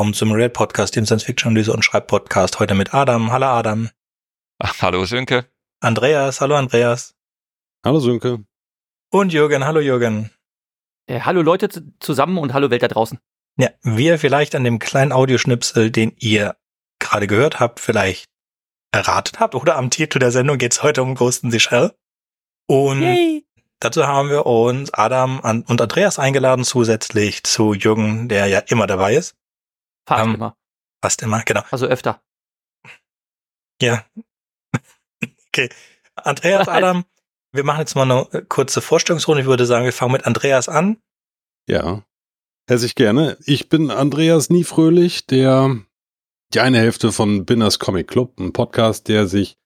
Willkommen zum Red Podcast, dem Science-Fiction-Analyse und Schreib-Podcast. Heute mit Adam. Hallo Adam. Ach, hallo Sönke. Andreas. Hallo Andreas. Hallo Sönke. Und Jürgen. Hallo Jürgen. Äh, hallo Leute zusammen und hallo Welt da draußen. Ja, wie ihr vielleicht an dem kleinen Audioschnipsel, den ihr gerade gehört habt, vielleicht erratet habt oder am Titel der Sendung geht es heute um the Shell. Und Yay. dazu haben wir uns Adam und Andreas eingeladen, zusätzlich zu Jürgen, der ja immer dabei ist. Fast ähm, immer. Fast immer, genau. Also öfter. Ja. okay. Andreas, Adam, wir machen jetzt mal eine kurze Vorstellungsrunde. Ich würde sagen, wir fangen mit Andreas an. Ja. Herzlich gerne. Ich bin Andreas Niefröhlich, der die eine Hälfte von Binners Comic Club, ein Podcast, der sich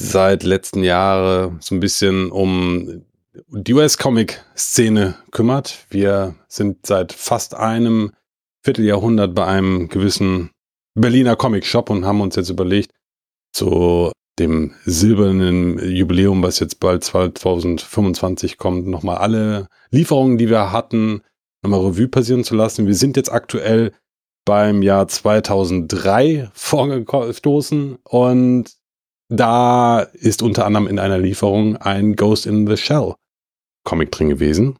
seit letzten Jahren so ein bisschen um die US-Comic-Szene kümmert. Wir sind seit fast einem Vierteljahrhundert bei einem gewissen Berliner Comic-Shop und haben uns jetzt überlegt, zu dem silbernen Jubiläum, was jetzt bald 2025 kommt, nochmal alle Lieferungen, die wir hatten, nochmal Revue passieren zu lassen. Wir sind jetzt aktuell beim Jahr 2003 vorgestoßen und da ist unter anderem in einer Lieferung ein Ghost in the Shell Comic drin gewesen.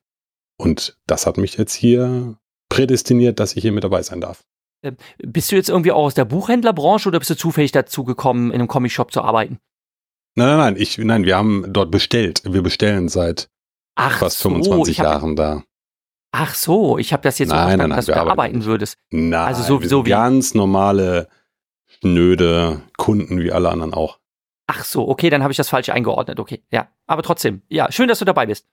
Und das hat mich jetzt hier prädestiniert, dass ich hier mit dabei sein darf. Ähm, bist du jetzt irgendwie auch aus der Buchhändlerbranche oder bist du zufällig dazu gekommen, in einem Comicshop zu arbeiten? Nein, nein, nein, ich, nein, wir haben dort bestellt. Wir bestellen seit Ach fast so, 25 hab, Jahren da. Ach so, ich habe das jetzt nein, nein, nein, dass du arbeiten, arbeiten würdest. Nein, also so, so wie ganz normale, schnöde Kunden wie alle anderen auch. Ach so, okay, dann habe ich das falsch eingeordnet. Okay, ja, aber trotzdem, ja, schön, dass du dabei bist.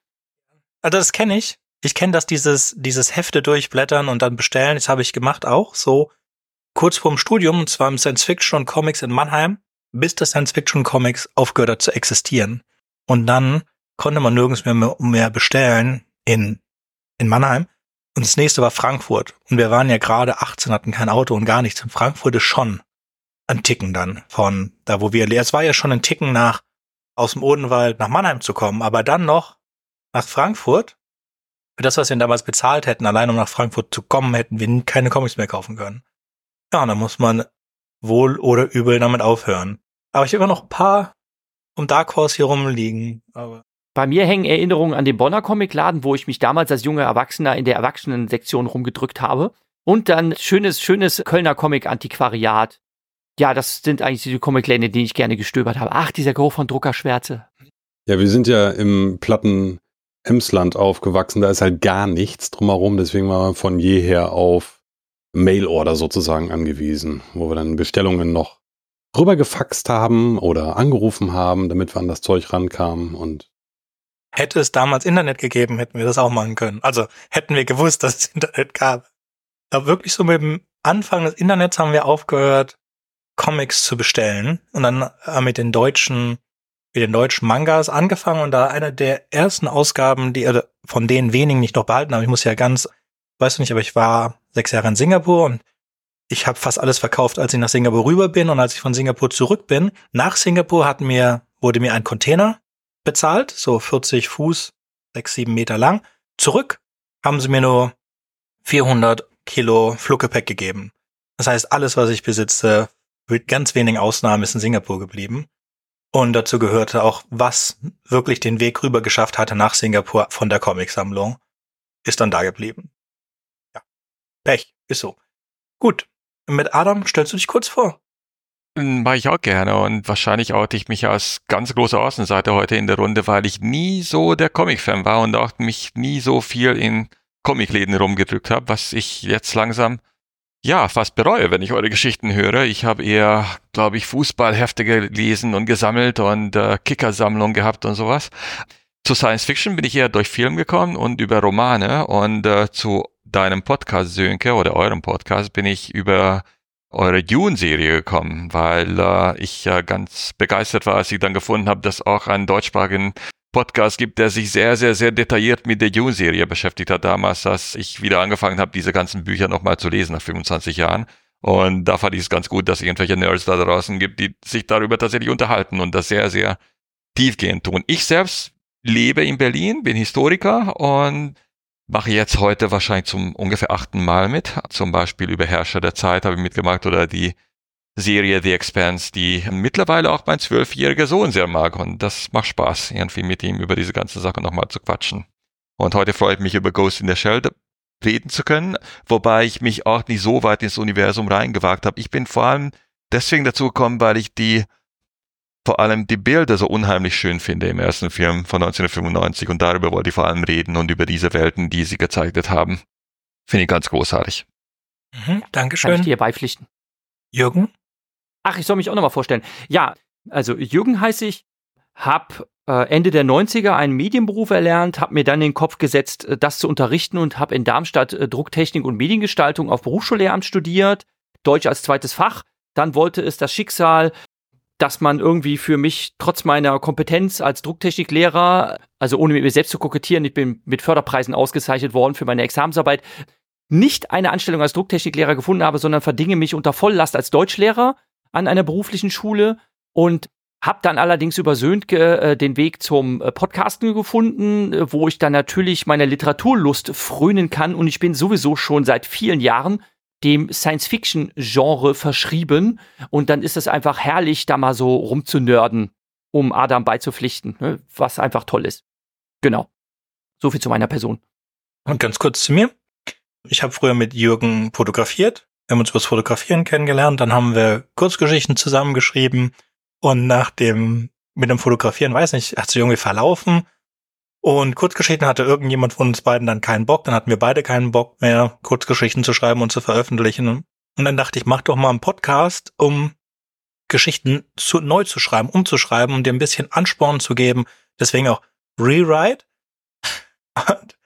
Also das kenne ich ich kenne das, dieses, dieses Hefte durchblättern und dann bestellen. Das habe ich gemacht auch, so kurz vorm Studium, und zwar im Science Fiction und Comics in Mannheim, bis das Science Fiction Comics aufgehört hat zu existieren. Und dann konnte man nirgends mehr, mehr bestellen in, in Mannheim. Und das nächste war Frankfurt. Und wir waren ja gerade 18, hatten kein Auto und gar nichts. Und Frankfurt ist schon ein Ticken dann von da, wo wir, es war ja schon ein Ticken nach, aus dem Odenwald nach Mannheim zu kommen, aber dann noch nach Frankfurt für das, was wir damals bezahlt hätten, allein um nach Frankfurt zu kommen, hätten wir keine Comics mehr kaufen können. Ja, dann muss man wohl oder übel damit aufhören. Aber ich habe immer noch ein paar um Dark Horse hier rumliegen. Aber bei mir hängen Erinnerungen an den Bonner Comicladen, wo ich mich damals als junger Erwachsener in der Erwachsenensektion rumgedrückt habe. Und dann schönes, schönes Kölner Comic-Antiquariat. Ja, das sind eigentlich die Comicläden, denen ich gerne gestöbert habe. Ach, dieser Geruch von Druckerschwärze. Ja, wir sind ja im Platten Emsland aufgewachsen, da ist halt gar nichts drumherum, deswegen war man von jeher auf Mailorder sozusagen angewiesen, wo wir dann Bestellungen noch rübergefaxt haben oder angerufen haben, damit wir an das Zeug rankamen und Hätte es damals Internet gegeben, hätten wir das auch machen können. Also hätten wir gewusst, dass es Internet gab. Aber wirklich so mit dem Anfang des Internets haben wir aufgehört, Comics zu bestellen und dann äh, mit den deutschen mit den deutschen Mangas angefangen und da eine der ersten Ausgaben, die also von denen wenigen nicht noch behalten habe. Ich muss ja ganz, weißt du nicht, aber ich war sechs Jahre in Singapur und ich habe fast alles verkauft, als ich nach Singapur rüber bin und als ich von Singapur zurück bin. Nach Singapur hat mir, wurde mir ein Container bezahlt, so 40 Fuß, sechs, sieben Meter lang. Zurück haben sie mir nur 400 Kilo Fluggepäck gegeben. Das heißt, alles, was ich besitze, mit ganz wenigen Ausnahmen ist in Singapur geblieben. Und dazu gehörte auch, was wirklich den Weg rüber geschafft hatte nach Singapur von der Comicsammlung, ist dann da geblieben. Ja. Pech, ist so. Gut. Mit Adam stellst du dich kurz vor. Mache ich auch gerne und wahrscheinlich oute ich mich als ganz große Außenseiter heute in der Runde, weil ich nie so der Comic-Fan war und auch mich nie so viel in Comicläden rumgedrückt habe, was ich jetzt langsam ja, fast bereue, wenn ich eure Geschichten höre. Ich habe eher, glaube ich, Fußballhefte gelesen und gesammelt und äh, Kickersammlung gehabt und sowas. Zu Science Fiction bin ich eher durch Film gekommen und über Romane und äh, zu deinem Podcast, Sönke, oder eurem Podcast bin ich über eure Dune-Serie gekommen, weil äh, ich äh, ganz begeistert war, als ich dann gefunden habe, dass auch einen deutschsprachigen Podcast gibt, der sich sehr, sehr, sehr detailliert mit der Dune-Serie beschäftigt hat damals, dass ich wieder angefangen habe, diese ganzen Bücher nochmal zu lesen nach 25 Jahren. Und da fand ich es ganz gut, dass es irgendwelche Nerds da draußen gibt, die sich darüber tatsächlich unterhalten und das sehr, sehr tiefgehend tun. Ich selbst lebe in Berlin, bin Historiker und mache jetzt heute wahrscheinlich zum ungefähr achten Mal mit. Zum Beispiel über Herrscher der Zeit habe ich mitgemacht oder die Serie The Expanse, die mittlerweile auch mein zwölfjähriger Sohn sehr mag. Und das macht Spaß, irgendwie mit ihm über diese ganze Sache nochmal zu quatschen. Und heute freue ich mich über Ghost in the Shell reden zu können, wobei ich mich auch nicht so weit ins Universum reingewagt habe. Ich bin vor allem deswegen dazu gekommen, weil ich die vor allem die Bilder so unheimlich schön finde im ersten Film von 1995 und darüber wollte ich vor allem reden und über diese Welten, die sie gezeichnet haben. Finde ich ganz großartig. Mhm, Dankeschön. Kann ich dir beipflichten. Jürgen? Ach, ich soll mich auch nochmal vorstellen. Ja, also Jürgen heiße ich, hab äh, Ende der 90er einen Medienberuf erlernt, hab mir dann den Kopf gesetzt, äh, das zu unterrichten und hab in Darmstadt äh, Drucktechnik und Mediengestaltung auf Berufsschullehramt studiert, Deutsch als zweites Fach. Dann wollte es das Schicksal, dass man irgendwie für mich trotz meiner Kompetenz als Drucktechniklehrer, also ohne mit mir selbst zu kokettieren, ich bin mit Förderpreisen ausgezeichnet worden für meine Examensarbeit, nicht eine Anstellung als Drucktechniklehrer gefunden habe, sondern verdinge mich unter Volllast als Deutschlehrer an einer beruflichen Schule und habe dann allerdings über Söhnke äh, den Weg zum äh, Podcasten gefunden, äh, wo ich dann natürlich meiner Literaturlust frönen kann und ich bin sowieso schon seit vielen Jahren dem Science-Fiction-Genre verschrieben und dann ist es einfach herrlich, da mal so rumzunörden, um Adam beizupflichten, ne, was einfach toll ist. Genau. So viel zu meiner Person. Und ganz kurz zu mir. Ich habe früher mit Jürgen fotografiert wir haben uns übers Fotografieren kennengelernt, dann haben wir Kurzgeschichten zusammengeschrieben und nach dem, mit dem Fotografieren, weiß nicht, hat sich irgendwie verlaufen. Und Kurzgeschichten hatte irgendjemand von uns beiden dann keinen Bock, dann hatten wir beide keinen Bock mehr, Kurzgeschichten zu schreiben und zu veröffentlichen. Und dann dachte ich, mach doch mal einen Podcast, um Geschichten zu, neu zu schreiben, umzuschreiben, um dir ein bisschen Ansporn zu geben. Deswegen auch Rewrite. Und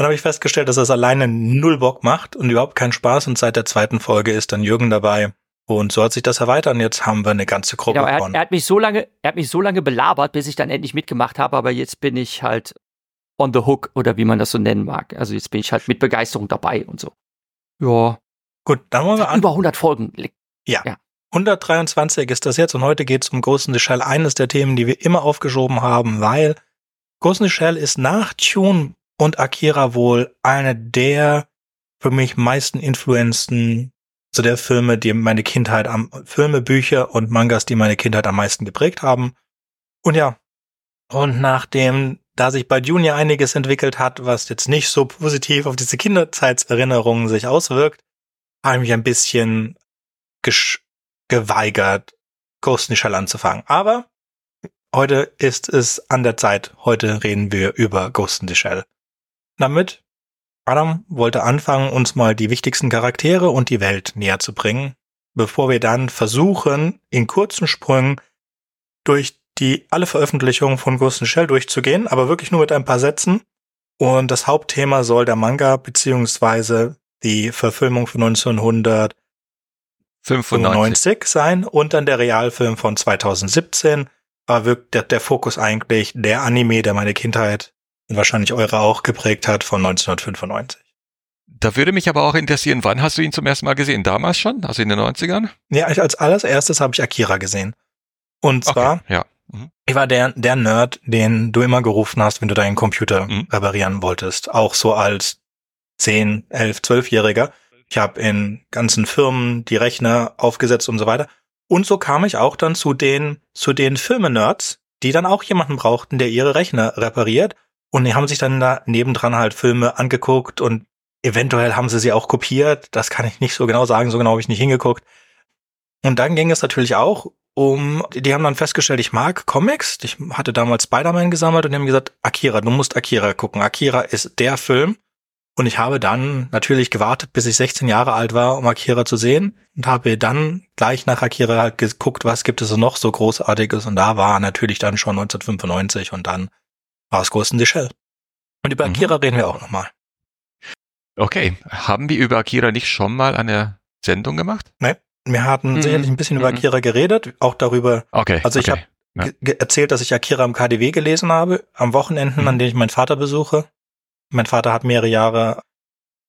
dann habe ich festgestellt, dass das alleine null Bock macht und überhaupt keinen Spaß. Und seit der zweiten Folge ist dann Jürgen dabei. Und so hat sich das erweitert. Und jetzt haben wir eine ganze Gruppe Ja, er, hat, von. er hat mich so lange, er hat mich so lange belabert, bis ich dann endlich mitgemacht habe, aber jetzt bin ich halt on the hook oder wie man das so nennen mag. Also jetzt bin ich halt mit Begeisterung dabei und so. Ja. Gut, dann wollen wir an. Über 100 Folgen. 123 ist das jetzt und heute geht es um Ghost in the Shell, eines der Themen, die wir immer aufgeschoben haben, weil Ghost in the Shell ist nach Tune und Akira wohl eine der für mich meisten Influenzen, also der Filme, die meine Kindheit am, Filme, Bücher und Mangas, die meine Kindheit am meisten geprägt haben. Und ja, und nachdem, da sich bei Junior einiges entwickelt hat, was jetzt nicht so positiv auf diese Kinderzeitserinnerungen sich auswirkt, habe ich mich ein bisschen geweigert, Ghost in the Shell anzufangen. Aber heute ist es an der Zeit. Heute reden wir über Ghost in the Shell damit. Adam wollte anfangen, uns mal die wichtigsten Charaktere und die Welt näher zu bringen, bevor wir dann versuchen, in kurzen Sprüngen durch die alle Veröffentlichungen von Ghost in Shell durchzugehen, aber wirklich nur mit ein paar Sätzen. Und das Hauptthema soll der Manga beziehungsweise die Verfilmung von 1995 sein und dann der Realfilm von 2017 war wirklich der, der Fokus eigentlich der Anime, der meine Kindheit und wahrscheinlich eure auch geprägt hat von 1995. Da würde mich aber auch interessieren, wann hast du ihn zum ersten Mal gesehen? Damals schon? Also in den 90ern? Ja, ich, als allererstes habe ich Akira gesehen. Und zwar, okay, ja. Mhm. ich war der, der Nerd, den du immer gerufen hast, wenn du deinen Computer Mhm. reparieren wolltest. Auch so als 10, 11, 12-Jähriger. Ich habe in ganzen Firmen die Rechner aufgesetzt und so weiter. Und so kam ich auch dann zu den, zu den Filme-Nerds, die dann auch jemanden brauchten, der ihre Rechner repariert. Und die haben sich dann da nebendran halt Filme angeguckt und eventuell haben sie sie auch kopiert. Das kann ich nicht so genau sagen, so genau habe ich nicht hingeguckt. Und dann ging es natürlich auch um, die haben dann festgestellt, ich mag Comics. Ich hatte damals Spider-Man gesammelt und die haben gesagt, Akira, du musst Akira gucken. Akira ist der Film. Und ich habe dann natürlich gewartet, bis ich 16 Jahre alt war, um Akira zu sehen und habe dann gleich nach Akira halt geguckt, was gibt es noch so großartiges und da war natürlich dann schon 1995 und dann Ghost in the Shell. Und über Mhm. Akira reden wir auch nochmal. Okay. Haben wir über Akira nicht schon mal eine Sendung gemacht? Wir hatten Mhm. sicherlich ein bisschen über Mhm. Akira geredet, auch darüber Okay. Also ich okay. Ja. ge- ge- erzählt, dass ich Akira im KDW gelesen habe, am Wochenenden, Mhm. an denen ich meinen Vater besuche. Mein Vater hat mehrere Jahre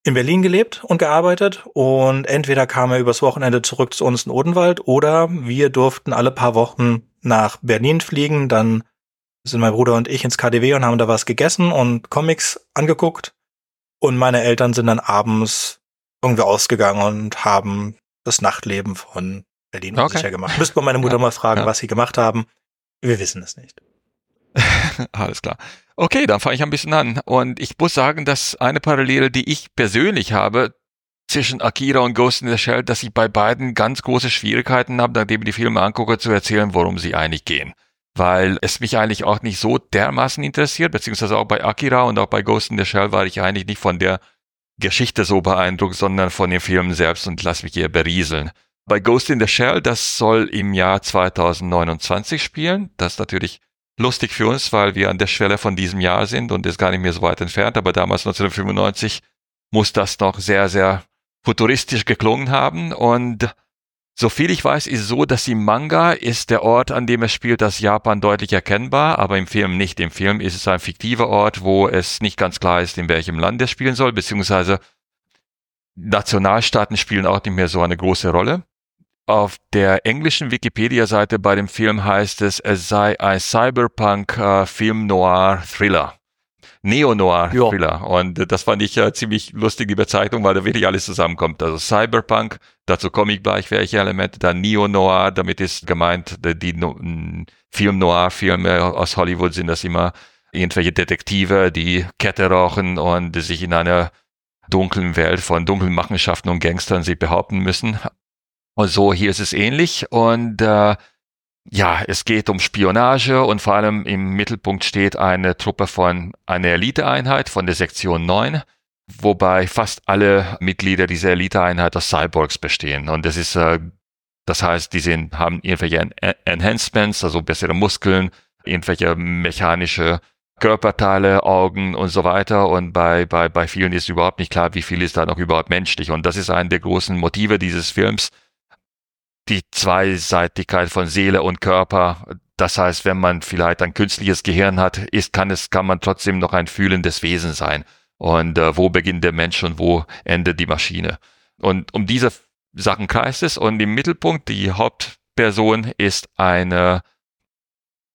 in Berlin gelebt und gearbeitet und entweder kam er übers Wochenende zurück zu uns in Odenwald oder wir durften alle paar Wochen nach Berlin fliegen, dann sind mein Bruder und ich ins KDW und haben da was gegessen und Comics angeguckt Und meine Eltern sind dann abends irgendwie ausgegangen und haben das Nachtleben von Berlin Okay. sicher gemacht. Müsste man meine Mutter Ja, mal fragen, ja. was sie gemacht haben. Wir wissen es nicht. Alles klar. Okay, dann fange ich ein bisschen an. Und ich muss sagen, dass eine Parallele, die ich persönlich habe zwischen Akira und Ghost in the Shell, dass ich bei beiden ganz große Schwierigkeiten habe, nachdem ich die Filme angucke, zu erzählen, worum sie eigentlich gehen. Weil es mich eigentlich auch nicht so dermaßen interessiert, beziehungsweise auch bei Akira und auch bei Ghost in the Shell war ich eigentlich nicht von der Geschichte so beeindruckt, sondern von den Filmen selbst und lass mich eher berieseln. Bei Ghost in the Shell, das soll im Jahr 2029 spielen. Das ist natürlich lustig für uns, weil wir an der Schwelle von diesem Jahr sind und ist gar nicht mehr so weit entfernt. Aber damals 1995 muss das noch sehr, sehr futuristisch geklungen haben. Und so viel ich weiß, ist so, dass im Manga ist der Ort, an dem es spielt, das Japan deutlich erkennbar, aber im Film nicht. Im Film ist es ein fiktiver Ort, wo es nicht ganz klar ist, in welchem Land es spielen soll, beziehungsweise Nationalstaaten spielen auch nicht mehr so eine große Rolle. Auf der englischen Wikipedia-Seite bei dem Film heißt es, es sei ein Cyberpunk-Film-Noir-Thriller. Neo-Noir-Thriller. Und äh, das fand ich äh, ziemlich lustig, die Bezeichnung, weil da wirklich alles zusammenkommt. Also Cyberpunk, dazu komme ich gleich, welche Elemente, dann Neo-Noir, damit ist gemeint, die, die no Film-Noir-Filme aus Hollywood sind das immer irgendwelche Detektive, die Kette rauchen und sich in einer dunklen Welt von dunklen Machenschaften und Gangstern sich behaupten müssen. Und so hier ist es ähnlich. Und äh, ja, es geht um Spionage und vor allem im Mittelpunkt steht eine Truppe von einer Eliteeinheit von der Sektion 9, wobei fast alle Mitglieder dieser Eliteeinheit aus Cyborgs bestehen. Und das ist, äh, das heißt, die sind, haben irgendwelche En En- Enhancements, also bessere Muskeln, irgendwelche mechanische Körperteile, Augen und so weiter. Und bei, bei, bei vielen ist überhaupt nicht klar, wie viel ist da noch überhaupt menschlich. Und das ist ein der großen Motive dieses Films, die Zweiseitigkeit von Seele und Körper. Das heißt, wenn man vielleicht ein künstliches Gehirn hat, ist, kann es, kann man trotzdem noch ein fühlendes Wesen sein. Und äh, wo beginnt der Mensch und wo endet die Maschine? Und um diese Sachen kreist es. Und im Mittelpunkt, die Hauptperson ist eine,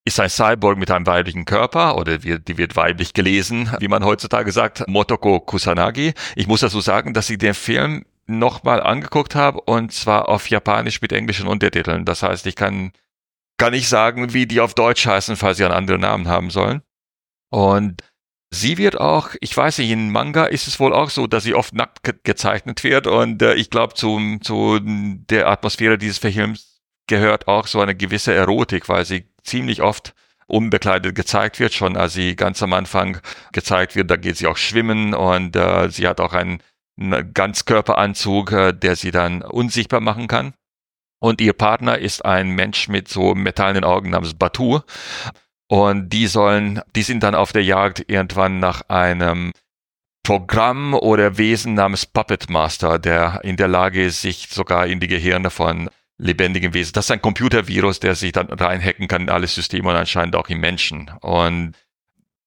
ist ein Cyborg mit einem weiblichen Körper oder wird, die wird weiblich gelesen, wie man heutzutage sagt, Motoko Kusanagi. Ich muss dazu sagen, dass ich den Film nochmal angeguckt habe und zwar auf Japanisch mit englischen Untertiteln. Das heißt, ich kann, kann nicht sagen, wie die auf Deutsch heißen, falls sie einen anderen Namen haben sollen. Und sie wird auch, ich weiß nicht, in Manga ist es wohl auch so, dass sie oft nackt ge gezeichnet wird und äh, ich glaube, zum zu der Atmosphäre dieses Films gehört auch so eine gewisse Erotik, weil sie ziemlich oft unbekleidet gezeigt wird, schon als sie ganz am Anfang gezeigt wird, da geht sie auch schwimmen und äh, sie hat auch einen, einen Ganzkörperanzug, äh, der sie dann unsichtbar machen kann. Und ihr Partner ist ein Mensch mit so metallenen Augen namens Batu. Und die sollen, die sind dann auf der Jagd irgendwann nach einem Programm oder Wesen namens Puppet Master, der in der Lage ist, sich sogar in die Gehirne von lebendigen Wesen. Das ist ein Computervirus, der sich dann reinhacken kann in alle Systeme und anscheinend auch in Menschen. Und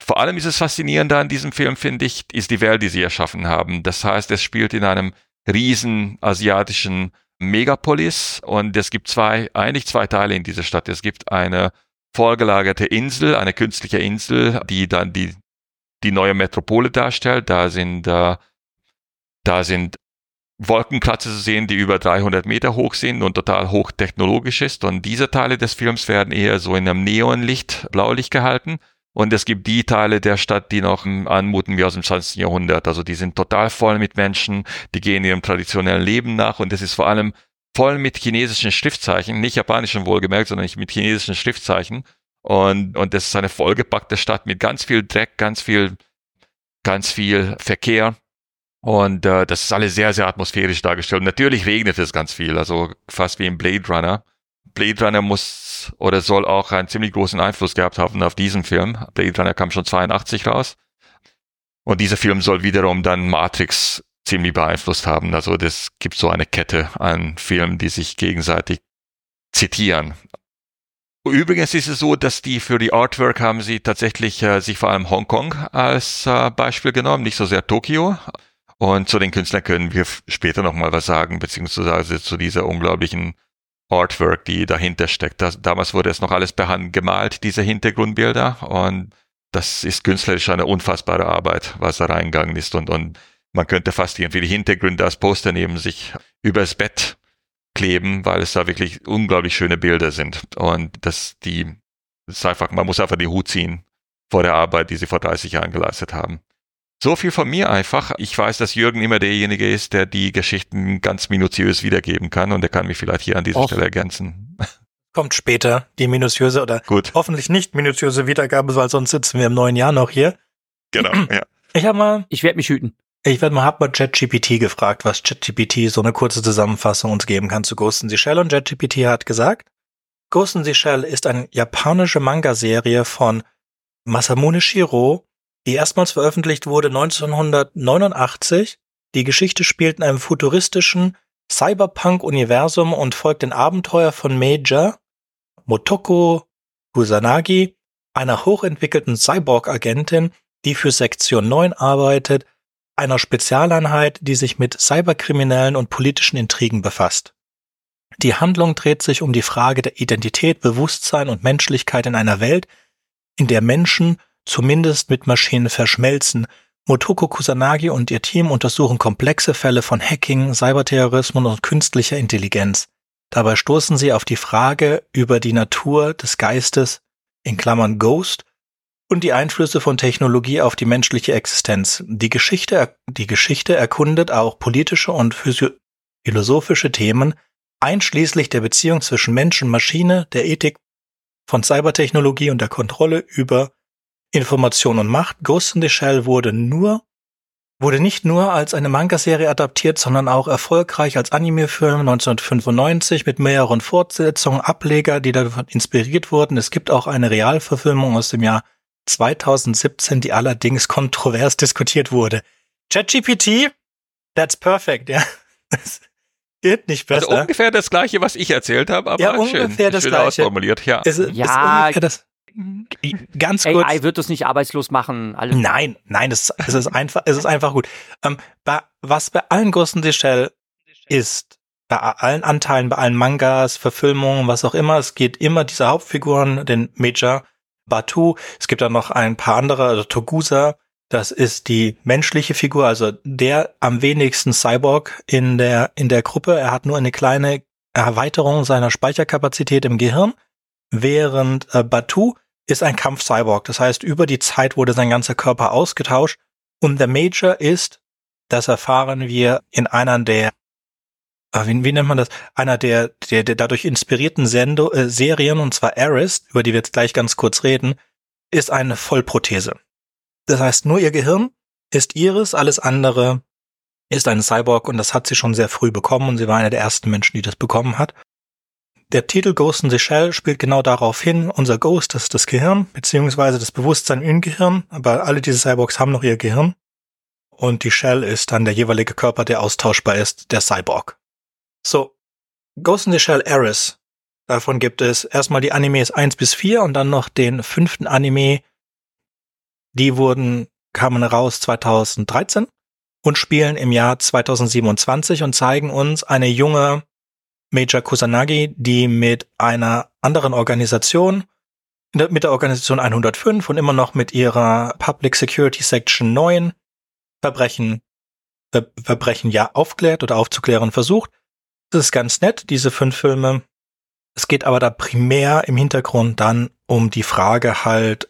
vor allem ist es faszinierend an diesem Film, finde ich, ist die Welt, die sie erschaffen haben. Das heißt, es spielt in einem riesen asiatischen Megapolis und es gibt zwei, eigentlich zwei Teile in dieser Stadt. Es gibt eine vorgelagerte Insel, eine künstliche Insel, die dann die, die neue Metropole darstellt. Da sind, äh, da sind Wolkenkratzer zu sehen, die über 300 Meter hoch sind und total hochtechnologisch ist. Und diese Teile des Films werden eher so in einem Neonlicht, Blaulicht gehalten. Und es gibt die Teile der Stadt, die noch anmuten wie aus dem 20. Jahrhundert. Also die sind total voll mit Menschen, die gehen ihrem traditionellen Leben nach. Und es ist vor allem voll mit chinesischen Schriftzeichen, nicht japanischen wohlgemerkt, sondern mit chinesischen Schriftzeichen. Und, und das ist eine vollgepackte Stadt mit ganz viel Dreck, ganz viel, ganz viel Verkehr. Und äh, das ist alles sehr, sehr atmosphärisch dargestellt. Und natürlich regnet es ganz viel, also fast wie im Blade Runner. Blade Runner muss oder soll auch einen ziemlich großen Einfluss gehabt haben auf diesen Film. Blade Runner kam schon 82 raus. Und dieser Film soll wiederum dann Matrix ziemlich beeinflusst haben. Also das gibt so eine Kette an Filmen, die sich gegenseitig zitieren. Übrigens ist es so, dass die für die Artwork haben sie tatsächlich äh, sich vor allem Hongkong als äh, Beispiel genommen, nicht so sehr Tokio. Und zu den Künstlern können wir später nochmal was sagen, beziehungsweise zu dieser unglaublichen Artwork, die dahinter steckt. Das, damals wurde es noch alles per Hand gemalt, diese Hintergrundbilder. Und das ist künstlerisch eine unfassbare Arbeit, was da reingegangen ist und, und man könnte fast irgendwie die Hintergründe als Poster neben sich übers Bett kleben, weil es da wirklich unglaublich schöne Bilder sind und das die das ist einfach, man muss einfach die Hut ziehen vor der Arbeit, die sie vor 30 Jahren geleistet haben. So viel von mir einfach. Ich weiß, dass Jürgen immer derjenige ist, der die Geschichten ganz minutiös wiedergeben kann und der kann mich vielleicht hier an dieser Och. Stelle ergänzen. Kommt später die minutiöse oder Gut. hoffentlich nicht minutiöse Wiedergabe, weil sonst sitzen wir im neuen Jahr noch hier. Genau, ja. Ich habe mal. Ich werde mich hüten. Ich werde mal, hab mal ChatGPT gefragt, was ChatGPT so eine kurze Zusammenfassung uns geben kann zu Ghost in the Shell und ChatGPT hat gesagt, Ghost in the Shell ist eine japanische Manga-Serie von Masamune Shiro, die erstmals veröffentlicht wurde 1989. Die Geschichte spielt in einem futuristischen Cyberpunk-Universum und folgt den Abenteuer von Major Motoko Kusanagi, einer hochentwickelten Cyborg-Agentin, die für Sektion 9 arbeitet, einer Spezialeinheit, die sich mit Cyberkriminellen und politischen Intrigen befasst. Die Handlung dreht sich um die Frage der Identität, Bewusstsein und Menschlichkeit in einer Welt, in der Menschen zumindest mit Maschinen verschmelzen. Motoko Kusanagi und ihr Team untersuchen komplexe Fälle von Hacking, Cyberterrorismus und künstlicher Intelligenz. Dabei stoßen sie auf die Frage über die Natur des Geistes in Klammern Ghost und die Einflüsse von Technologie auf die menschliche Existenz. Die Geschichte, die Geschichte erkundet auch politische und philosophische Themen, einschließlich der Beziehung zwischen Mensch und Maschine, der Ethik von Cybertechnologie und der Kontrolle über Information und Macht. Ghost in the Shell wurde nur wurde nicht nur als eine Manga-Serie adaptiert, sondern auch erfolgreich als Anime-Film 1995 mit mehreren Fortsetzungen, Ableger, die davon inspiriert wurden. Es gibt auch eine Realverfilmung aus dem Jahr 2017, die allerdings kontrovers diskutiert wurde. ChatGPT, that's perfect, ja. Geht nicht also besser. Also ungefähr das gleiche, was ich erzählt habe, aber ja, ungefähr schön, das schön gleiche. ausformuliert. Ja, es, ja ist das, ganz kurz. AI wird uns nicht arbeitslos machen. Alles nein, nein, es, es ist einfach, es ist einfach gut. Ähm, bei, was bei allen großen Shell ist, bei allen Anteilen, bei allen Mangas, Verfilmungen, was auch immer, es geht immer diese Hauptfiguren, den Major, Batu, es gibt dann noch ein paar andere, also Togusa, das ist die menschliche Figur, also der am wenigsten Cyborg in der, in der Gruppe. Er hat nur eine kleine Erweiterung seiner Speicherkapazität im Gehirn, während äh, Batu ist ein Kampf-Cyborg. Das heißt, über die Zeit wurde sein ganzer Körper ausgetauscht und der Major ist, das erfahren wir in einer der äh, wie, wie nennt man das? Einer der, der, der dadurch inspirierten Sendo, äh, Serien, und zwar Arist, über die wir jetzt gleich ganz kurz reden, ist eine Vollprothese. Das heißt, nur ihr Gehirn ist ihres, alles andere ist ein Cyborg und das hat sie schon sehr früh bekommen und sie war eine der ersten Menschen, die das bekommen hat. Der Titel Ghost in the Shell spielt genau darauf hin, unser Ghost ist das Gehirn, beziehungsweise das Bewusstsein im Gehirn, aber alle diese Cyborgs haben noch ihr Gehirn. Und die Shell ist dann der jeweilige Körper, der austauschbar ist, der Cyborg. So, Ghost in the Shell Eris. Davon gibt es erstmal die Animes 1 bis 4 und dann noch den fünften Anime, die wurden, kamen raus 2013 und spielen im Jahr 2027 und zeigen uns eine junge Major Kusanagi, die mit einer anderen Organisation, mit der Organisation 105 und immer noch mit ihrer Public Security Section 9 Verbrechen, Ver Verbrechen ja aufklärt oder aufzuklären versucht. Das ist ganz nett, diese fünf Filme. Es geht aber da primär im Hintergrund dann um die Frage halt,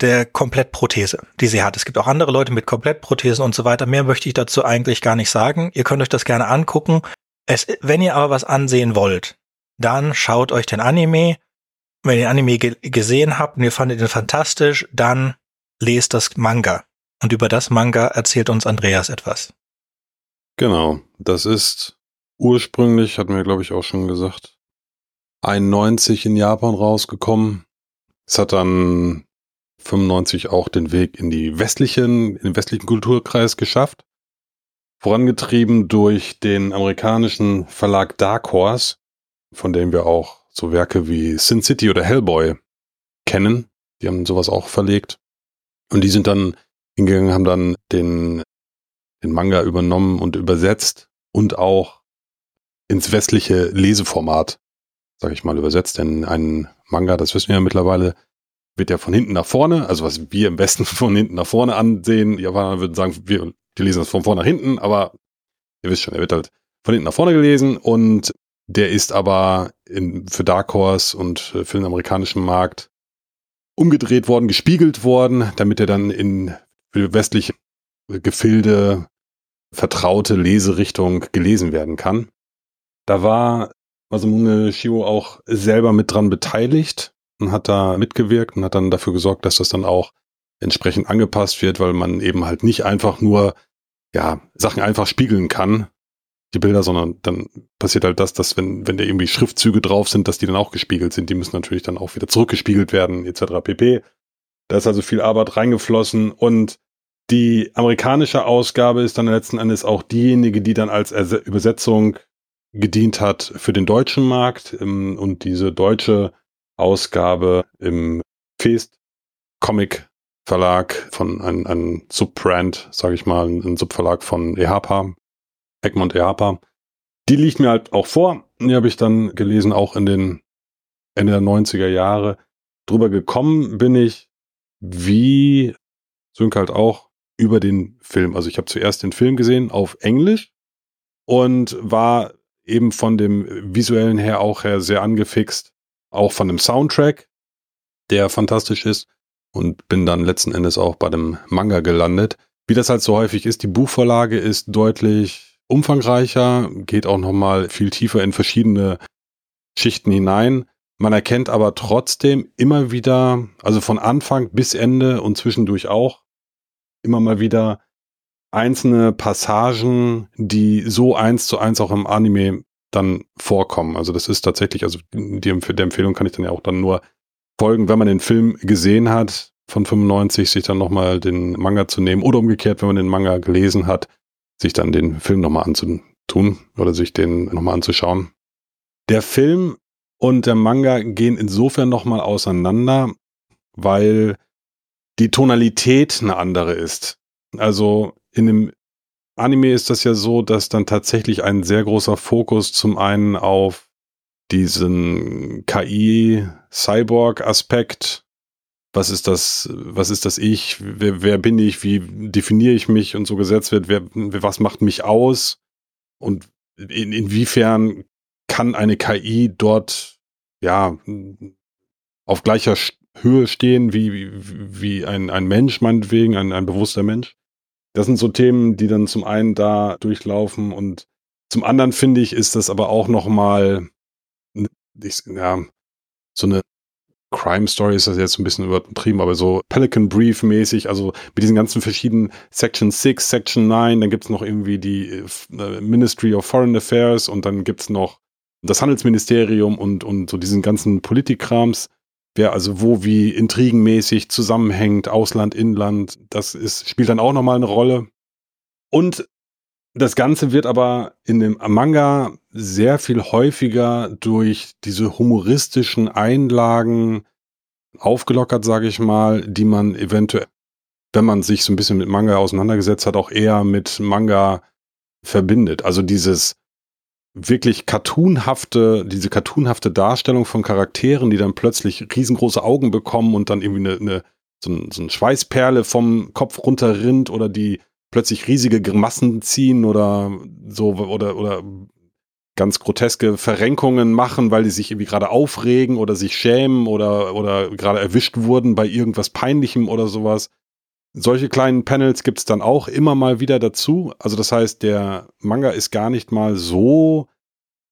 der Komplettprothese, die sie hat. Es gibt auch andere Leute mit Komplettprothesen und so weiter. Mehr möchte ich dazu eigentlich gar nicht sagen. Ihr könnt euch das gerne angucken. Es, wenn ihr aber was ansehen wollt, dann schaut euch den Anime. Wenn ihr den Anime ge gesehen habt und ihr fandet ihn fantastisch, dann lest das Manga. Und über das Manga erzählt uns Andreas etwas. Genau, das ist ursprünglich, hatten wir glaube ich auch schon gesagt, 91 in Japan rausgekommen. Es hat dann 95 auch den Weg in die westlichen, in den westlichen Kulturkreis geschafft. Vorangetrieben durch den amerikanischen Verlag Dark Horse, von dem wir auch so Werke wie Sin City oder Hellboy kennen. Die haben sowas auch verlegt. Und die sind dann hingegangen, haben dann den, den Manga übernommen und übersetzt und auch ins westliche Leseformat, sag ich mal, übersetzt. Denn ein Manga, das wissen wir ja mittlerweile, wird ja von hinten nach vorne, also was wir im Westen von hinten nach vorne ansehen. Japaner würden sagen, wir, wir lesen das von vorne nach hinten, aber ihr wisst schon, er wird halt von hinten nach vorne gelesen und der ist aber in, für Dark Horse und für den amerikanischen Markt umgedreht worden, gespiegelt worden, damit er dann in für westliche Gefilde vertraute Leserichtung gelesen werden kann. Da war Masamune Shio auch selber mit dran beteiligt und hat da mitgewirkt und hat dann dafür gesorgt, dass das dann auch entsprechend angepasst wird, weil man eben halt nicht einfach nur ja Sachen einfach spiegeln kann, die Bilder, sondern dann passiert halt das, dass wenn wenn da irgendwie Schriftzüge drauf sind, dass die dann auch gespiegelt sind. Die müssen natürlich dann auch wieder zurückgespiegelt werden etc. pp. Da ist also viel Arbeit reingeflossen und die amerikanische Ausgabe ist dann letzten Endes auch diejenige, die dann als Übersetzung gedient hat für den deutschen Markt ähm, und diese deutsche Ausgabe im Feast Comic Verlag von einem, einem Subbrand, sage ich mal, ein Subverlag von EHPA, Egmont EHPA. Die liegt mir halt auch vor. Die habe ich dann gelesen, auch in den Ende der 90er Jahre. Drüber gekommen bin ich, wie Sönke halt auch, über den Film. Also ich habe zuerst den Film gesehen auf Englisch und war eben von dem visuellen her auch her sehr angefixt, auch von dem Soundtrack, der fantastisch ist und bin dann letzten Endes auch bei dem Manga gelandet. Wie das halt so häufig ist, die Buchvorlage ist deutlich umfangreicher, geht auch nochmal viel tiefer in verschiedene Schichten hinein. Man erkennt aber trotzdem immer wieder, also von Anfang bis Ende und zwischendurch auch, immer mal wieder einzelne Passagen, die so eins zu eins auch im Anime dann vorkommen. Also das ist tatsächlich, also die, der Empfehlung kann ich dann ja auch dann nur folgen, wenn man den Film gesehen hat von 95, sich dann nochmal den Manga zu nehmen oder umgekehrt, wenn man den Manga gelesen hat, sich dann den Film nochmal anzutun oder sich den nochmal anzuschauen. Der Film und der Manga gehen insofern nochmal auseinander, weil die Tonalität eine andere ist. Also in dem Anime ist das ja so, dass dann tatsächlich ein sehr großer Fokus zum einen auf diesen KI-Cyborg-Aspekt, was ist das, was ist das Ich, wer, wer bin ich, wie definiere ich mich? Und so gesetzt wird, wer, was macht mich aus? Und in, inwiefern kann eine KI dort ja auf gleicher Höhe stehen wie, wie, ein, ein Mensch, meinetwegen, ein, ein bewusster Mensch. Das sind so Themen, die dann zum einen da durchlaufen. Und zum anderen finde ich, ist das aber auch nochmal, ja, so eine Crime Story ist das jetzt ein bisschen übertrieben, aber so Pelican Brief mäßig, also mit diesen ganzen verschiedenen Section 6, Section 9, dann gibt's noch irgendwie die äh, Ministry of Foreign Affairs und dann gibt's noch das Handelsministerium und, und so diesen ganzen Politikkrams wer also wo wie intrigenmäßig zusammenhängt, Ausland, Inland, das ist, spielt dann auch nochmal eine Rolle. Und das Ganze wird aber in dem Manga sehr viel häufiger durch diese humoristischen Einlagen aufgelockert, sage ich mal, die man eventuell, wenn man sich so ein bisschen mit Manga auseinandergesetzt hat, auch eher mit Manga verbindet. Also dieses wirklich cartoonhafte, diese cartoonhafte Darstellung von Charakteren, die dann plötzlich riesengroße Augen bekommen und dann irgendwie eine, eine so, ein, so eine Schweißperle vom Kopf runterrinnt oder die plötzlich riesige Grimassen ziehen oder so oder oder ganz groteske Verrenkungen machen, weil die sich irgendwie gerade aufregen oder sich schämen oder oder gerade erwischt wurden bei irgendwas peinlichem oder sowas. Solche kleinen Panels gibt's dann auch immer mal wieder dazu. Also das heißt, der Manga ist gar nicht mal so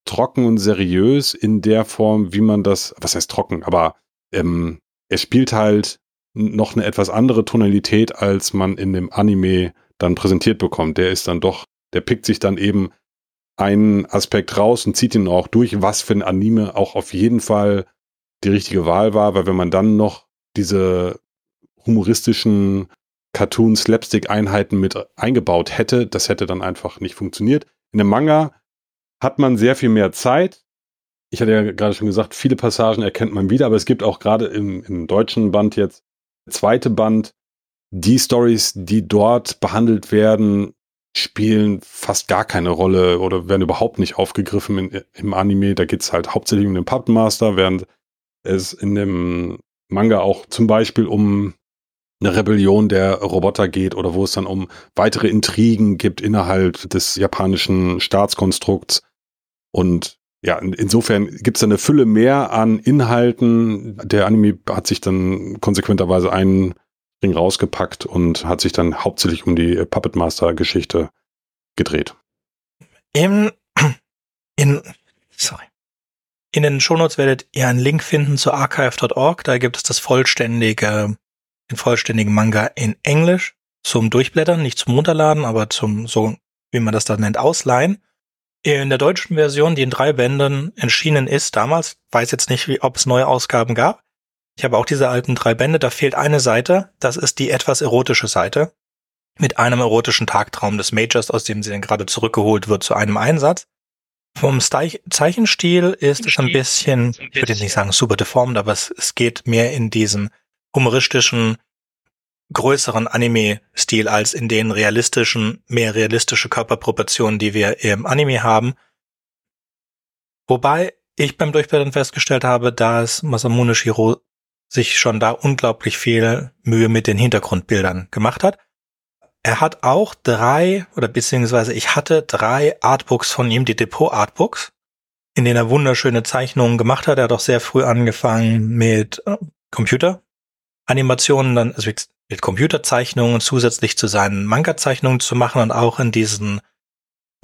trocken und seriös in der Form, wie man das, was heißt trocken, aber ähm, er spielt halt noch eine etwas andere Tonalität, als man in dem Anime dann präsentiert bekommt. Der ist dann doch, der pickt sich dann eben einen Aspekt raus und zieht ihn auch durch, was für ein Anime auch auf jeden Fall die richtige Wahl war, weil wenn man dann noch diese humoristischen Cartoon-Slapstick-Einheiten mit eingebaut hätte. Das hätte dann einfach nicht funktioniert. In einem Manga hat man sehr viel mehr Zeit. Ich hatte ja gerade schon gesagt, viele Passagen erkennt man wieder, aber es gibt auch gerade im, im deutschen Band jetzt, zweite Band, die Stories, die dort behandelt werden, spielen fast gar keine Rolle oder werden überhaupt nicht aufgegriffen in, im Anime. Da geht's halt hauptsächlich um den Puppetmaster, während es in dem Manga auch zum Beispiel um eine Rebellion der Roboter geht oder wo es dann um weitere Intrigen gibt innerhalb des japanischen Staatskonstrukts. Und ja, insofern gibt es eine Fülle mehr an Inhalten. Der Anime hat sich dann konsequenterweise einen Ring rausgepackt und hat sich dann hauptsächlich um die Puppet Master Geschichte gedreht. Im, in, sorry. In den Shownotes werdet ihr einen Link finden zu archive.org. Da gibt es das vollständige den vollständigen Manga in Englisch zum Durchblättern, nicht zum Runterladen, aber zum, so wie man das da nennt, Ausleihen. In der deutschen Version, die in drei Bänden erschienen ist damals, weiß jetzt nicht, wie, ob es neue Ausgaben gab. Ich habe auch diese alten drei Bände, da fehlt eine Seite, das ist die etwas erotische Seite, mit einem erotischen Tagtraum des Majors, aus dem sie dann gerade zurückgeholt wird zu einem Einsatz. Vom Zeichenstil ist es ein bisschen, ich würde jetzt nicht sagen super deformt, aber es, es geht mehr in diesen humoristischen, größeren Anime-Stil als in den realistischen, mehr realistische Körperproportionen, die wir im Anime haben. Wobei ich beim Durchblättern festgestellt habe, dass Masamune Shiro sich schon da unglaublich viel Mühe mit den Hintergrundbildern gemacht hat. Er hat auch drei, oder beziehungsweise ich hatte drei Artbooks von ihm, die Depot-Artbooks, in denen er wunderschöne Zeichnungen gemacht hat. Er hat auch sehr früh angefangen mit äh, Computer, Animationen dann, also mit Computerzeichnungen zusätzlich zu seinen Manga-Zeichnungen zu machen und auch in diesen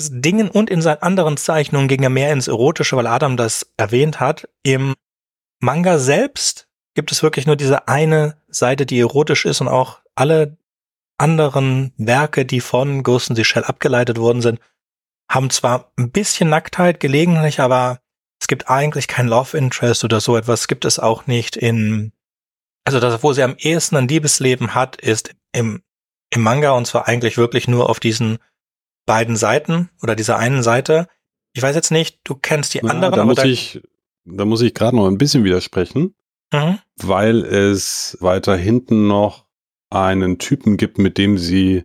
Dingen und in seinen anderen Zeichnungen ging er mehr ins Erotische, weil Adam das erwähnt hat. Im Manga selbst gibt es wirklich nur diese eine Seite, die erotisch ist und auch alle anderen Werke, die von Ghost in the Shell abgeleitet worden sind, haben zwar ein bisschen Nacktheit gelegentlich, aber es gibt eigentlich kein Love Interest oder so etwas gibt es auch nicht in also das, wo sie am ehesten ein Liebesleben hat, ist im, im Manga und zwar eigentlich wirklich nur auf diesen beiden Seiten oder dieser einen Seite. Ich weiß jetzt nicht, du kennst die ja, anderen. Da muss da ich, da muss ich gerade noch ein bisschen widersprechen, mhm. weil es weiter hinten noch einen Typen gibt, mit dem sie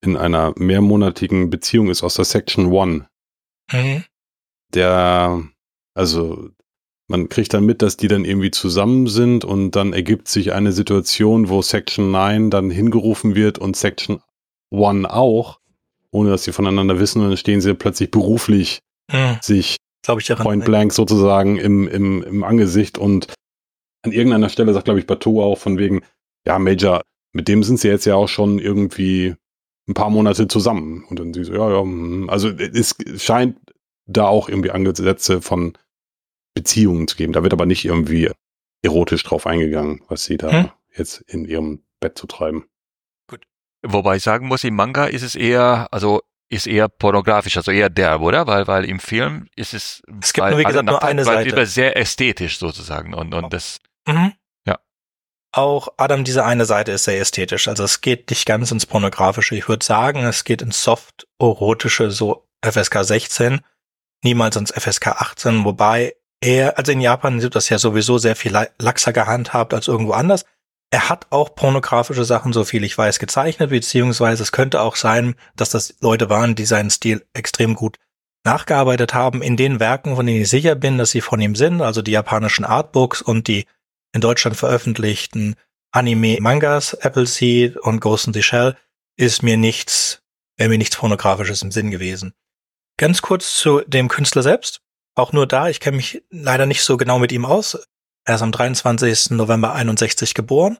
in einer mehrmonatigen Beziehung ist aus der Section One. Mhm. Der, also man kriegt dann mit, dass die dann irgendwie zusammen sind und dann ergibt sich eine Situation, wo Section 9 dann hingerufen wird und Section 1 auch, ohne dass sie voneinander wissen und dann stehen sie plötzlich beruflich hm. sich ich daran, point blank sozusagen im, im, im Angesicht und an irgendeiner Stelle sagt, glaube ich, Bateau auch von wegen, ja, Major, mit dem sind sie jetzt ja auch schon irgendwie ein paar Monate zusammen. Und dann sie so, ja, ja, hm. also es scheint da auch irgendwie Angesetze von Beziehungen zu geben. Da wird aber nicht irgendwie erotisch drauf eingegangen, was sie da hm? jetzt in ihrem Bett zu treiben. Gut. Wobei ich sagen muss, im Manga ist es eher, also ist eher pornografisch, also eher derb, oder? Weil, weil im Film ist es, es gibt nur, wie gesagt, nur eine Seite. sehr ästhetisch sozusagen und, und das, mhm. ja. Auch Adam, diese eine Seite ist sehr ästhetisch. Also es geht nicht ganz ins pornografische. Ich würde sagen, es geht ins soft-erotische, so FSK 16, niemals ins FSK 18, wobei er, also in Japan wird das ja sowieso sehr viel laxer gehandhabt als irgendwo anders. Er hat auch pornografische Sachen, so viel ich weiß, gezeichnet, beziehungsweise es könnte auch sein, dass das Leute waren, die seinen Stil extrem gut nachgearbeitet haben in den Werken, von denen ich sicher bin, dass sie von ihm sind, also die japanischen Artbooks und die in Deutschland veröffentlichten Anime-Mangas, Appleseed und Ghost in the Shell, ist mir nichts, wäre mir nichts pornografisches im Sinn gewesen. Ganz kurz zu dem Künstler selbst. Auch nur da, ich kenne mich leider nicht so genau mit ihm aus. Er ist am 23. November 61 geboren.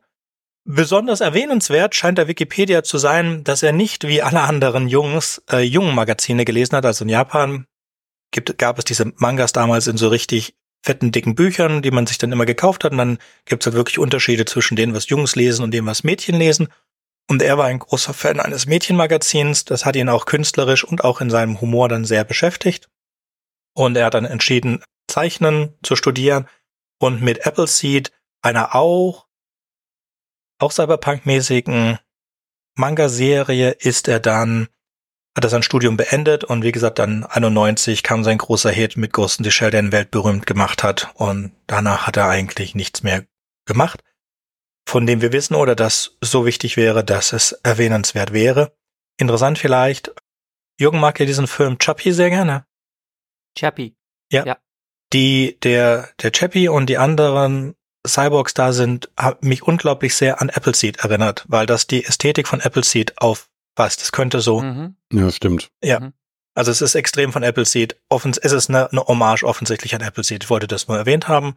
Besonders erwähnenswert scheint der Wikipedia zu sein, dass er nicht wie alle anderen Jungs äh, jungen Magazine gelesen hat. Also in Japan gibt, gab es diese Mangas damals in so richtig fetten, dicken Büchern, die man sich dann immer gekauft hat. Und dann gibt es halt wirklich Unterschiede zwischen dem, was Jungs lesen und dem, was Mädchen lesen. Und er war ein großer Fan eines Mädchenmagazins. Das hat ihn auch künstlerisch und auch in seinem Humor dann sehr beschäftigt. Und er hat dann entschieden, Zeichnen zu studieren und mit Appleseed, einer auch, auch Cyberpunk-mäßigen Manga-Serie ist er dann, hat er sein Studium beendet und wie gesagt, dann 91 kam sein großer Hit mit Ghost in the Shell, der ihn weltberühmt gemacht hat und danach hat er eigentlich nichts mehr gemacht, von dem wir wissen oder das so wichtig wäre, dass es erwähnenswert wäre. Interessant vielleicht, Jürgen mag ja diesen Film Chappie sehr gerne. Chappie. Ja. ja. Die, der, der Chappie und die anderen Cyborgs da sind, hat mich unglaublich sehr an Appleseed erinnert, weil das die Ästhetik von Appleseed aufpasst. Es könnte so, Mhm. Ja, stimmt. Ja. Mhm. also es ist extrem von Appleseed. Offens es ist eine, eine Hommage offensichtlich an Appleseed. Ich wollte das nur erwähnt haben.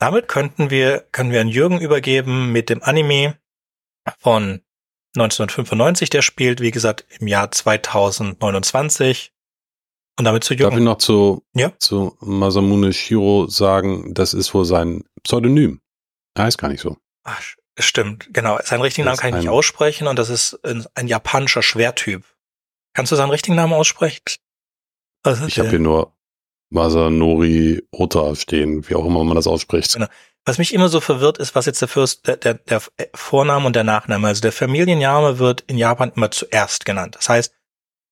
Damit könnten wir, können wir an Jürgen übergeben mit dem Anime von 1995, der spielt, wie gesagt, im Jahr 2029. Und damit zu Darf ich Jürgen. noch zu, Ja. zu Masamune Shiro sagen, das ist wohl sein Pseudonym. Er heißt gar nicht so. Ach, stimmt, genau. Seinen richtigen Namen kann ich nicht aussprechen und das ist ein, japanischer Schwertyp. Kannst du seinen richtigen Namen aussprechen? Also Ich habe hier nur Masanori Ota stehen, wie auch immer man das ausspricht. Genau. Was mich immer so verwirrt, ist, was jetzt der Fürst, der, der, der Vorname und der Nachname. Also der Familienname wird in Japan immer zuerst genannt. Das heißt,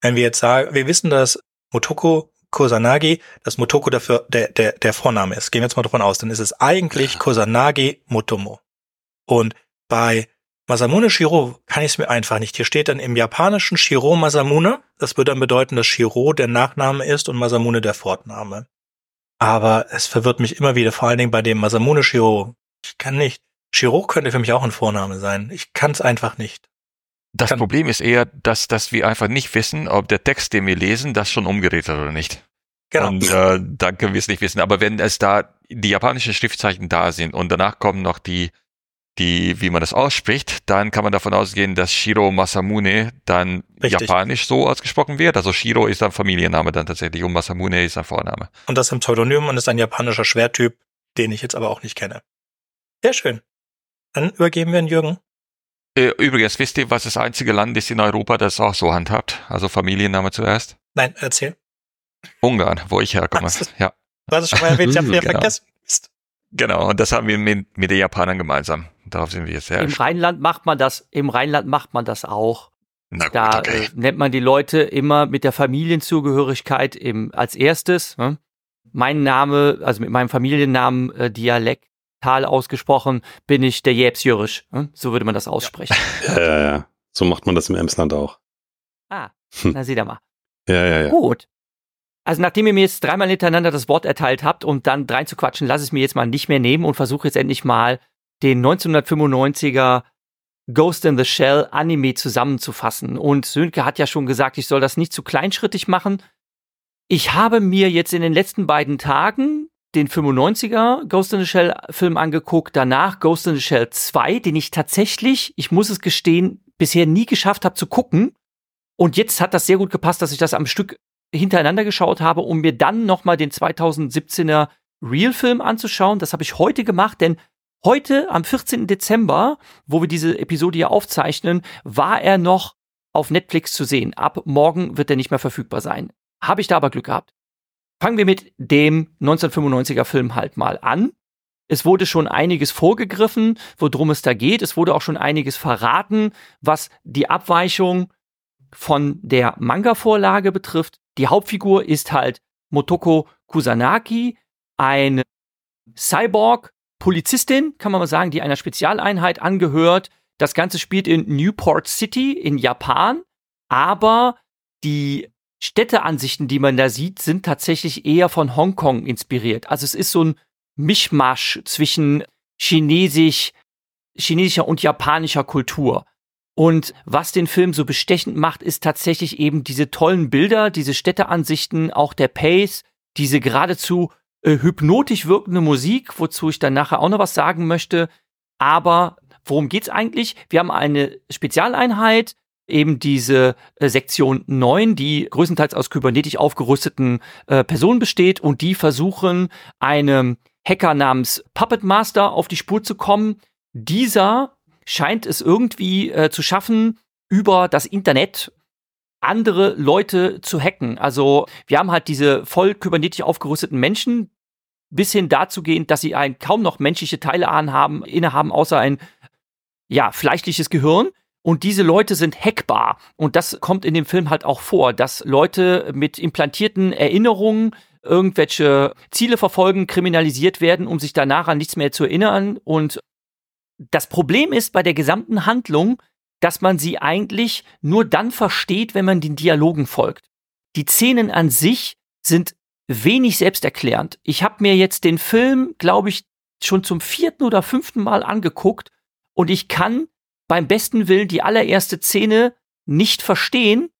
wenn wir jetzt sagen, wir wissen, dass Motoko Kosanagi, dass Motoko dafür der, der, der Vorname ist. Gehen wir jetzt mal davon aus, dann ist es eigentlich Kosanagi Motomo. Und bei Masamune Shiro kann ich es mir einfach nicht. Hier steht dann im japanischen Shiro Masamune. Das würde dann bedeuten, dass Shiro der Nachname ist und Masamune der Fortname. Aber es verwirrt mich immer wieder, vor allen Dingen bei dem Masamune Shiro. Ich kann nicht. Shiro könnte für mich auch ein Vorname sein. Ich kann es einfach nicht. Das Kann- Problem ist eher, dass, dass wir einfach nicht wissen, ob der Text, den wir lesen, das schon umgedreht hat oder nicht. Genau. Und äh, dann können wir es nicht wissen. Aber wenn es da die japanischen Schriftzeichen da sind und danach kommen noch die, die, wie man das ausspricht, dann kann man davon ausgehen, dass Shiro Masamune dann Richtig. japanisch so ausgesprochen wird. Also Shiro ist ein Familienname dann tatsächlich und Masamune ist ein Vorname. Und das im Pseudonym und ist ein japanischer Schwertyp, den ich jetzt aber auch nicht kenne. Sehr schön. Dann übergeben wir an Jürgen. Äh, Übrigens, wisst ihr, was das einzige Land ist in Europa, das auch so handhabt? Also Familienname zuerst? Nein, erzähl. Ungarn, wo ich herkomme. Was? Ja, Du hast es schon mal erwähnt, ich habe wieder Genau. vergessen. Genau. Und das haben wir mit, mit den Japanern gemeinsam. Darauf sind wir jetzt sehr Im Rheinland macht man das, im Rheinland macht man das auch. Na gut, Da okay. äh, nennt man die Leute immer mit der Familienzugehörigkeit im, als erstes. Ne? Mein Name, also mit meinem Familiennamen äh, dialektal ausgesprochen, bin ich der Jäbsjürisch. Ne? So würde man das aussprechen. Ja, ja, ja. So macht man das im Emsland auch. Ah, Hm. na seht ihr mal. Ja, ja, ja. Gut. Also nachdem ihr mir jetzt dreimal hintereinander das Wort erteilt habt und dann drein zu quatschen, lasse ich mir jetzt mal nicht mehr nehmen und versuche jetzt endlich mal den 1995er Ghost in the Shell Anime zusammenzufassen. Und Sönke hat ja schon gesagt, ich soll das nicht zu kleinschrittig machen. Ich habe mir jetzt in den letzten beiden Tagen den 95er Ghost in the Shell Film angeguckt, danach Ghost in the Shell 2, den ich tatsächlich, ich muss es gestehen, bisher nie geschafft habe zu gucken. Und jetzt hat das sehr gut gepasst, dass ich das am Stück hintereinander geschaut habe, um mir dann nochmal den 2017er Real-Film anzuschauen. Das habe ich heute gemacht, denn heute, am 14. Dezember, wo wir diese Episode hier aufzeichnen, war er noch auf Netflix zu sehen. Ab morgen wird er nicht mehr verfügbar sein. Habe ich da aber Glück gehabt. Fangen wir mit dem 1995er Film halt mal an. Es wurde schon einiges vorgegriffen, worum es da geht. Es wurde auch schon einiges verraten, was die Abweichung von der Manga-Vorlage betrifft. Die Hauptfigur ist halt Motoko Kusanagi, eine Cyborg-Polizistin, kann man mal sagen, die einer Spezialeinheit angehört. Das Ganze spielt in Newport City in Japan, aber die Städteansichten, die man da sieht, sind tatsächlich eher von Hongkong inspiriert. Also es ist so ein Mischmasch zwischen chinesisch, chinesischer und japanischer Kultur. Und was den Film so bestechend macht, ist tatsächlich eben diese tollen Bilder, diese Städteansichten, auch der Pace, diese geradezu äh, hypnotisch wirkende Musik, wozu ich dann nachher auch noch was sagen möchte. Aber worum geht's eigentlich? Wir haben eine Spezialeinheit, eben diese äh, Sektion 9, die größtenteils aus kybernetisch aufgerüsteten äh, Personen besteht und die versuchen, einem Hacker namens Puppet Master auf die Spur zu kommen. Dieser scheint es irgendwie äh, zu schaffen, über das Internet andere Leute zu hacken. Also wir haben halt diese voll kybernetisch aufgerüsteten Menschen, bis hin dazu gehend, dass sie ein kaum noch menschliche Teile anhaben, innehaben, außer ein ja, fleischliches Gehirn. Und diese Leute sind hackbar. Und das kommt in dem Film halt auch vor, dass Leute mit implantierten Erinnerungen irgendwelche Ziele verfolgen, kriminalisiert werden, um sich danach an nichts mehr zu erinnern. Und das Problem ist bei der gesamten Handlung, dass man sie eigentlich nur dann versteht, wenn man den Dialogen folgt. Die Szenen an sich sind wenig selbsterklärend. Ich habe mir jetzt den Film, glaube ich, schon zum vierten oder fünften Mal angeguckt und ich kann beim besten Willen die allererste Szene nicht verstehen.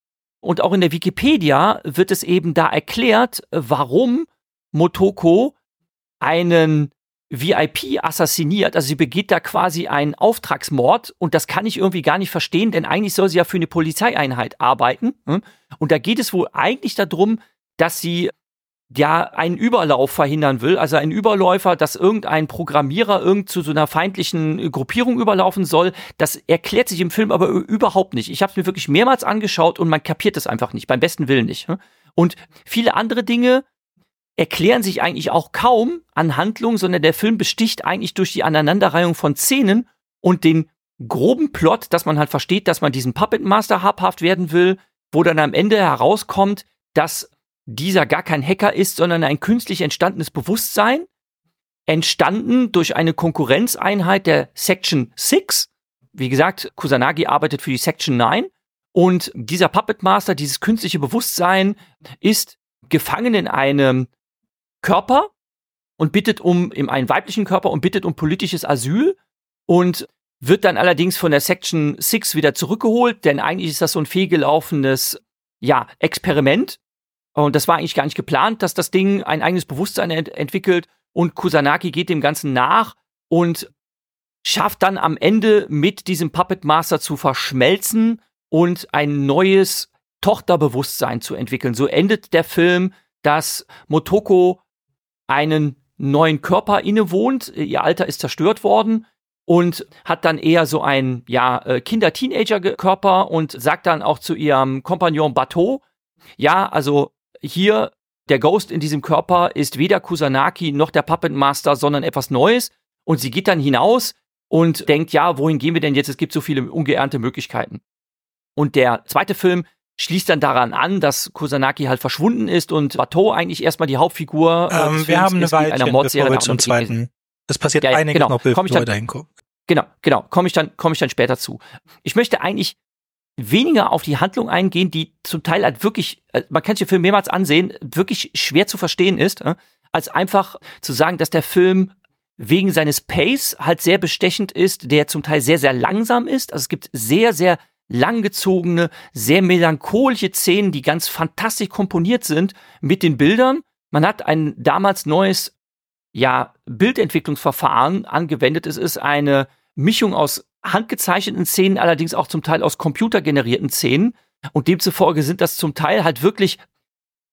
Und auch in der Wikipedia wird es eben da erklärt, warum Motoko einen VIP assassiniert. Also sie begeht da quasi einen Auftragsmord und das kann ich irgendwie gar nicht verstehen, denn eigentlich soll sie ja für eine Polizeieinheit arbeiten. Hm? Und da geht es wohl eigentlich darum, dass sie ja einen Überlauf verhindern will, also ein Überläufer, dass irgendein Programmierer irgend zu so einer feindlichen Gruppierung überlaufen soll. Das erklärt sich im Film aber überhaupt nicht. Ich habe es mir wirklich mehrmals angeschaut und man kapiert es einfach nicht, beim besten Willen nicht. Hm? Und viele andere Dinge, erklären sich eigentlich auch kaum an Handlung, sondern der Film besticht eigentlich durch die Aneinanderreihung von Szenen und den groben Plot, dass man halt versteht, dass man diesen Puppet Master habhaft werden will, wo dann am Ende herauskommt, dass dieser gar kein Hacker ist, sondern ein künstlich entstandenes Bewusstsein, entstanden durch eine Konkurrenzeinheit der Section 6. Wie gesagt, Kusanagi arbeitet für die Section 9 und dieser Puppet Master, dieses künstliche Bewusstsein ist gefangen in einem Körper und bittet um, in einen weiblichen Körper und bittet um politisches Asyl und wird dann allerdings von der Section 6 wieder zurückgeholt, denn eigentlich ist das so ein fehlgelaufenes, ja, Experiment. Und das war eigentlich gar nicht geplant, dass das Ding ein eigenes Bewusstsein ent entwickelt und Kusanaki geht dem Ganzen nach und schafft dann am Ende mit diesem Puppet Master zu verschmelzen und ein neues Tochterbewusstsein zu entwickeln. So endet der Film, dass Motoko einen neuen Körper innewohnt. Ihr Alter ist zerstört worden und hat dann eher so einen ja, äh, Kinder-Teenager-Körper und sagt dann auch zu ihrem Kompagnon Bateau, ja, also hier der Ghost in diesem Körper ist weder Kusanaki noch der Puppet Master, sondern etwas Neues. Und sie geht dann hinaus und denkt, ja, wohin gehen wir denn jetzt? Es gibt so viele ungeernte Möglichkeiten. Und der zweite Film schließt dann daran an, dass Kusanagi halt verschwunden ist und Bateau eigentlich erstmal die Hauptfigur. Äh, ähm, wir haben eine Weile, einer Mordserie bevor wir zum zweiten. Es passiert ja, einiges genau. noch, bevor wir dahin kommen. Genau, genau. Komme ich dann, komme ich dann später zu. Ich möchte eigentlich weniger auf die Handlung eingehen, die zum Teil halt wirklich, äh, man kann sich den Film mehrmals ansehen, wirklich schwer zu verstehen ist, äh, als einfach zu sagen, dass der Film wegen seines Pace halt sehr bestechend ist, der zum Teil sehr, sehr langsam ist. Also es gibt sehr, sehr langgezogene, sehr melancholische Szenen, die ganz fantastisch komponiert sind mit den Bildern. Man hat ein damals neues, ja, Bildentwicklungsverfahren angewendet. Es ist eine Mischung aus handgezeichneten Szenen, allerdings auch zum Teil aus computergenerierten Szenen. Und demzufolge sind das zum Teil halt wirklich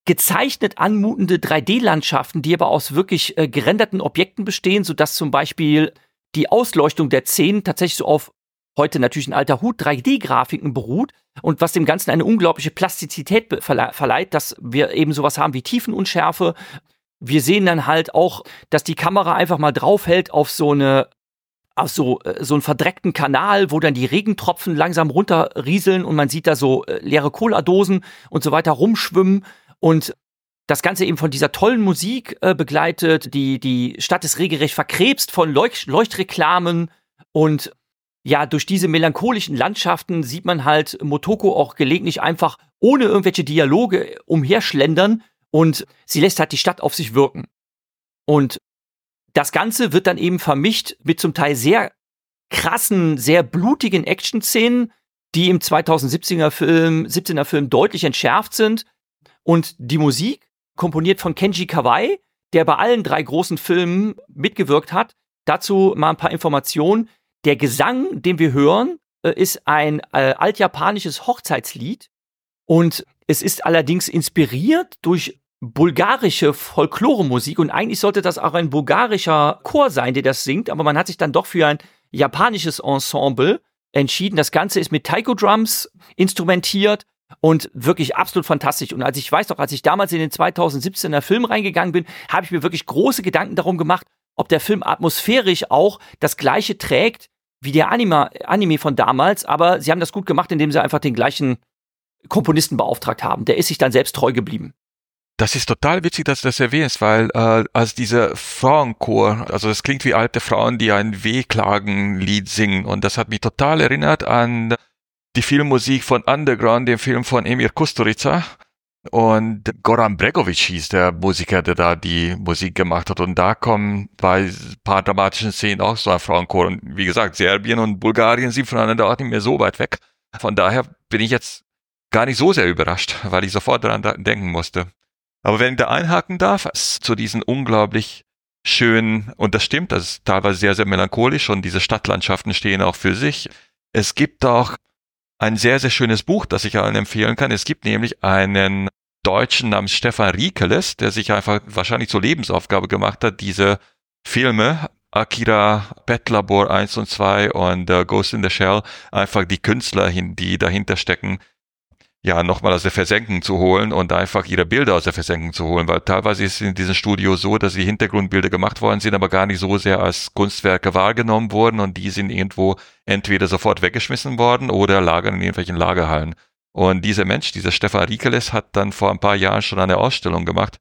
gezeichnet anmutende 3D-Landschaften, die aber aus wirklich äh, gerenderten Objekten bestehen, sodass zum Beispiel die Ausleuchtung der Szenen tatsächlich so auf heute natürlich ein alter Hut 3D-Grafiken beruht und was dem Ganzen eine unglaubliche Plastizität verle verleiht, dass wir eben sowas haben wie Tiefenunschärfe. Wir sehen dann halt auch, dass die Kamera einfach mal draufhält auf so eine auf so, äh, so einen verdreckten Kanal, wo dann die Regentropfen langsam runterrieseln und man sieht da so äh, leere Cola-Dosen und so weiter rumschwimmen und das Ganze eben von dieser tollen Musik äh, begleitet. Die, die Stadt ist regelrecht verkrebst von Leuch Leuchtreklamen und ja, durch diese melancholischen Landschaften sieht man halt Motoko auch gelegentlich einfach ohne irgendwelche Dialoge umherschlendern und sie lässt halt die Stadt auf sich wirken. Und das Ganze wird dann eben vermischt mit zum Teil sehr krassen, sehr blutigen Action-Szenen, die im 2017er Film, 17er Film deutlich entschärft sind. Und die Musik, komponiert von Kenji Kawai, der bei allen drei großen Filmen mitgewirkt hat. Dazu mal ein paar Informationen. Der Gesang, den wir hören, äh, ist ein äh, altjapanisches Hochzeitslied und es ist allerdings inspiriert durch bulgarische Folkloremusik und eigentlich sollte das auch ein bulgarischer Chor sein, der das singt, aber man hat sich dann doch für ein japanisches Ensemble entschieden. Das Ganze ist mit Taiko Drums instrumentiert und wirklich absolut fantastisch. Und als ich weiß doch, als ich damals in den 2017er Film reingegangen bin, habe ich mir wirklich große Gedanken darum gemacht, ob der Film atmosphärisch auch das gleiche trägt wie der Anima, Anime von damals, aber sie haben das gut gemacht, indem sie einfach den gleichen Komponisten beauftragt haben. Der ist sich dann selbst treu geblieben. Das ist total witzig, dass du das erwähnst, weil äh, als dieser Frauenchor, also das klingt wie alte Frauen, die ein Wehklagenlied singen und das hat mich total erinnert an die Filmmusik von Underground, dem Film von Emir Kusturica. Und Goran Bregovic hieß der Musiker, der da die Musik gemacht hat. Und da kommen bei ein paar dramatischen Szenen auch so ein Frauenchor. Und wie gesagt, Serbien und Bulgarien sind voneinander auch nicht mehr so weit weg. Von daher bin ich jetzt gar nicht so sehr überrascht, weil ich sofort daran denken musste. Aber wenn ich da einhaken darf, zu diesen unglaublich schönen, und das stimmt, das ist teilweise sehr, sehr melancholisch und diese Stadtlandschaften stehen auch für sich. Es gibt auch ein sehr, sehr schönes Buch, das ich allen empfehlen kann. Es gibt nämlich einen Deutschen namens Stefan Riekeles, der sich einfach wahrscheinlich zur Lebensaufgabe gemacht hat, diese Filme Akira, Betlabor 1 und 2 und uh, Ghost in the Shell, einfach die Künstler, hin, die dahinter stecken, ja, nochmal aus der Versenkung zu holen und einfach ihre Bilder aus der Versenkung zu holen, weil teilweise ist es in diesem Studio so, dass die Hintergrundbilder gemacht worden sind, aber gar nicht so sehr als Kunstwerke wahrgenommen wurden und die sind irgendwo entweder sofort weggeschmissen worden oder lagern in irgendwelchen Lagerhallen. Und dieser Mensch, dieser Stefan Riekeles, hat dann vor ein paar Jahren schon eine Ausstellung gemacht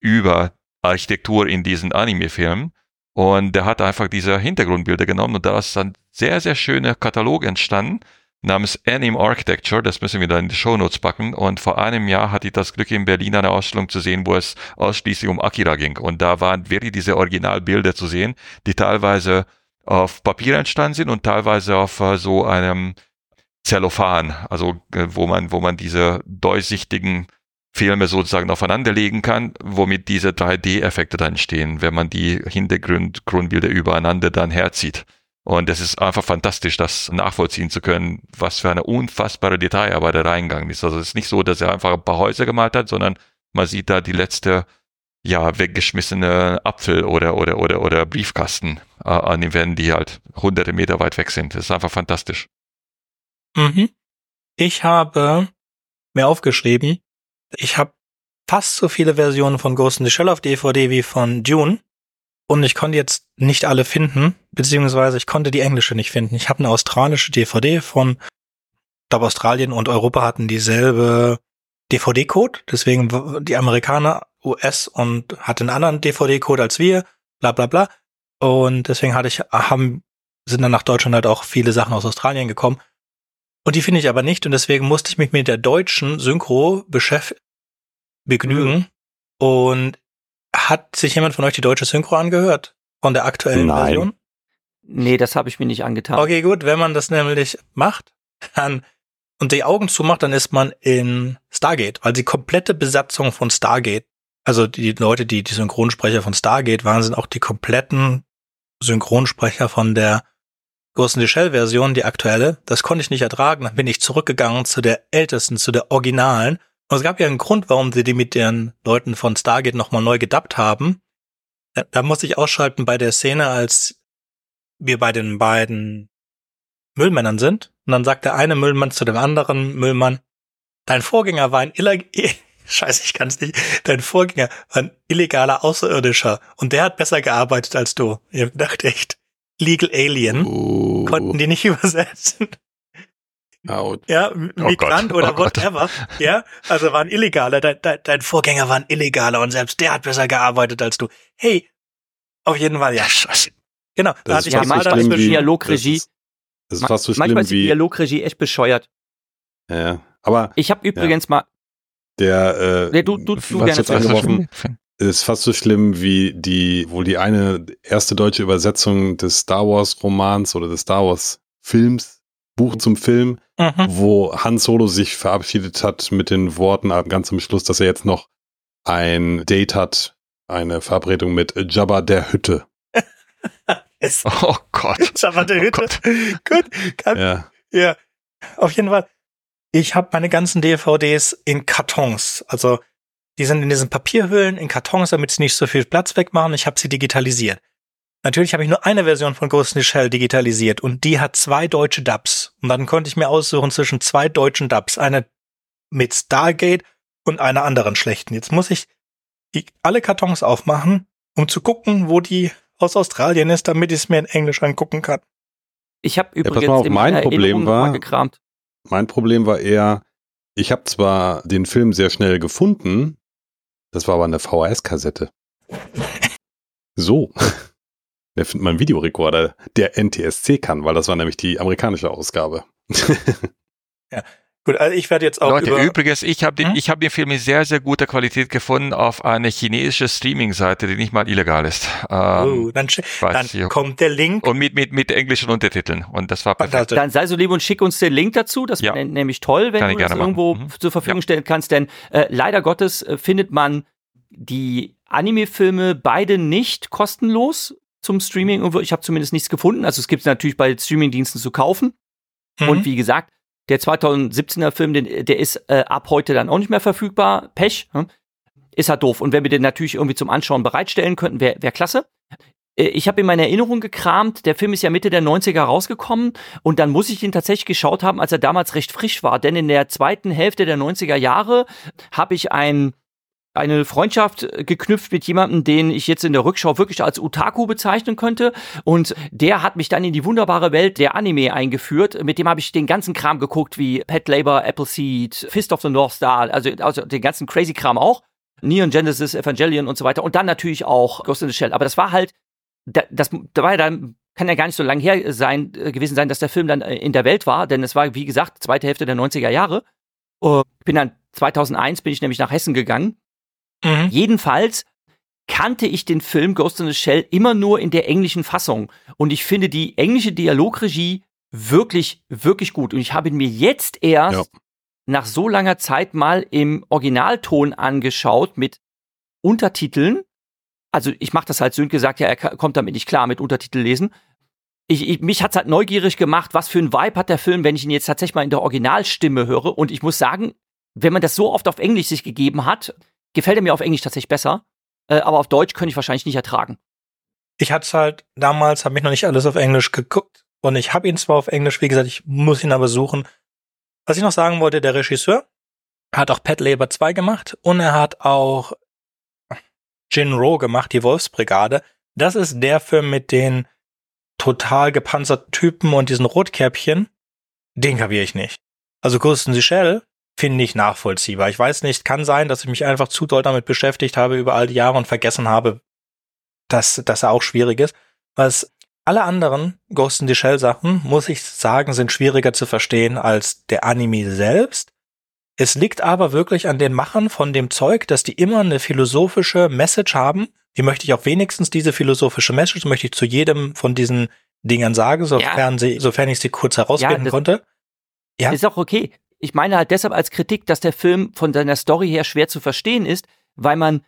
über Architektur in diesen Anime-Filmen. Und der hat einfach diese Hintergrundbilder genommen und daraus ist ein sehr, sehr schöner Katalog entstanden, namens Anime Architecture, das müssen wir dann in die Show Notes packen. Und vor einem Jahr hatte ich das Glück, in Berlin eine Ausstellung zu sehen, wo es ausschließlich um Akira ging. Und da waren wirklich diese Originalbilder zu sehen, die teilweise auf Papier entstanden sind und teilweise auf uh, so einem Zellophan, also äh, wo man, wo man diese durchsichtigen Filme sozusagen aufeinanderlegen kann, womit diese 3D-Effekte dann entstehen, wenn man die Hintergrundbilder übereinander dann herzieht. Und es ist einfach fantastisch, das nachvollziehen zu können, was für eine unfassbare Detailarbeit da reingegangen ist. Also es ist nicht so, dass er einfach ein paar Häuser gemalt hat, sondern man sieht da die letzte, ja, weggeschmissene Apfel oder, oder, oder, oder Briefkasten äh, an den Wänden, die halt hunderte Meter weit weg sind. Das ist einfach fantastisch. Mhm. Ich habe mir aufgeschrieben, ich habe fast so viele Versionen von Ghost in the Shell auf DVD wie von Dune. Und ich konnte jetzt nicht alle finden, beziehungsweise ich konnte die englische nicht finden. Ich habe eine australische DVD von, ich glaube Australien und Europa hatten dieselbe DVD-Code, deswegen die Amerikaner US und hatte einen anderen DVD-Code als wir, bla bla bla. Und deswegen hatte ich, haben, sind dann nach Deutschland halt auch viele Sachen aus Australien gekommen. Und die finde ich aber nicht und deswegen musste ich mich mit der deutschen Synchro beschäftigen, begnügen. Mhm. Und hat sich jemand von euch die deutsche Synchro angehört? Von der aktuellen Nein. Version? Nee, das habe ich mir nicht angetan. Okay, gut. Wenn man das nämlich macht, dann und die Augen zumacht, dann ist man in Stargate, weil die komplette Besatzung von Stargate, also die Leute, die die Synchronsprecher von Stargate waren, sind auch die kompletten Synchronsprecher von der Ghost in the Shell Version, die aktuelle. Das konnte ich nicht ertragen. Dann bin ich zurückgegangen zu der ältesten, zu der originalen und es gab ja einen Grund, warum sie die mit den Leuten von Stargate nochmal neu gedubbt haben. Da, da muss ich ausschalten bei der Szene, als wir bei den beiden Müllmännern sind. Und dann sagt der eine Müllmann zu dem anderen Müllmann, dein Vorgänger war ein illeg Scheiße, ich kann's nicht. Dein Vorgänger war ein illegaler Außerirdischer und der hat besser gearbeitet als du. Ich dachte echt, Legal Alien. Uh. Konnten die nicht übersetzen. Out. Ja, oh Migrant oh oder whatever. Ja, also war ein Illegaler. Dein, dein, dein Vorgänger war ein Illegaler und selbst der hat besser gearbeitet als du. Hey, auf jeden Fall, ja. Genau, das da hatte ich mal dann wie, Dialogregie. Das ist, das ist fast so schlimm Manchmal ist die Dialogregie echt bescheuert. Ja, aber. Ich habe übrigens ja. mal. Der, äh, der, du, du, du gerne eingeworfen, ist fast so schlimm wie die, wohl die eine erste deutsche Übersetzung des Star Wars Romans oder des Star Wars Films, Buch zum Film, mhm. wo Han Solo sich verabschiedet hat mit den Worten ganz am Schluss, dass er jetzt noch ein Date hat, eine Verabredung mit Jabba der Hütte. oh Gott. Jabba der oh Hütte. Gott. Gut. Kann, ja. ja. Auf jeden Fall. Ich habe meine ganzen DVDs in Kartons. Also die sind in diesen Papierhüllen in Kartons, damit sie nicht so viel Platz wegmachen. Ich habe sie digitalisiert. Natürlich habe ich nur eine Version von Ghost in the Shell digitalisiert und die hat zwei deutsche Dubs. Und dann konnte ich mir aussuchen zwischen zwei deutschen Dubs. Eine mit Stargate und einer anderen schlechten. Jetzt muss ich alle Kartons aufmachen, um zu gucken, wo die aus Australien ist, damit ich es mir in Englisch angucken kann. Ich habe übrigens ja, auf, mein Problem war, gekramt. Mein Problem war eher, ich habe zwar den Film sehr schnell gefunden, das war aber eine VHS-Kassette. so. Wer findet mein Videorekorder, der NTSC kann, weil das war nämlich die amerikanische Ausgabe. ja, Gut, also ich werde jetzt auch Leute, über übrigens, ich habe den, Hm? ich habe den Film in sehr, sehr guter Qualität gefunden auf eine chinesische Streaming-Seite, die nicht mal illegal ist. oh, Ähm, dann, weiß dann ob- kommt der Link. und mit, mit, mit englischen Untertiteln. Und das war perfekt. Dann sei so lieb und schick uns den Link dazu. Das Ja. wäre nämlich toll, wenn Kann du das machen. irgendwo Mhm. zur Verfügung Ja. stellen kannst. Denn äh, leider Gottes äh, findet man die Anime-Filme beide nicht kostenlos zum Streaming. irgendwo. Ich habe zumindest nichts gefunden. Also es gibt es natürlich bei Streamingdiensten zu kaufen. Mhm. Und wie gesagt, der 2017er Film, den, der ist äh, ab heute dann auch nicht mehr verfügbar. Pech. Hm? Ist halt doof. Und wenn wir den natürlich irgendwie zum Anschauen bereitstellen könnten, wäre wär klasse. Äh, Ich habe in meiner Erinnerung gekramt, der Film ist ja Mitte der 90er rausgekommen und dann muss ich ihn tatsächlich geschaut haben, als er damals recht frisch war. Denn in der zweiten Hälfte der 90er Jahre habe ich ein eine Freundschaft äh, geknüpft mit jemandem, den ich jetzt in der Rückschau wirklich als Utaku bezeichnen könnte. Und der hat mich dann in die wunderbare Welt der Anime eingeführt. Mit dem habe ich den ganzen Kram geguckt, wie Pet Labor, Appleseed, Fist of the North Star, also, also den ganzen crazy Kram auch. Neon Genesis, Evangelion und so weiter. Und dann natürlich auch Ghost in the Shell. Aber das war halt, da, das, da war ja dann, kann ja gar nicht so lange her sein, äh, gewesen sein, dass der Film dann äh, in der Welt war. Denn es war, wie gesagt, zweite Hälfte der 90er Jahre. Äh, bin dann 2001 bin ich nämlich nach Hessen gegangen Mhm. Jedenfalls kannte ich den Film Ghost in the Shell immer nur in der englischen Fassung. Und ich finde die englische Dialogregie wirklich, wirklich gut. Und ich habe ihn mir jetzt erst Ja. nach so langer Zeit mal im Originalton angeschaut mit Untertiteln. Also ich mache das halt, Sönke sagt ja, er kommt damit nicht klar mit Untertitel lesen. Ich, ich, mich hat's halt neugierig gemacht, was für ein Vibe hat der Film, wenn ich ihn jetzt tatsächlich mal in der Originalstimme höre. Und ich muss sagen, wenn man das so oft auf Englisch sich gegeben hat, gefällt er mir auf Englisch tatsächlich besser. Äh, aber auf Deutsch könnte ich wahrscheinlich nicht ertragen. Ich hatte es halt damals, habe ich noch nicht alles auf Englisch geguckt und ich habe ihn zwar auf Englisch, wie gesagt, ich muss ihn aber suchen. Was ich noch sagen wollte, der Regisseur hat auch Pet Labor 2 gemacht und er hat auch Jinro gemacht, die Wolfsbrigade. Das ist der Film mit den total gepanzerten Typen und diesen Rotkäppchen. Den kapiere ich nicht. Also the Shell finde ich nachvollziehbar. Ich weiß nicht, kann sein, dass ich mich einfach zu doll damit beschäftigt habe über all die Jahre und vergessen habe, dass, er auch schwierig ist. Was alle anderen Ghost in the Shell Sachen, muss ich sagen, sind schwieriger zu verstehen als der Anime selbst. Es liegt aber wirklich an den Machern von dem Zeug, dass die immer eine philosophische Message haben. Die möchte ich auch wenigstens diese philosophische Message, möchte ich zu jedem von diesen Dingern sagen, sofern, sie, sofern ich sie kurz herausfinden das- konnte. Ja. Ist auch okay. Ich meine halt deshalb als Kritik, dass der Film von seiner Story her schwer zu verstehen ist, weil man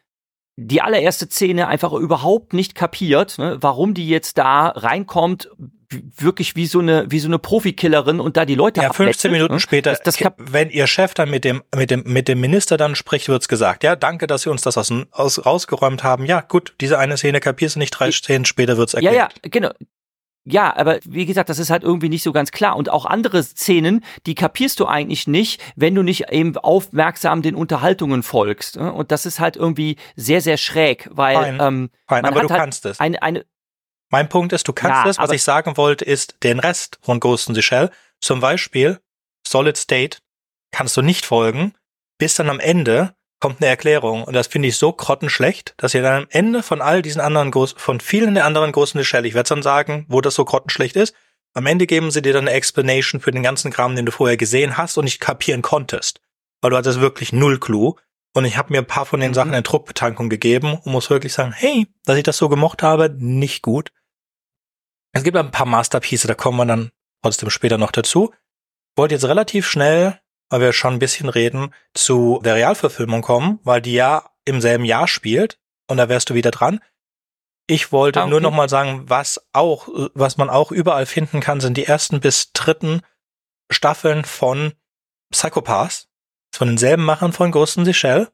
die allererste Szene einfach überhaupt nicht kapiert, ne, warum die jetzt da reinkommt, wirklich wie so eine wie so eine Profikillerin und da die Leute Ja, 15 abmetzelt, Minuten ne? später, Das, das wenn ihr Chef dann mit dem, mit dem, mit dem Minister dann spricht, wird's gesagt. Ja, danke, dass Sie uns das aus, aus, rausgeräumt haben. Ja, gut, diese eine Szene kapierst du nicht, drei Szenen später wird's Ja, erklärt. ja, genau. Ja, aber wie gesagt, das ist halt irgendwie nicht so ganz klar. Und auch andere Szenen, die kapierst du eigentlich nicht, wenn du nicht eben aufmerksam den Unterhaltungen folgst. ne? Und das ist halt irgendwie sehr, sehr schräg, weil Fein. ähm, Fein, aber du halt kannst es. eine, eine, Mein Punkt ist, du kannst Ja, es. Was ich sagen wollte, ist, den Rest von Ghost in the Shell, zum Beispiel Solid State, kannst du nicht folgen, bis dann am Ende kommt eine Erklärung. Und das finde ich so grottenschlecht, dass ihr dann am Ende von all diesen anderen, Ghost, von vielen der anderen the Shell, ich werde dann sagen, wo das so grottenschlecht ist, am Ende geben sie dir dann eine Explanation für den ganzen Kram, den du vorher gesehen hast und nicht kapieren konntest. Weil du hattest wirklich null Clou. Und ich habe mir ein paar von den Mhm. Sachen in Druckbetankung gegeben und muss wirklich sagen, hey, dass ich das so gemocht habe, nicht gut. Es gibt ein paar Masterpieces, da kommen wir dann trotzdem später noch dazu. Ich wollte jetzt relativ schnell, weil wir schon ein bisschen reden, zu der Realverfilmung kommen, weil die ja im selben Jahr spielt und da wärst du wieder dran. Ich wollte Ah, okay. nur noch mal sagen, was auch, was man auch überall finden kann, sind die ersten bis dritten Staffeln von Psychopaths, von denselben Machern von Ghost in the Shell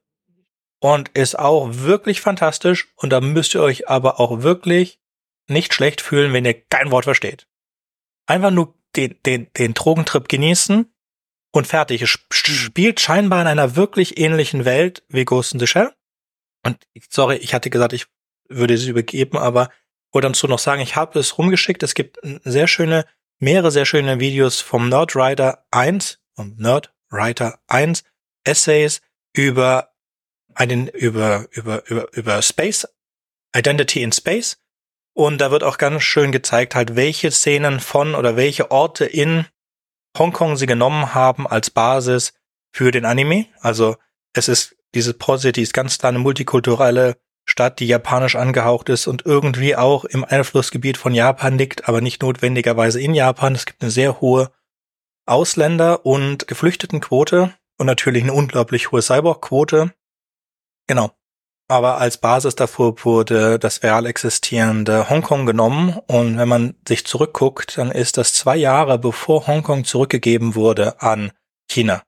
und ist auch wirklich fantastisch und da müsst ihr euch aber auch wirklich nicht schlecht fühlen, wenn ihr kein Wort versteht. Einfach nur den, den, den Drogentrip genießen und fertig. Es sp- spielt scheinbar in einer wirklich ähnlichen Welt wie Ghost in the Shell. Und sorry, ich hatte gesagt, ich würde es übergeben, aber wollte dazu noch sagen, ich habe es rumgeschickt. Es gibt sehr schöne, mehrere sehr schöne Videos vom Nerdwriter 1, vom Nerdwriter 1, Essays über einen, über, über, über, über Space, Identity in Space. Und da wird auch ganz schön gezeigt, halt, welche Szenen von oder welche Orte in Hongkong sie genommen haben als Basis für den Anime. Also es ist diese Port City ist ganz klar eine multikulturelle Stadt, die japanisch angehaucht ist und irgendwie auch im Einflussgebiet von Japan liegt, aber nicht notwendigerweise in Japan. Es gibt eine sehr hohe Ausländer- und Geflüchtetenquote und natürlich eine unglaublich hohe Cyborg-Quote. Genau. Aber als Basis davor wurde das real existierende Hongkong genommen. Und wenn man sich zurückguckt, dann ist das zwei Jahre bevor Hongkong zurückgegeben wurde an China.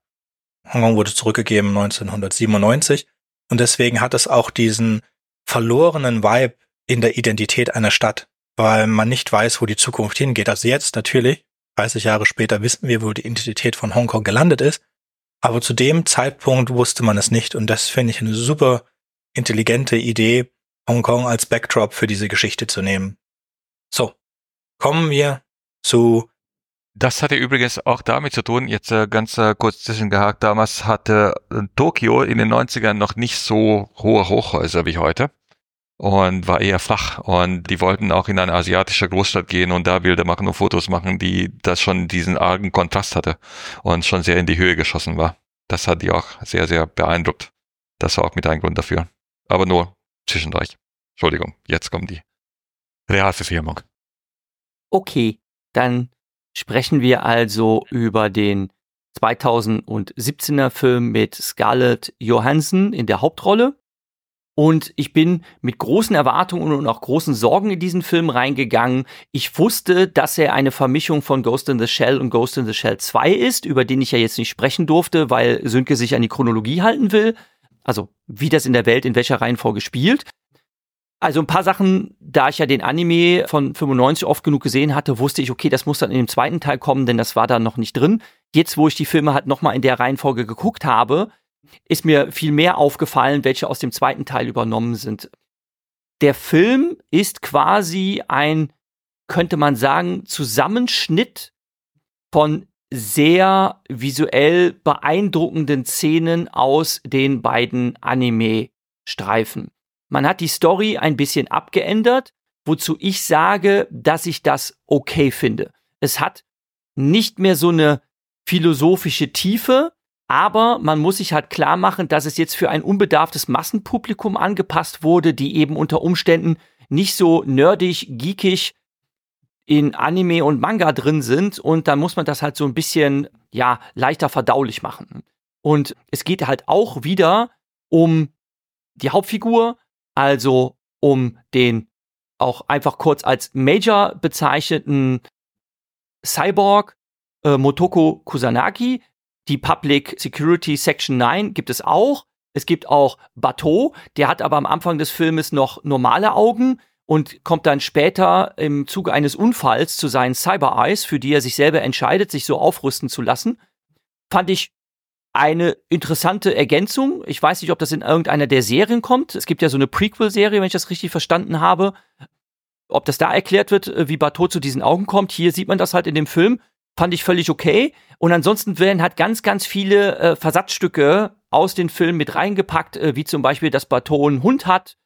Hongkong wurde zurückgegeben 1997. Und deswegen hat es auch diesen verlorenen Vibe in der Identität einer Stadt, weil man nicht weiß, wo die Zukunft hingeht. Also jetzt natürlich, 30 Jahre später wissen wir, wo die Identität von Hongkong gelandet ist. Aber zu dem Zeitpunkt wusste man es nicht. Und das finde ich eine super intelligente Idee, Hongkong als Backdrop für diese Geschichte zu nehmen. So, kommen wir zu das hatte übrigens auch damit zu tun, jetzt äh, ganz äh, kurz zwischengehakt, damals hatte äh, Tokio in den 90ern noch nicht so hohe Hochhäuser wie heute und war eher flach und die wollten auch in eine asiatische Großstadt gehen und da Bilder machen und Fotos machen, die das schon diesen argen Kontrast hatte und schon sehr in die Höhe geschossen war. Das hat die auch sehr, sehr beeindruckt. Das war auch mit ein Grund dafür. Aber nur zwischendurch. Entschuldigung, jetzt kommt die Realverfilmung. Okay, dann sprechen wir also über den 2017er Film mit Scarlett Johansson in der Hauptrolle. Und ich bin mit großen Erwartungen und auch großen Sorgen in diesen Film reingegangen. Ich wusste, dass er eine Vermischung von Ghost in the Shell und Ghost in the Shell 2 ist, über den ich ja jetzt nicht sprechen durfte, weil Sönke sich an die Chronologie halten will. Also, wie das in der Welt in welcher Reihenfolge spielt. Also ein paar Sachen, da ich ja den Anime von 95 oft genug gesehen hatte, wusste ich, okay, das muss dann in dem zweiten Teil kommen, denn das war da noch nicht drin. Jetzt, wo ich die Filme halt nochmal in der Reihenfolge geguckt habe, ist mir viel mehr aufgefallen, welche aus dem zweiten Teil übernommen sind. Der Film ist quasi ein, könnte man sagen, Zusammenschnitt von sehr visuell beeindruckenden Szenen aus den beiden Anime-Streifen. Man hat die Story ein bisschen abgeändert, wozu ich sage, dass ich das okay finde. Es hat nicht mehr so eine philosophische Tiefe, aber man muss sich halt klar machen, dass es jetzt für ein unbedarftes Massenpublikum angepasst wurde, die eben unter Umständen nicht so nerdig, geekig in Anime und Manga drin sind und dann muss man das halt so ein bisschen, ja, leichter verdaulich machen. Und es geht halt auch wieder um die Hauptfigur, also um den auch einfach kurz als Major bezeichneten Cyborg äh, Motoko Kusanagi. Die Public Security Section 9 gibt es auch. Es gibt auch Bateau, der hat aber am Anfang des Filmes noch normale Augen und kommt dann später im Zuge eines Unfalls zu seinen Cyber Eyes, für die er sich selber entscheidet, sich so aufrüsten zu lassen. Fand ich eine interessante Ergänzung. Ich weiß nicht, ob das in irgendeiner der Serien kommt. Es gibt ja so eine Prequel-Serie, wenn ich das richtig verstanden habe. Ob das da erklärt wird, äh, wie Bateau zu diesen Augen kommt. Hier sieht man das halt in dem Film. Fand ich völlig okay. Und ansonsten werden halt ganz, ganz viele äh, Versatzstücke aus den Filmen mit reingepackt, äh, wie zum Beispiel, dass Bateau einen Hund hat.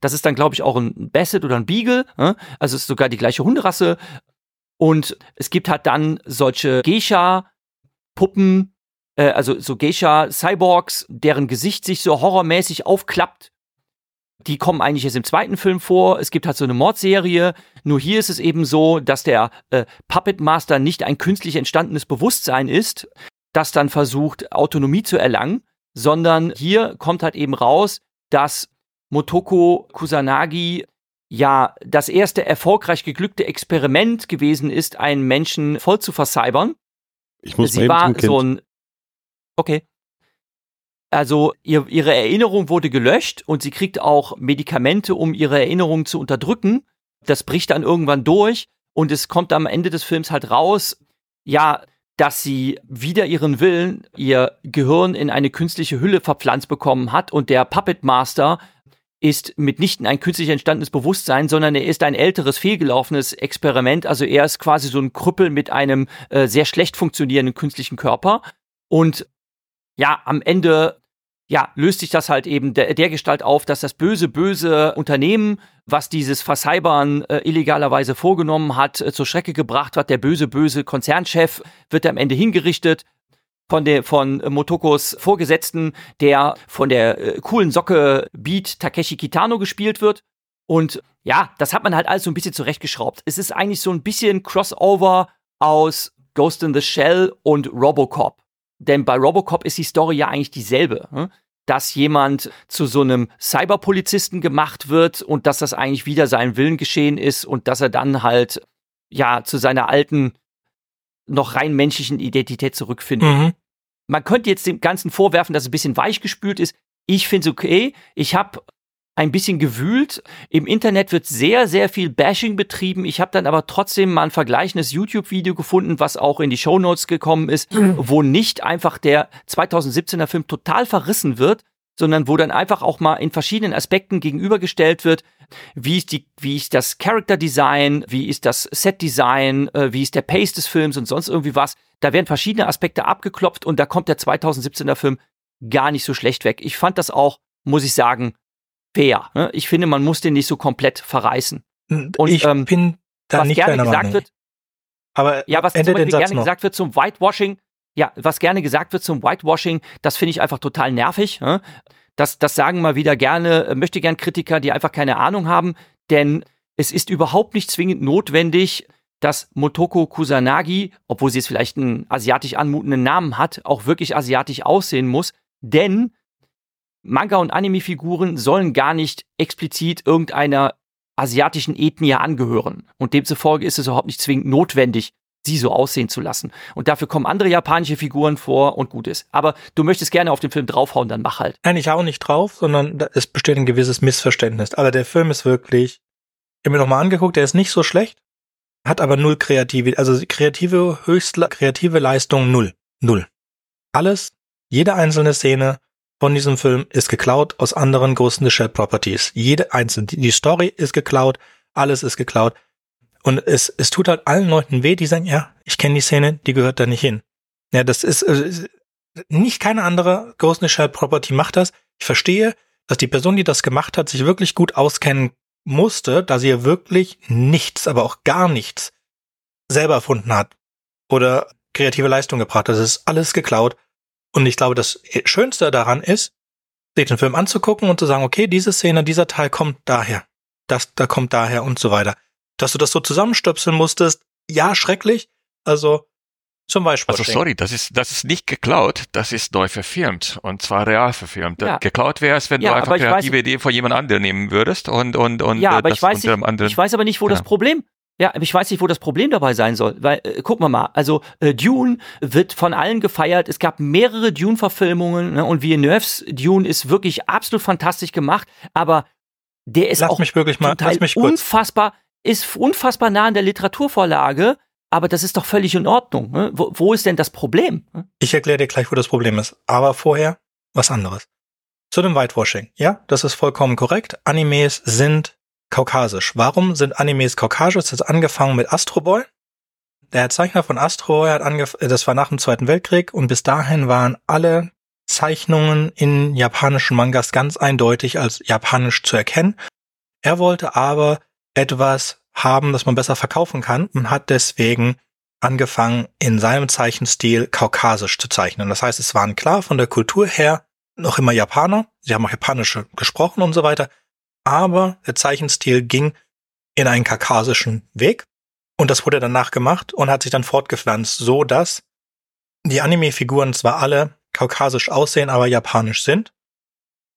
Das ist dann, glaube ich, auch ein Basset oder ein Beagle. Äh? Also es ist sogar die gleiche Hunderasse. Und es gibt halt dann solche Geisha-Puppen, äh, also so Geisha-Cyborgs, deren Gesicht sich so horrormäßig aufklappt. Die kommen eigentlich erst im zweiten Film vor. Es gibt halt so eine Mordserie. Nur hier ist es eben so, dass der äh, Puppet Master nicht ein künstlich entstandenes Bewusstsein ist, das dann versucht, Autonomie zu erlangen, sondern hier kommt halt eben raus, dass Motoko Kusanagi ja das erste erfolgreich geglückte Experiment gewesen ist, einen Menschen voll zu vercybern. Ich muss Sie war so ein Okay. Also ihr, ihre Erinnerung wurde gelöscht und sie kriegt auch Medikamente, um ihre Erinnerung zu unterdrücken. Das bricht dann irgendwann durch und es kommt am Ende des Films halt raus, ja, dass sie wieder ihren Willen, ihr Gehirn in eine künstliche Hülle verpflanzt bekommen hat und der Puppet Master ist mitnichten ein künstlich entstandenes Bewusstsein, sondern er ist ein älteres, fehlgelaufenes Experiment. Also er ist quasi so ein Krüppel mit einem äh, sehr schlecht funktionierenden künstlichen Körper. Und ja, am Ende ja, löst sich das halt eben der, der Gestalt auf, dass das böse, böse Unternehmen, was dieses Vercybern äh, illegalerweise vorgenommen hat, äh, zur Schrecke gebracht hat, der böse, böse Konzernchef wird am Ende hingerichtet von der von Motokos Vorgesetzten, der von der äh, coolen Socke Beat Takeshi Kitano gespielt wird. Und ja, das hat man halt alles so ein bisschen zurechtgeschraubt. Es ist eigentlich so ein bisschen Crossover aus Ghost in the Shell und Robocop. Denn bei Robocop ist die Story ja eigentlich dieselbe. Hm? Dass jemand zu so einem Cyberpolizisten gemacht wird und dass das eigentlich wieder sein Willen geschehen ist und dass er dann halt ja zu seiner alten, noch rein menschlichen Identität zurückfindet. Mhm. Man könnte jetzt dem Ganzen vorwerfen, dass es ein bisschen weichgespült ist. Ich finde es okay. Ich habe ein bisschen gewühlt. Im Internet wird sehr, sehr viel Bashing betrieben. Ich habe dann aber trotzdem mal ein vergleichendes YouTube-Video gefunden, was auch in die Show Notes gekommen ist, mhm. wo nicht einfach der 2017er Film total verrissen wird, sondern wo dann einfach auch mal in verschiedenen Aspekten gegenübergestellt wird, wie ist die, wie ist das Character Design, wie ist das Set Design, äh, wie ist der Pace des Films und sonst irgendwie was. Da werden verschiedene Aspekte abgeklopft und da kommt der 2017er Film gar nicht so schlecht weg. Ich fand das auch, muss ich sagen, fair. Ne? Ich finde, man muss den nicht so komplett verreißen. Hm, und ich ähm, bin da was nicht gerne gesagt Meinung. wird. Aber ja, was zum Beispiel gerne noch. gesagt wird zum Whitewashing, ja, was gerne gesagt wird zum Whitewashing, das finde ich einfach total nervig. Ne? Das, das sagen mal wieder gerne, äh, möchte gern Kritiker, die einfach keine Ahnung haben, denn es ist überhaupt nicht zwingend notwendig, dass Motoko Kusanagi, obwohl sie jetzt vielleicht einen asiatisch anmutenden Namen hat, auch wirklich asiatisch aussehen muss, denn Manga- und Anime-Figuren sollen gar nicht explizit irgendeiner asiatischen Ethnie angehören. Und demzufolge ist es überhaupt nicht zwingend notwendig, sie so aussehen zu lassen. Und dafür kommen andere japanische Figuren vor und gut ist. Aber du möchtest gerne auf den Film draufhauen, dann mach halt. Nein, ich hau nicht drauf, sondern es besteht ein gewisses Missverständnis. Aber der Film ist wirklich, ich habe mir nochmal angeguckt, der ist nicht so schlecht, hat aber null kreative, also kreative, höchst kreative Leistung null. Null. Alles, jede einzelne Szene von diesem Film ist geklaut aus anderen großen Shell Properties. Jede einzelne, die Story ist geklaut, alles ist geklaut. Und es, es tut halt allen Leuten weh, die sagen, ja, ich kenne die Szene, die gehört da nicht hin. Ja, das ist, äh, nicht keine andere Ghost Shell Property macht das. Ich verstehe, dass die Person, die das gemacht hat, sich wirklich gut auskennen musste, da sie ja wirklich nichts, aber auch gar nichts selber erfunden hat oder kreative Leistung gebracht. Das ist alles geklaut. Und ich glaube, das Schönste daran ist, sich den Film anzugucken und zu sagen, okay, diese Szene, dieser Teil kommt daher. Das, da kommt daher und so weiter. Dass du das so zusammenstöpseln musstest, ja, schrecklich. Also, zum Beispiel. Also sorry, das ist, das ist nicht geklaut, das ist neu verfilmt und zwar real verfilmt. Ja. Geklaut wäre es, wenn ja, du einfach kreative Idee von jemand anderem nehmen würdest und und und ja, aber ich weiß, nicht, ich weiß aber nicht, wo ja. das Problem ja, aber ich weiß nicht, wo das Problem dabei sein soll, weil äh, gucken wir mal, also äh, Dune wird von allen gefeiert. Es gab mehrere Dune-Verfilmungen ne, und Villeneuve's Dune ist wirklich absolut fantastisch gemacht, aber der ist lass auch mich wirklich mal, lass mich kurz. unfassbar, ist unfassbar nah an der Literaturvorlage, aber das ist doch völlig in Ordnung. Ne? Wo, wo ist denn das Problem? Ich erkläre dir gleich, wo das Problem ist, aber vorher was anderes. Zu dem Whitewashing. Ja, das ist vollkommen korrekt. Animes sind kaukasisch. Warum sind Animes kaukasisch? Das hat angefangen mit Astro Boy. Der Zeichner von Astro Boy hat angefangen, das war nach dem Zweiten Weltkrieg und bis dahin waren alle Zeichnungen in japanischen Mangas ganz eindeutig als japanisch zu erkennen. Er wollte aber etwas haben, das man besser verkaufen kann und hat deswegen angefangen, in seinem Zeichenstil kaukasisch zu zeichnen. Das heißt, es waren klar von der Kultur her noch immer Japaner. Sie haben auch Japanische gesprochen und so weiter aber der Zeichenstil ging in einen kaukasischen Weg und das wurde danach gemacht und hat sich dann fortgepflanzt, so dass die Anime-Figuren zwar alle kaukasisch aussehen, aber japanisch sind.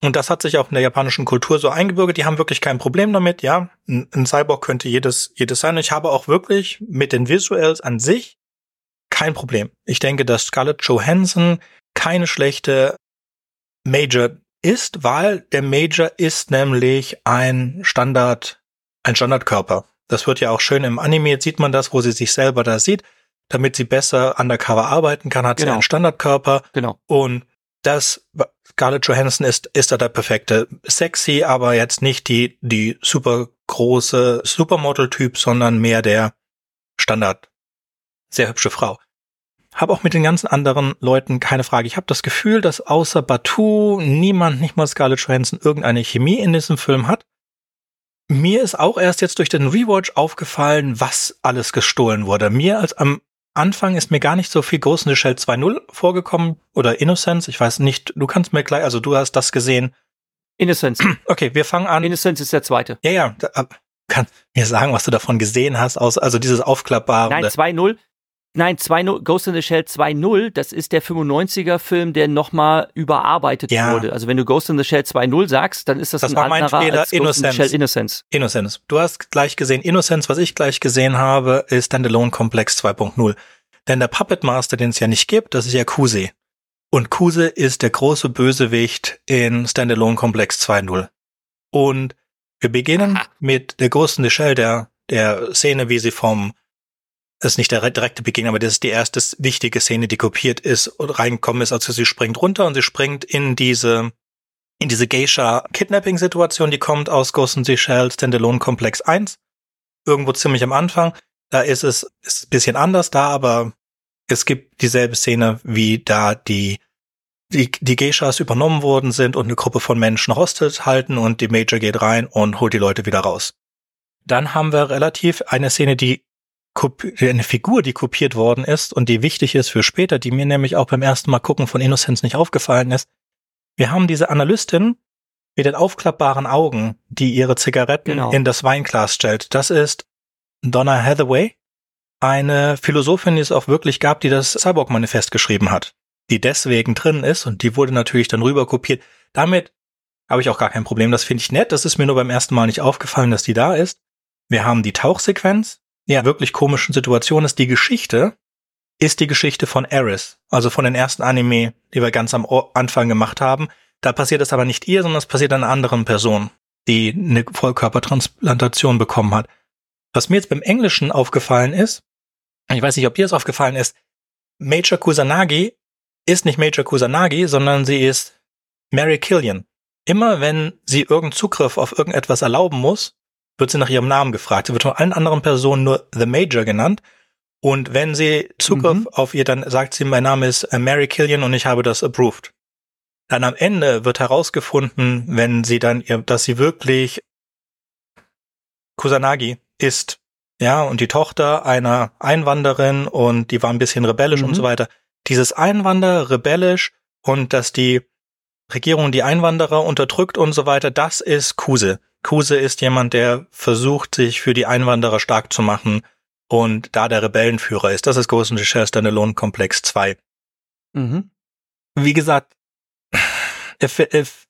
Und das hat sich auch in der japanischen Kultur so eingebürgert. Die haben wirklich kein Problem damit. Ja, ein Cyborg könnte jedes, jedes sein. Ich habe auch wirklich mit den Visuals an sich kein Problem. Ich denke, dass Scarlett Johansson keine schlechte Major ist, weil der Major ist nämlich ein Standard, ein Standardkörper. Das wird ja auch schön im Anime, jetzt sieht man das, wo sie sich selber da sieht. Damit sie besser undercover arbeiten kann, hat genau. sie einen Standardkörper. Genau. Und das Scarlett Johansson ist, ist da der perfekte. Sexy, aber jetzt nicht die, die super große Supermodel-Typ, sondern mehr der Standard. Sehr hübsche Frau. habe auch mit den ganzen anderen Leuten keine Frage. Ich habe das Gefühl, dass außer Batu niemand, nicht mal Scarlett Johansson, irgendeine Chemie in diesem Film hat. Mir ist auch erst jetzt durch den Rewatch aufgefallen, was alles gestohlen wurde. Mir als am Anfang ist mir gar nicht so viel Ghost in the Shell 2.0 vorgekommen oder Innocence. Ich weiß nicht, du kannst mir gleich, also du hast das gesehen. Innocence. Okay, wir fangen an. Innocence ist der zweite. Ja, ja. Da, kann mir sagen, was du davon gesehen hast, aus, also dieses aufklappbare. Nein, 2.0. Nein, 2.0, Ghost in the Shell 2.0, das ist der 95er Film, der nochmal überarbeitet Ja. wurde. Also wenn du Ghost in the Shell 2.0 sagst, dann ist das, Das ein war mein anderer Fehler, als Ghost in the Innocence. Shell Innocence. Innocence. Du hast gleich gesehen Innocence, was ich gleich gesehen habe, ist Standalone Complex 2.0. Denn der Puppet Master, den es ja nicht gibt, das ist ja Kuse. Und Kuse ist der große Bösewicht in Standalone Complex 2.0. Und wir beginnen Aha. mit der Ghost in the Shell, der, der Szene, wie sie vom, ist nicht der direkte Beginn, aber das ist die erste wichtige Szene, die kopiert ist und reingekommen ist. Also sie springt runter und sie springt in diese, in diese Geisha-Kidnapping-Situation, die kommt aus Ghost in the Shell Standalone Complex 1. Irgendwo ziemlich am Anfang. Da ist es ist ein bisschen anders da, aber es gibt dieselbe Szene, wie da die, die, die Geishas übernommen worden sind und eine Gruppe von Menschen hostet halten und die Major geht rein und holt die Leute wieder raus. Dann haben wir relativ eine Szene, die eine Figur, die kopiert worden ist und die wichtig ist für später, die mir nämlich auch beim ersten Mal gucken von Innocence nicht aufgefallen ist. Wir haben diese Analystin mit den aufklappbaren Augen, die ihre Zigaretten Genau. in das Weinglas stellt. Das ist Donna Hathaway, eine Philosophin, die es auch wirklich gab, die das Cyborg-Manifest geschrieben hat, die deswegen drin ist und die wurde natürlich dann rüber kopiert. Damit habe ich auch gar kein Problem. Das finde ich nett. Das ist mir nur beim ersten Mal nicht aufgefallen, dass die da ist. Wir haben die Tauchsequenz. Ja, wirklich komischen Situation ist die Geschichte, ist die Geschichte von Eris, also von den ersten Anime, die wir ganz am Anfang gemacht haben. Da passiert es aber nicht ihr, sondern es passiert einer anderen Person, die eine Vollkörpertransplantation bekommen hat. Was mir jetzt beim Englischen aufgefallen ist, ich weiß nicht, ob dir das aufgefallen ist, Major Kusanagi ist nicht Major Kusanagi, sondern sie ist Mary Killian. Immer wenn sie irgendeinen Zugriff auf irgendetwas erlauben muss, wird sie nach ihrem Namen gefragt. Sie wird von allen anderen Personen nur The Major genannt. Und wenn sie Zugriff Mhm. auf ihr, dann sagt sie, mein Name ist äh, Mary Killian und ich habe das approved. Dann am Ende wird herausgefunden, wenn sie dann ihr, dass sie wirklich Kusanagi ist. Ja, und die Tochter einer Einwanderin und die war ein bisschen rebellisch und Mhm. so weiter. Dieses Einwander, rebellisch und dass die Regierung die Einwanderer unterdrückt und so weiter, das ist Kuse. Kuse ist jemand, der versucht, sich für die Einwanderer stark zu machen und da der Rebellenführer ist. Das ist Ghost in the Shell Standalone Komplex 2. Mhm. Wie gesagt, if, if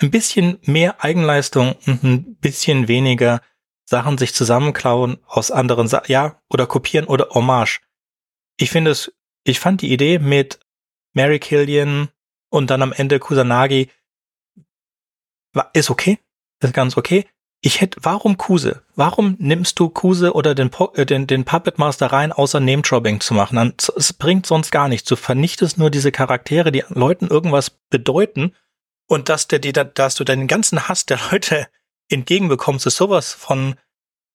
ein bisschen mehr Eigenleistung und ein bisschen weniger Sachen sich zusammenklauen aus anderen Sa ja, oder kopieren oder Hommage. Ich finde es, ich fand die Idee mit Mary Killian und dann am Ende Kusanagi war, ist okay, ist ganz okay. Ich hätte, warum Kuse? Warum nimmst du Kuse oder den, äh, den, den Puppet Master rein, außer Name-Dropping zu machen? Es bringt sonst gar nichts. Du vernichtest nur diese Charaktere, die Leuten irgendwas bedeuten und dass, der, die, dass du deinen ganzen Hass der Leute entgegenbekommst, ist sowas von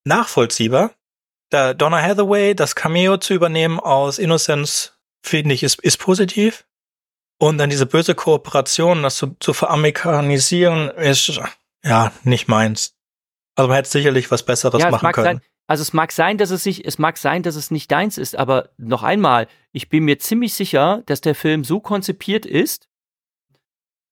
nachvollziehbar. Da Donna Hathaway, das Cameo zu übernehmen aus Innocence, finde ich, ist, ist positiv. Und dann diese böse Kooperation, das zu, zu veramerikanisieren, ist ja nicht meins. Also man hätte sicherlich was Besseres Ja, machen können. sein, also es mag sein, dass es sich, es mag sein, dass es nicht deins ist, aber noch einmal, ich bin mir ziemlich sicher, dass der Film so konzipiert ist,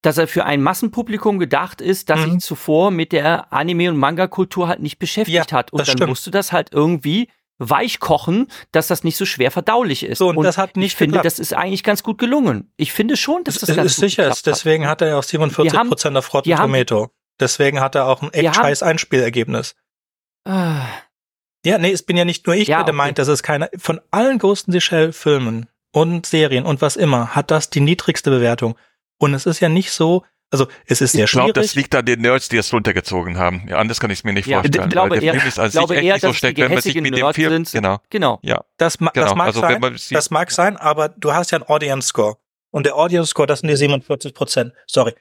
dass er für ein Massenpublikum gedacht ist, das Mhm. sich zuvor mit der Anime- und Manga-Kultur halt nicht beschäftigt Ja, hat. Und das dann stimmt. musst du das halt irgendwie weich kochen, dass das nicht so schwer verdaulich ist. So, und das hat ich nicht finde, geklappt. das ist eigentlich ganz gut gelungen. Ich finde schon, dass das Es ganz ist gut sicher, ist, deswegen hat er ja auch 47 Wir haben- Prozent auf Rotten Tomato. Deswegen hat er auch ein echt scheiß Einspielergebnis. Ah, Ja, nee, es bin ja nicht nur ich, Ja, der okay. meint, dass es keine, von allen Ghost in the Shell Filmen und Serien und was immer, hat das die niedrigste Bewertung. Und es ist ja nicht so, also es ist sehr Ich glaube, schwierig. das liegt an den Nerds, die es runtergezogen haben. Ja, anders kann ich es mir nicht Ja, vorstellen. ich glaube eher- Film ist an ich glaube sich echt eher, nicht so dass die schlecht, wenn man sich mit dem Nerds Film, sind. genau, genau. ja, das, ma genau. das mag also sein. sieht, Das mag sein, aber du hast ja einen Audience Score. Und der Audience Score, das sind die 47 Prozent. Sorry.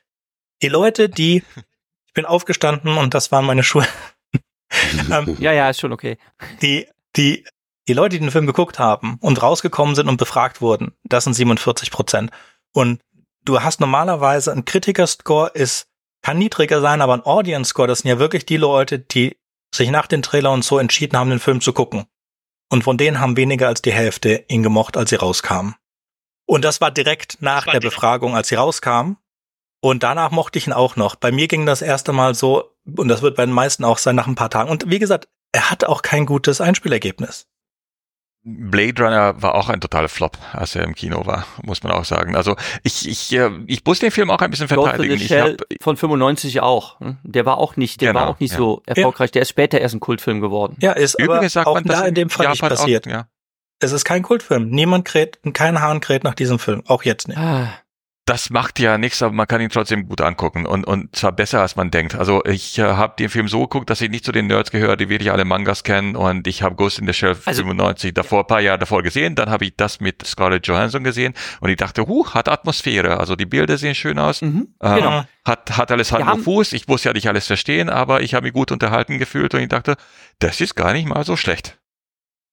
Die Leute, die, ich bin aufgestanden und das waren meine Schuhe. ähm, Ja, ja, ist schon okay. die, die, Die Leute, die den Film geguckt haben und rausgekommen sind und befragt wurden, das sind 47 Prozent. Und du hast normalerweise ein Kritikerscore ist, kann niedriger sein, aber ein Audience Score, das sind ja wirklich die Leute, die sich nach den Trailer und so entschieden haben, den Film zu gucken. Und von denen haben weniger als die Hälfte ihn gemocht, als sie rauskamen. Und das war direkt nach war der direkt. Befragung, als sie rauskamen. Und danach mochte ich ihn auch noch. Bei mir ging das erste Mal so, und das wird bei den meisten auch sein, nach ein paar Tagen. Und wie gesagt, er hat auch kein gutes Einspielergebnis. Blade Runner war auch ein totaler Flop, als er im Kino war, muss man auch sagen. Also ich, ich, äh, ich muss den Film auch ein bisschen verteidigen. Ich hab, von 95 auch. Hm? Der war auch nicht, der genau, war auch nicht ja. so erfolgreich. Der ist später erst ein Kultfilm geworden. Ja, ist Übrigens aber auch da in dem Fall Japan nicht passiert. Auch, ja. Es ist kein Kultfilm. Niemand kräht, kein Hahn kräht nach diesem Film. Auch jetzt nicht. Ah das macht ja nichts, aber man kann ihn trotzdem gut angucken und, und zwar besser, als man denkt. Also ich äh, habe den Film so geguckt, dass ich nicht zu den Nerds gehöre, die wirklich alle Mangas kennen und ich habe Ghost in the Shell also, 95 davor, ein paar Jahre davor gesehen, dann habe ich das mit Scarlett Johansson gesehen und ich dachte, huh, hat Atmosphäre, also die Bilder sehen schön aus, mhm, äh, genau. hat, hat alles Hand und Fuß, ich muss ja nicht alles verstehen, aber ich habe mich gut unterhalten gefühlt und ich dachte, das ist gar nicht mal so schlecht.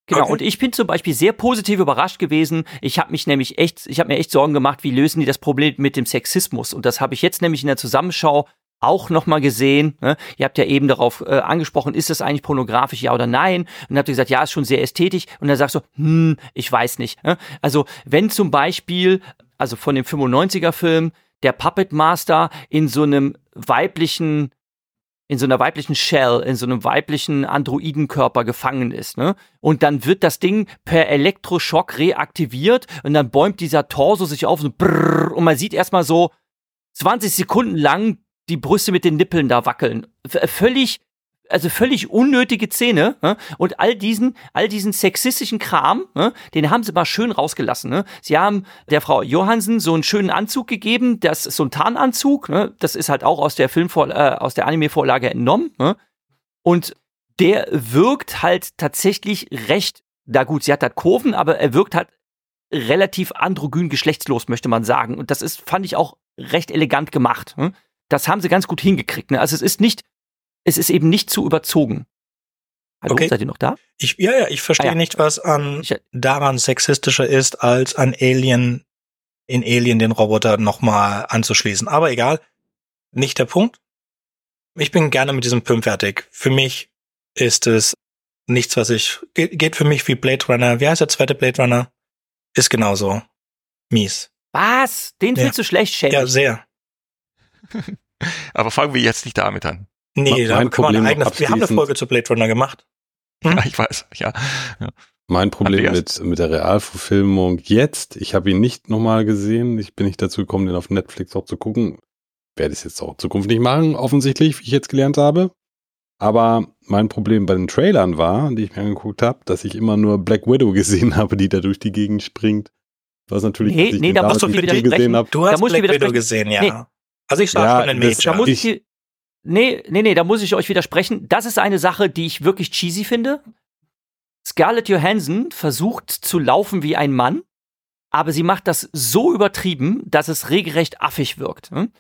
Genau, okay. und ich bin zum Beispiel sehr positiv überrascht gewesen. Ich habe mich nämlich echt, ich habe mir echt Sorgen gemacht, wie lösen die das Problem mit dem Sexismus? Und das habe ich jetzt nämlich in der Zusammenschau auch nochmal gesehen. Ne? Ihr habt ja eben darauf äh, angesprochen, ist das eigentlich pornografisch, ja oder nein? Und dann habt ihr gesagt, ja, ist schon sehr ästhetisch. Und dann sagst du, hm, ich weiß nicht. Ne? Also wenn zum Beispiel, also von dem 95er-Film, der Puppet Master in so einem weiblichen in so einer weiblichen Shell, in so einem weiblichen Androidenkörper gefangen ist. Ne? Und dann wird das Ding per Elektroschock reaktiviert und dann bäumt dieser Torso sich auf und, brrr, und man sieht erstmal so 20 Sekunden lang die Brüste mit den Nippeln da wackeln. V völlig also völlig unnötige Szene ne? und all diesen all diesen sexistischen Kram, ne? den haben sie mal schön rausgelassen. Ne? Sie haben der Frau Johansen so einen schönen Anzug gegeben, das ist so ein Tarnanzug, ne? das ist halt auch aus der Filmvor äh, aus der Anime-Vorlage entnommen ne? und der wirkt halt tatsächlich recht, da gut, sie hat halt Kurven, aber er wirkt halt relativ androgyn geschlechtslos, möchte man sagen. Und das ist, fand ich auch recht elegant gemacht. Ne? Das haben sie ganz gut hingekriegt. Ne? Also es ist nicht es ist eben nicht zu überzogen. Hallo, okay. seid ihr noch da? Ich, ja, ja, ich verstehe ah, ja. nicht, was an ich, daran sexistischer ist, als an Alien, in Alien den Roboter nochmal anzuschließen. Aber egal, nicht der Punkt. Ich bin gerne mit diesem Film fertig. Für mich ist es nichts, was ich, geht, geht für mich wie Blade Runner. Wie heißt der zweite Blade Runner? Ist genauso mies. Was? Den ja. findest du schlecht, Shane? Ja, sehr. Aber fangen wir jetzt nicht damit an. Nee, da kann man eigene, wir haben eine Folge zu Blade Runner gemacht. Hm? Ja, ich weiß, ja. ja. Mein Problem mit, mit der Realverfilmung jetzt, ich habe ihn nicht nochmal gesehen, ich bin nicht dazu gekommen, den auf Netflix auch zu gucken. Werde ich es jetzt auch in Zukunft nicht machen, offensichtlich, wie ich jetzt gelernt habe. Aber mein Problem bei den Trailern war, die ich mir angeguckt habe, dass ich immer nur Black Widow gesehen habe, die da durch die Gegend springt. Was natürlich, nee, nee, da musst du wieder gesehen habe. Du hast Black Widow gesehen, ja. Nee. Also ich sag ja, schon ein Mädchen. Da muss ich, ich Nee, nee, nee, da muss ich euch widersprechen. Das ist eine Sache, die ich wirklich cheesy finde. Scarlett Johansson versucht zu laufen wie ein Mann, aber sie macht das so übertrieben, dass es regelrecht affig wirkt. Hm?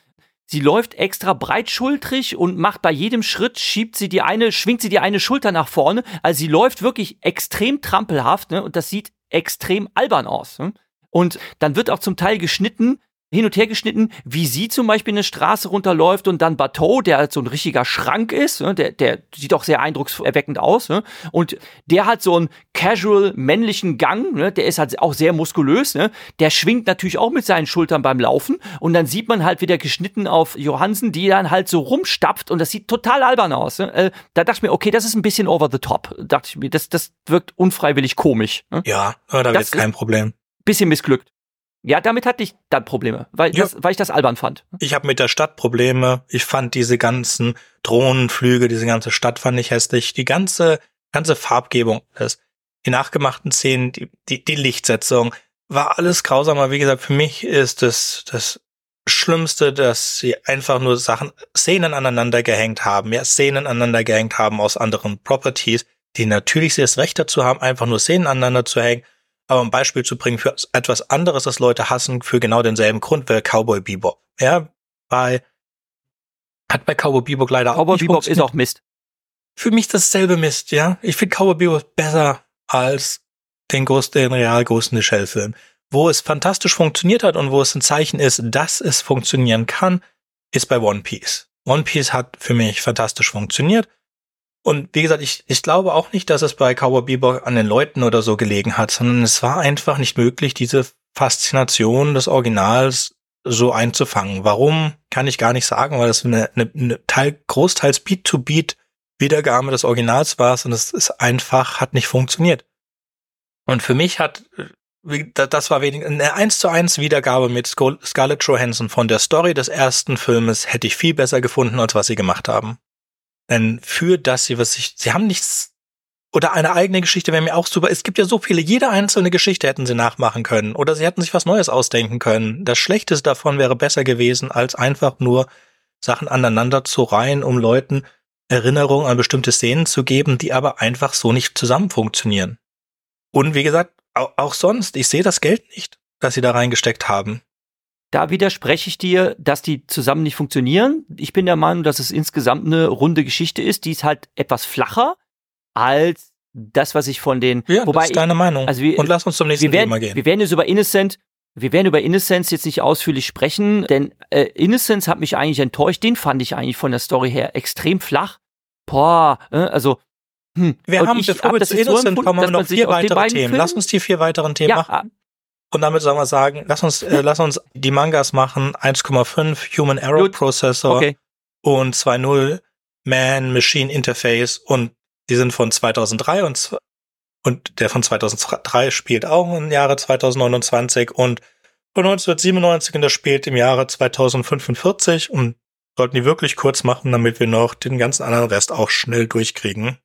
Sie läuft extra breitschultrig und macht bei jedem Schritt, schiebt sie die eine, schwingt sie die eine Schulter nach vorne. Also sie läuft wirklich extrem trampelhaft ne? und das sieht extrem albern aus. Ne? Und dann wird auch zum Teil geschnitten, hin und her geschnitten, wie sie zum Beispiel eine Straße runterläuft und dann Bateau, der halt so ein richtiger Schrank ist, ne, der, der sieht auch sehr eindruckserweckend aus, ne, und der hat so einen casual männlichen Gang, ne, der ist halt auch sehr muskulös, ne, der schwingt natürlich auch mit seinen Schultern beim Laufen und dann sieht man halt wieder geschnitten auf Johansen, die dann halt so rumstapft und das sieht total albern aus. Ne. Äh, da dachte ich mir, okay, das ist ein bisschen over the top, dachte ich mir, das, das wirkt unfreiwillig komisch. Ne. Ja, aber da wird kein Problem. Bisschen missglückt. Ja, damit hatte ich dann Probleme, weil, ja. das, weil ich das albern fand. Ich habe mit der Stadt Probleme. Ich fand diese ganzen Drohnenflüge, diese ganze Stadt fand ich hässlich. Die ganze, ganze Farbgebung, das, die nachgemachten Szenen, die, die, die Lichtsetzung, war alles grausam. Aber wie gesagt, für mich ist das, das Schlimmste, dass sie einfach nur Sachen, Szenen aneinander gehängt haben, ja, Szenen aneinander gehängt haben aus anderen Properties, die natürlich sie das Recht dazu haben, einfach nur Szenen aneinander zu hängen aber ein Beispiel zu bringen für etwas anderes, das Leute hassen, für genau denselben Grund, wäre Cowboy Bebop. Ja, bei, hat bei Cowboy Bebop leider Cowboy auch Bebop ist auch Mist. Für mich dasselbe Mist, ja. Ich finde Cowboy Bebop besser als den, Ghost, den real Ghost in the Shell Film. Wo es fantastisch funktioniert hat und wo es ein Zeichen ist, dass es funktionieren kann, ist bei One Piece. One Piece hat für mich fantastisch funktioniert. Und wie gesagt, ich, ich glaube auch nicht, dass es bei Cowboy Bebop an den Leuten oder so gelegen hat, sondern es war einfach nicht möglich, diese Faszination des Originals so einzufangen. Warum, kann ich gar nicht sagen, weil das eine, eine, eine Teil, großteils Beat-to-Beat Wiedergabe des Originals war und es ist einfach, hat nicht funktioniert. Und für mich hat, das war wenig, eine 1 zu 1 Wiedergabe mit Scarlett Johansson von der Story des ersten Filmes hätte ich viel besser gefunden, als was sie gemacht haben. Denn für das sie, was ich, sie haben nichts oder eine eigene Geschichte wäre mir auch super. Es gibt ja so viele, jede einzelne Geschichte hätten sie nachmachen können. Oder sie hätten sich was Neues ausdenken können. Das Schlechteste davon wäre besser gewesen, als einfach nur Sachen aneinander zu reihen, um Leuten Erinnerungen an bestimmte Szenen zu geben, die aber einfach so nicht zusammen funktionieren. Und wie gesagt, auch sonst, ich sehe das Geld nicht, das sie da reingesteckt haben. Da widerspreche ich dir, dass die zusammen nicht funktionieren. Ich bin der Meinung, dass es insgesamt eine runde Geschichte ist. Die ist halt etwas flacher als das, was ich von den. Ja, wobei das ist deine Meinung. Also wir, Und lass uns zum nächsten werden, Thema gehen. Wir werden jetzt über Innocent, wir werden über Innocence jetzt nicht ausführlich sprechen, denn äh, Innocence hat mich eigentlich enttäuscht. Den fand ich eigentlich von der Story her extrem flach. Boah, äh, also. Hm. Wir Und haben, bevor hab wir das zu Innocent kommen, haben wir noch vier weitere Themen. Filmen- Lass uns die vier weiteren Themen Ja, machen. Und damit sagen wir sagen, lass uns, äh, lass uns die Mangas machen. 1,5 Human Error Gut. Processor okay. und 2.0 Man-Machine Interface und die sind von 2003 und, und der von 2003 spielt auch im Jahre 2029 und von 1997 und das spielt im Jahre 2045 und sollten die wirklich kurz machen, damit wir noch den ganzen anderen Rest auch schnell durchkriegen.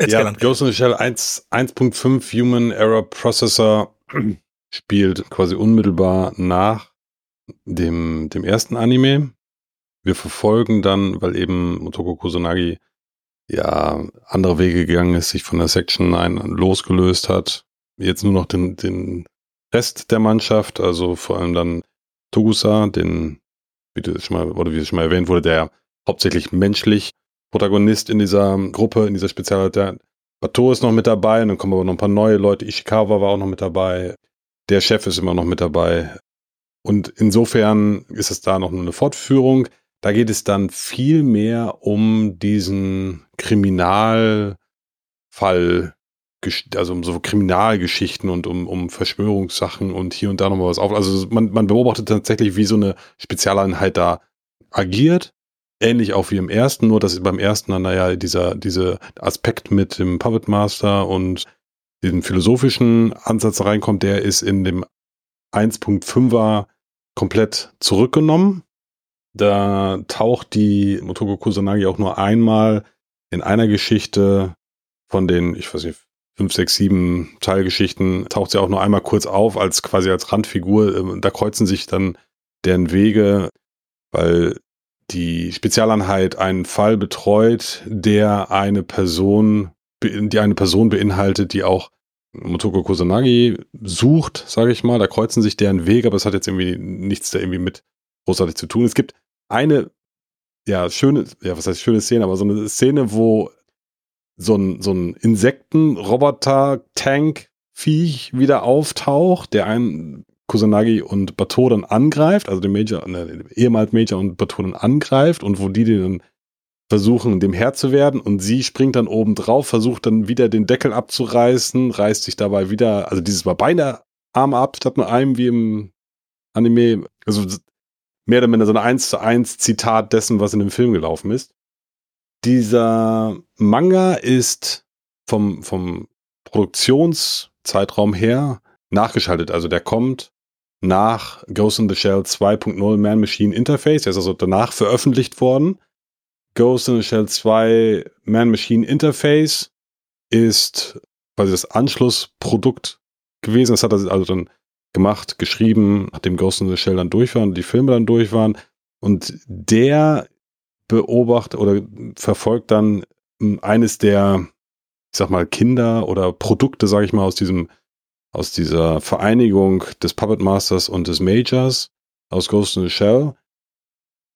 Jetzt ja. Ghost in the Shell 1 1.5 Human Error Processor spielt quasi unmittelbar nach dem, dem ersten Anime. Wir verfolgen dann, weil eben Motoko Kusanagi ja andere Wege gegangen ist, sich von der Section 9 losgelöst hat, jetzt nur noch den, den Rest der Mannschaft, also vor allem dann Togusa, den, wie du schon mal, oder wie schon mal erwähnt wurde, der hauptsächlich menschlich Protagonist in dieser Gruppe, in dieser Spezialheit. Der Bato ist noch mit dabei, und dann kommen aber noch ein paar neue Leute. Ishikawa war auch noch mit dabei. Der Chef ist immer noch mit dabei. Und insofern ist es da noch eine Fortführung. Da geht es dann viel mehr um diesen Kriminalfall, also um so Kriminalgeschichten und um, um Verschwörungssachen und hier und da nochmal was auf. Also man, man beobachtet tatsächlich, wie so eine Spezialeinheit da agiert. Ähnlich auch wie im ersten, nur dass beim ersten dann, naja, dieser, dieser Aspekt mit dem Puppet Master und diesem philosophischen Ansatz reinkommt, der ist in dem 1.5er komplett zurückgenommen. Da taucht die Motoko Kusanagi auch nur einmal in einer Geschichte von den, ich weiß nicht, fünf, sechs, sieben Teilgeschichten, taucht sie auch nur einmal kurz auf, als quasi als Randfigur. Ähm, Da kreuzen sich dann deren Wege, weil die Spezialeinheit einen Fall betreut, der eine Person, die eine Person beinhaltet, die auch Motoko Kusanagi sucht, sage ich mal. Da kreuzen sich deren Wege, aber es hat jetzt irgendwie nichts da irgendwie mit großartig zu tun. Es gibt eine, ja, schöne, ja, was heißt schöne Szene, aber so eine Szene, wo so ein, so ein Insekten-Roboter-Tank-Viech wieder auftaucht, der einen Kusanagi und Bato dann angreift, also den Major, ne, ehemals Major und Bato dann angreift und wo die den dann versuchen, dem Herr zu werden und sie springt dann oben drauf, versucht dann wieder den Deckel abzureißen, reißt sich dabei wieder, also dieses Mal beide Arme ab, statt nur einem wie im Anime, also mehr oder minder so ein 1 zu 1 Zitat dessen, was in dem Film gelaufen ist. Dieser Manga ist vom, vom Produktionszeitraum her nachgeschaltet, also der kommt nach Ghost in the Shell 2.0 Man-Machine Interface, der ist also danach veröffentlicht worden. Ghost in the Shell 2 Man-Machine Interface ist quasi das Anschlussprodukt gewesen. Das hat er also dann gemacht, geschrieben, nachdem Ghost in the Shell dann durch war und die Filme dann durch waren. Und der beobachtet oder verfolgt dann eines der, ich sag mal, Kinder oder Produkte, sage ich mal, aus diesem, aus dieser Vereinigung des Puppet Masters und des Majors aus Ghost in the Shell.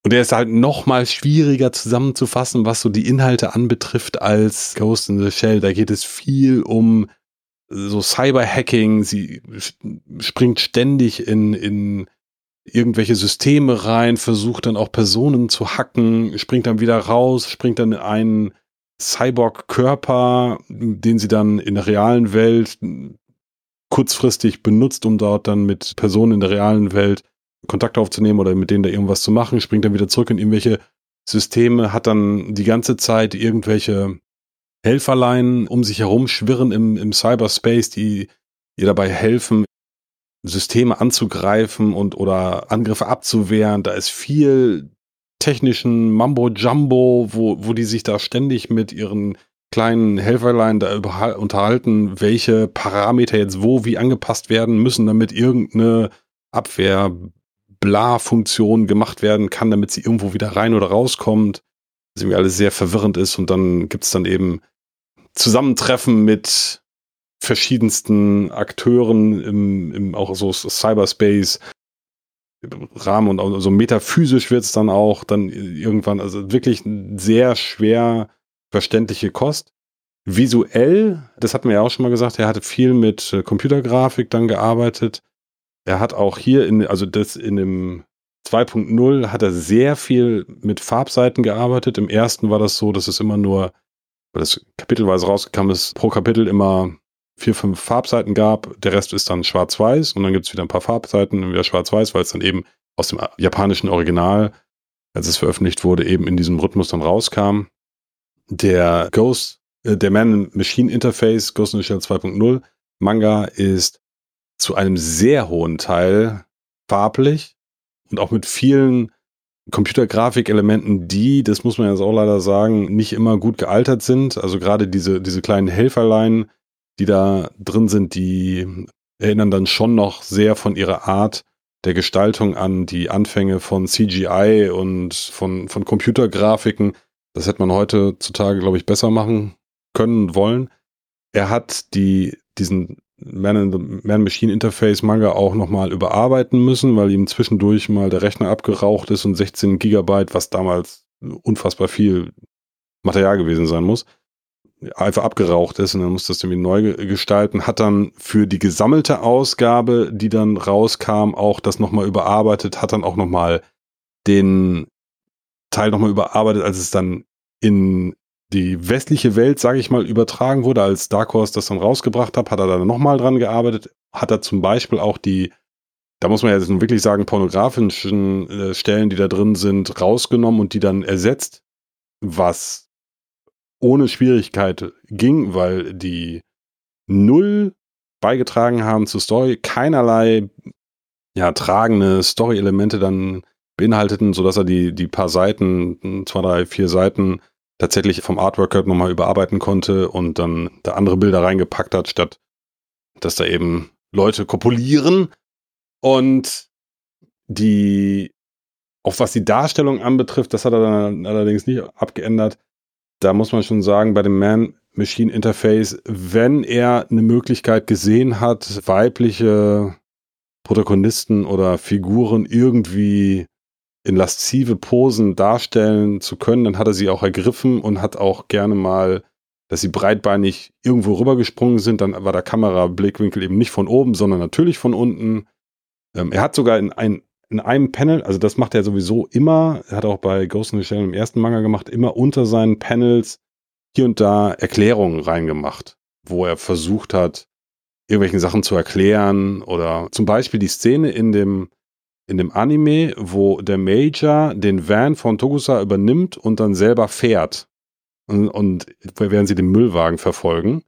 Und der ist halt noch mal schwieriger zusammenzufassen, was so die Inhalte anbetrifft, als Ghost in the Shell. Da geht es viel um so Cyberhacking, sie springt ständig in, in irgendwelche Systeme rein, versucht dann auch Personen zu hacken, springt dann wieder raus, springt dann in einen Cyborg-Körper, den sie dann in der realen Welt kurzfristig benutzt, um dort dann mit Personen in der realen Welt Kontakt aufzunehmen oder mit denen da irgendwas zu machen, springt dann wieder zurück in irgendwelche Systeme, hat dann die ganze Zeit irgendwelche Helferlein um sich herum schwirren im, im Cyberspace, die ihr dabei helfen, Systeme anzugreifen und oder Angriffe abzuwehren. Da ist viel technischen Mambo Jumbo, wo, wo die sich da ständig mit ihren kleinen Helferlein da unterhalten, welche Parameter jetzt wo wie angepasst werden müssen, damit irgendeine Abwehr Bla-Funktion gemacht werden kann, damit sie irgendwo wieder rein oder rauskommt. Das irgendwie alles sehr verwirrend ist und dann gibt's dann eben Zusammentreffen mit verschiedensten Akteuren im, im auch so Cyberspace Rahmen und so metaphysisch wird's dann auch dann irgendwann, also wirklich sehr schwer verständliche Kost. Visuell, das hatten wir ja auch schon mal gesagt, er hatte viel mit äh, Computergrafik dann gearbeitet. Er hat auch hier in, also das in dem 2.0 hat er sehr viel mit Farbseiten gearbeitet. Im ersten war das so, dass es immer nur, weil das kapitelweise rausgekommen ist, pro Kapitel immer vier, fünf Farbseiten gab. Der Rest ist dann schwarz-weiß und dann gibt es wieder ein paar Farbseiten und wieder schwarz-weiß, weil es dann eben aus dem japanischen Original, als es veröffentlicht wurde, eben in diesem Rhythmus dann rauskam. Der Ghost, äh, der Man-Machine Interface, Ghost in the Shell 2.0 Manga ist zu einem sehr hohen Teil farblich und auch mit vielen Computergrafikelementen, die, das muss man jetzt auch leider sagen, nicht immer gut gealtert sind. Also gerade diese, diese kleinen Helferlein, die da drin sind, die erinnern dann schon noch sehr von ihrer Art der Gestaltung an die Anfänge von CGI und von, von Computergrafiken. Das hätte man heutzutage, glaube ich, besser machen können, wollen. Er hat die, diesen Man-Machine-Interface Manga auch nochmal überarbeiten müssen, weil ihm zwischendurch mal der Rechner abgeraucht ist und 16 Gigabyte, was damals unfassbar viel Material gewesen sein muss, einfach abgeraucht ist und dann muss das irgendwie neu gestalten, hat dann für die gesammelte Ausgabe, die dann rauskam, auch das nochmal überarbeitet, hat dann auch nochmal den Teil nochmal überarbeitet, als es dann in die westliche Welt, sage ich mal, übertragen wurde, als Dark Horse das dann rausgebracht hat, hat er da nochmal dran gearbeitet, hat er zum Beispiel auch die, da muss man ja jetzt wirklich sagen, pornografischen äh, Stellen, die da drin sind, rausgenommen und die dann ersetzt, was ohne Schwierigkeit ging, weil die null beigetragen haben zur Story, keinerlei ja, tragende Story-Elemente dann beinhalteten, sodass er die, die paar Seiten, zwei, drei, vier Seiten tatsächlich vom Artwork halt nochmal überarbeiten konnte und dann da andere Bilder reingepackt hat, statt dass da eben Leute kopulieren. Und die, auch was die Darstellung anbetrifft, das hat er dann allerdings nicht abgeändert. Da muss man schon sagen, bei dem Man-Machine-Interface, wenn er eine Möglichkeit gesehen hat, weibliche Protagonisten oder Figuren irgendwie in laszive Posen darstellen zu können, dann hat er sie auch ergriffen und hat auch gerne mal, dass sie breitbeinig irgendwo rübergesprungen sind, dann war der Kamerablickwinkel eben nicht von oben, sondern natürlich von unten. Ähm, er hat sogar in, ein, in einem Panel, also das macht er sowieso immer, er hat auch bei Ghost in the Shell im ersten Manga gemacht, immer unter seinen Panels hier und da Erklärungen reingemacht, wo er versucht hat, irgendwelchen Sachen zu erklären oder zum Beispiel die Szene in dem in dem Anime, wo der Major den Van von Togusa übernimmt und dann selber fährt. Und, und während sie den Müllwagen verfolgen.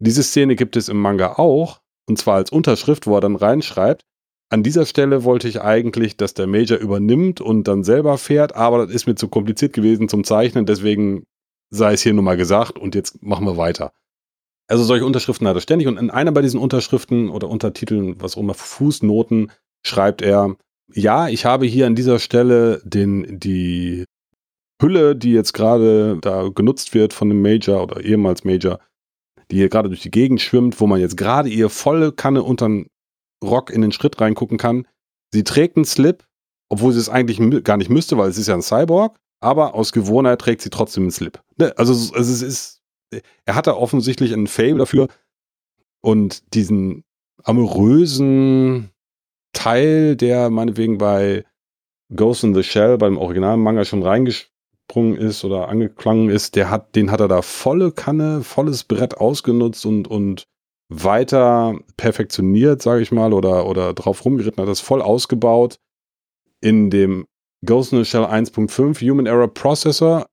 Diese Szene gibt es im Manga auch, und zwar als Unterschrift, wo er dann reinschreibt, an dieser Stelle wollte ich eigentlich, dass der Major übernimmt und dann selber fährt, aber das ist mir zu kompliziert gewesen zum Zeichnen, deswegen sei es hier nur mal gesagt und jetzt machen wir weiter. Also solche Unterschriften hat er ständig und in einer bei diesen Unterschriften oder Untertiteln, was auch immer, Fußnoten, schreibt er, ja, ich habe hier an dieser Stelle den, die Hülle, die jetzt gerade da genutzt wird von dem Major oder ehemals Major, die hier gerade durch die Gegend schwimmt, wo man jetzt gerade ihr volle Kanne unter den Rock in den Schritt reingucken kann. Sie trägt einen Slip, obwohl sie es eigentlich gar nicht müsste, weil es ist ja ein Cyborg, aber aus Gewohnheit trägt sie trotzdem einen Slip. Ne, also es ist, er hatte offensichtlich einen Fable dafür, und diesen amorösen Teil, der meinetwegen bei Ghost in the Shell beim Originalmanga schon reingesprungen ist oder angeklangen ist, der hat, den hat er da volle Kanne, volles Brett ausgenutzt und, und weiter perfektioniert, sage ich mal, oder, oder drauf rumgeritten, hat das voll ausgebaut. In dem Ghost in the Shell 1.5 Human Error Processor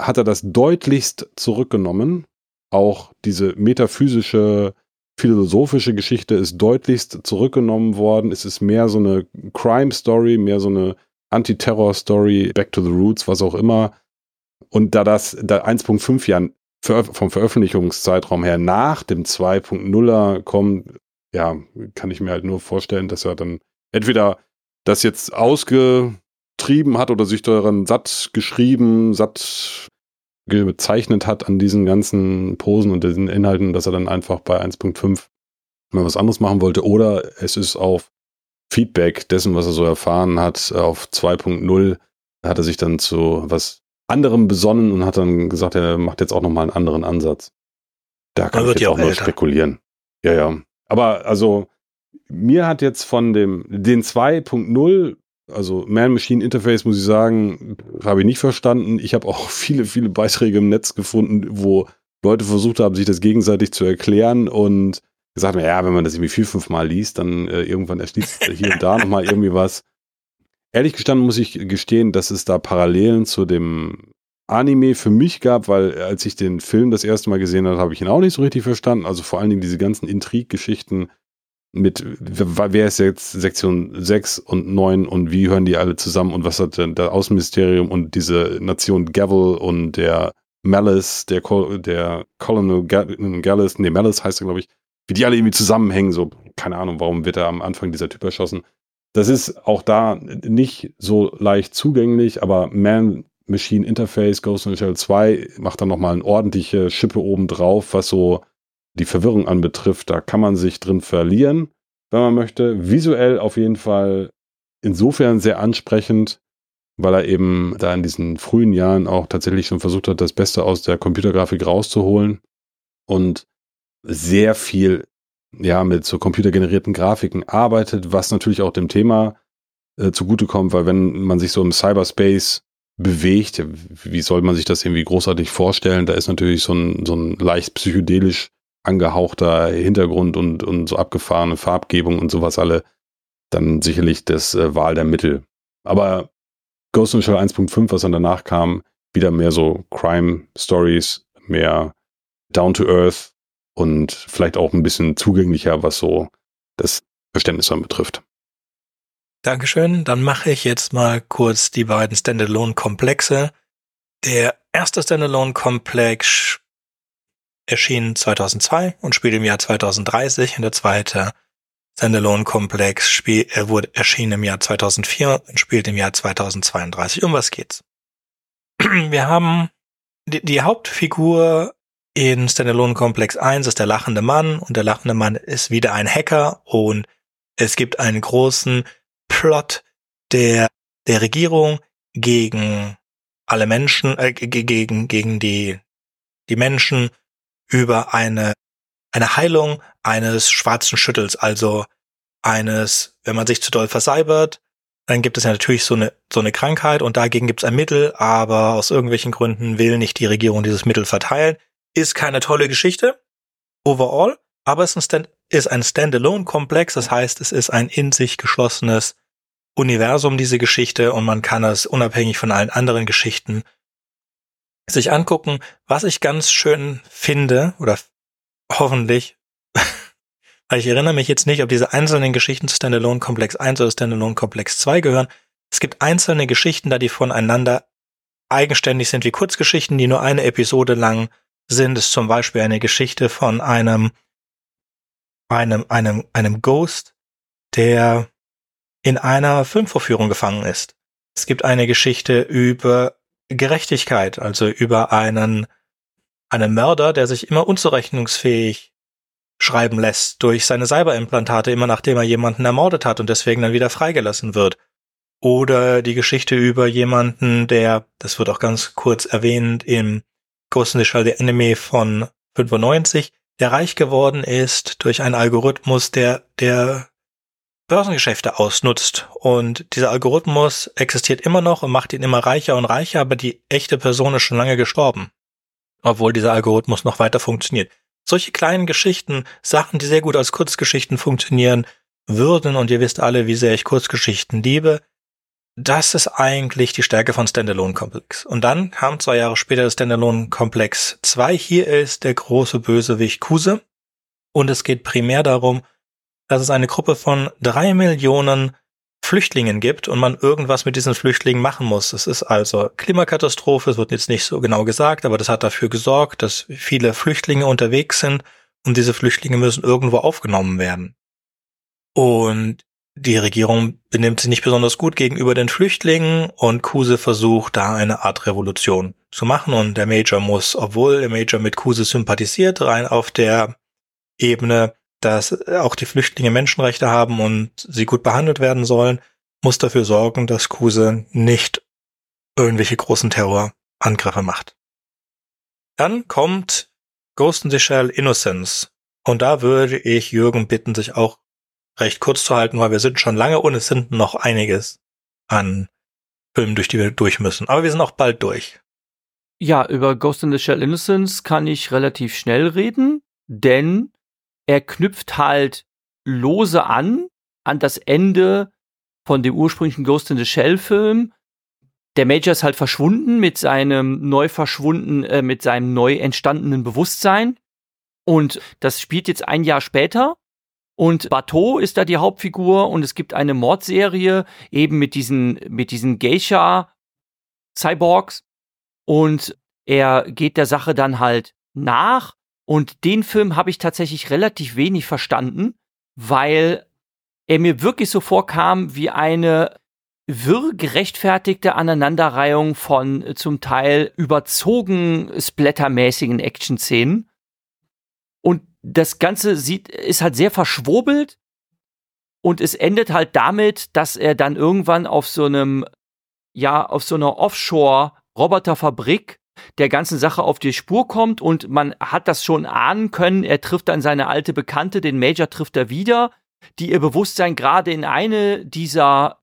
hat er das deutlichst zurückgenommen. Auch diese metaphysische, philosophische Geschichte ist deutlichst zurückgenommen worden. Es ist mehr so eine Crime-Story, mehr so eine Anti-Terror-Story, Back to the Roots, was auch immer. Und da das da 1.5 ja vom Veröffentlichungszeitraum her nach dem 2.0er kommt, ja, kann ich mir halt nur vorstellen, dass er dann entweder das jetzt ausgetrieben hat oder sich daran satt geschrieben, satt gezeichnet hat an diesen ganzen Posen und diesen Inhalten, dass er dann einfach bei 1.5 mal was anderes machen wollte. Oder es ist auf Feedback dessen, was er so erfahren hat, auf 2.0 hat er sich dann zu was anderem besonnen und hat dann gesagt, er macht jetzt auch nochmal einen anderen Ansatz. Da kann Man ich jetzt auch, auch nur spekulieren. Ja, ja. Aber also mir hat jetzt von dem den 2.0 also Man-Machine Interface, muss ich sagen, habe ich nicht verstanden. Ich habe auch viele, viele Beiträge im Netz gefunden, wo Leute versucht haben, sich das gegenseitig zu erklären und gesagt haben, ja, wenn man das irgendwie vier, fünf Mal liest, dann äh, irgendwann erschließt hier und da nochmal irgendwie was. Ehrlich gestanden muss ich gestehen, dass es da Parallelen zu dem Anime für mich gab, weil als ich den Film das erste Mal gesehen habe, habe ich ihn auch nicht so richtig verstanden. Also vor allen Dingen diese ganzen Intriggeschichten mit, wer ist jetzt Sektion 6 und 9 und wie hören die alle zusammen und was hat denn das Außenministerium und diese Nation Gavel und der Malice, der, der Colonel Gallus, nee, Malice heißt er, glaube ich, wie die alle irgendwie zusammenhängen, so, keine Ahnung, warum wird da am Anfang dieser Typ erschossen. Das ist auch da nicht so leicht zugänglich, aber Man-Machine Interface Ghost in Shell 2 macht dann nochmal eine ordentliche Schippe oben drauf, was so die Verwirrung anbetrifft, da kann man sich drin verlieren, wenn man möchte. Visuell auf jeden Fall insofern sehr ansprechend, weil er eben da in diesen frühen Jahren auch tatsächlich schon versucht hat, das Beste aus der Computergrafik rauszuholen und sehr viel ja mit so computergenerierten Grafiken arbeitet, was natürlich auch dem Thema äh, zugutekommt, weil wenn man sich so im Cyberspace bewegt, wie soll man sich das irgendwie großartig vorstellen? Da ist natürlich so ein, so ein leicht psychedelisch angehauchter Hintergrund und, und so abgefahrene Farbgebung und sowas alle, dann sicherlich das äh, Wahl der Mittel. Aber Ghost in the Shell 1.5, was dann danach kam, wieder mehr so Crime-Stories, mehr down to earth und vielleicht auch ein bisschen zugänglicher, was so das Verständnis dann betrifft. Dankeschön. Dann mache ich jetzt mal kurz die beiden Standalone-Komplexe. Der erste Standalone-Komplex erschien 2002 und spielt im Jahr 2030 und der zweite Standalone-Komplex spiel, äh, wurde erschienen im Jahr 2004 und spielt im Jahr 2032. Um was geht's? Wir haben die, die Hauptfigur in Standalone Komplex 1 ist der lachende Mann und der lachende Mann ist wieder ein Hacker und es gibt einen großen Plot der, der Regierung gegen alle Menschen, äh, gegen, gegen die, die Menschen über eine, eine Heilung eines schwarzen Schüttels, also eines, wenn man sich zu doll versalbert, dann gibt es ja natürlich so eine, so eine Krankheit und dagegen gibt es ein Mittel, aber aus irgendwelchen Gründen will nicht die Regierung dieses Mittel verteilen. Ist keine tolle Geschichte, overall, aber es ist ein, Stand, ist ein Standalone-Komplex, das heißt, es ist ein in sich geschlossenes Universum, diese Geschichte, und man kann es unabhängig von allen anderen Geschichten sich angucken. Was ich ganz schön finde, oder hoffentlich, weil ich erinnere mich jetzt nicht, ob diese einzelnen Geschichten zu Standalone Komplex 1 oder Standalone Komplex 2 gehören. Es gibt einzelne Geschichten da, die voneinander eigenständig sind, wie Kurzgeschichten, die nur eine Episode lang sind. Es ist zum Beispiel eine Geschichte von einem, einem, einem, einem Ghost, der in einer Filmvorführung gefangen ist. Es gibt eine Geschichte über Gerechtigkeit, also über einen, einen Mörder, der sich immer unzurechnungsfähig schreiben lässt durch seine Cyberimplantate, immer nachdem er jemanden ermordet hat und deswegen dann wieder freigelassen wird. Oder die Geschichte über jemanden, der, das wird auch ganz kurz erwähnt im Ghost in the Anime von 95, der reich geworden ist durch einen Algorithmus, der, der Börsengeschäfte ausnutzt. Und dieser Algorithmus existiert immer noch und macht ihn immer reicher und reicher, aber die echte Person ist schon lange gestorben. Obwohl dieser Algorithmus noch weiter funktioniert. Solche kleinen Geschichten, Sachen, die sehr gut als Kurzgeschichten funktionieren würden, und ihr wisst alle, wie sehr ich Kurzgeschichten liebe, das ist eigentlich die Stärke von Standalone Complex. Und dann kam zwei Jahre später das Standalone Complex 2. Hier ist der große Bösewicht Kuse. Und es geht primär darum, dass es eine Gruppe von drei Millionen Flüchtlingen gibt und man irgendwas mit diesen Flüchtlingen machen muss. Es ist also Klimakatastrophe, es wird jetzt nicht so genau gesagt, aber das hat dafür gesorgt, dass viele Flüchtlinge unterwegs sind und diese Flüchtlinge müssen irgendwo aufgenommen werden. Und die Regierung benimmt sich nicht besonders gut gegenüber den Flüchtlingen und Kuse versucht da eine Art Revolution zu machen und der Major muss, obwohl der Major mit Kuse sympathisiert, rein auf der Ebene dass auch die Flüchtlinge Menschenrechte haben und sie gut behandelt werden sollen, muss dafür sorgen, dass Kuse nicht irgendwelche großen Terrorangriffe macht. Dann kommt Ghost in the Shell Innocence. Und da würde ich Jürgen bitten, sich auch recht kurz zu halten, weil wir sind schon lange und es sind noch einiges an Filmen, durch die wir durch müssen. Aber wir sind auch bald durch. Ja, über Ghost in the Shell Innocence kann ich relativ schnell reden, denn er knüpft halt lose an, an das Ende von dem ursprünglichen Ghost in the Shell Film. Der Major ist halt verschwunden mit seinem neu verschwunden, äh, mit seinem neu entstandenen Bewusstsein. Und das spielt jetzt ein Jahr später. Und Bateau ist da die Hauptfigur und es gibt eine Mordserie eben mit diesen, mit diesen Geisha Cyborgs. Und er geht der Sache dann halt nach und den Film habe ich tatsächlich relativ wenig verstanden, weil er mir wirklich so vorkam wie eine wirr gerechtfertigte Aneinanderreihung von äh, zum Teil überzogen splattermäßigen Action-Szenen. Und das Ganze sieht, ist halt sehr verschwurbelt. Und es endet halt damit, dass er dann irgendwann auf so einem, ja, auf so einer Offshore-Roboterfabrik der ganzen Sache auf die Spur kommt und man hat das schon ahnen können. Er trifft dann seine alte Bekannte, den Major trifft er wieder, die ihr Bewusstsein gerade in eine dieser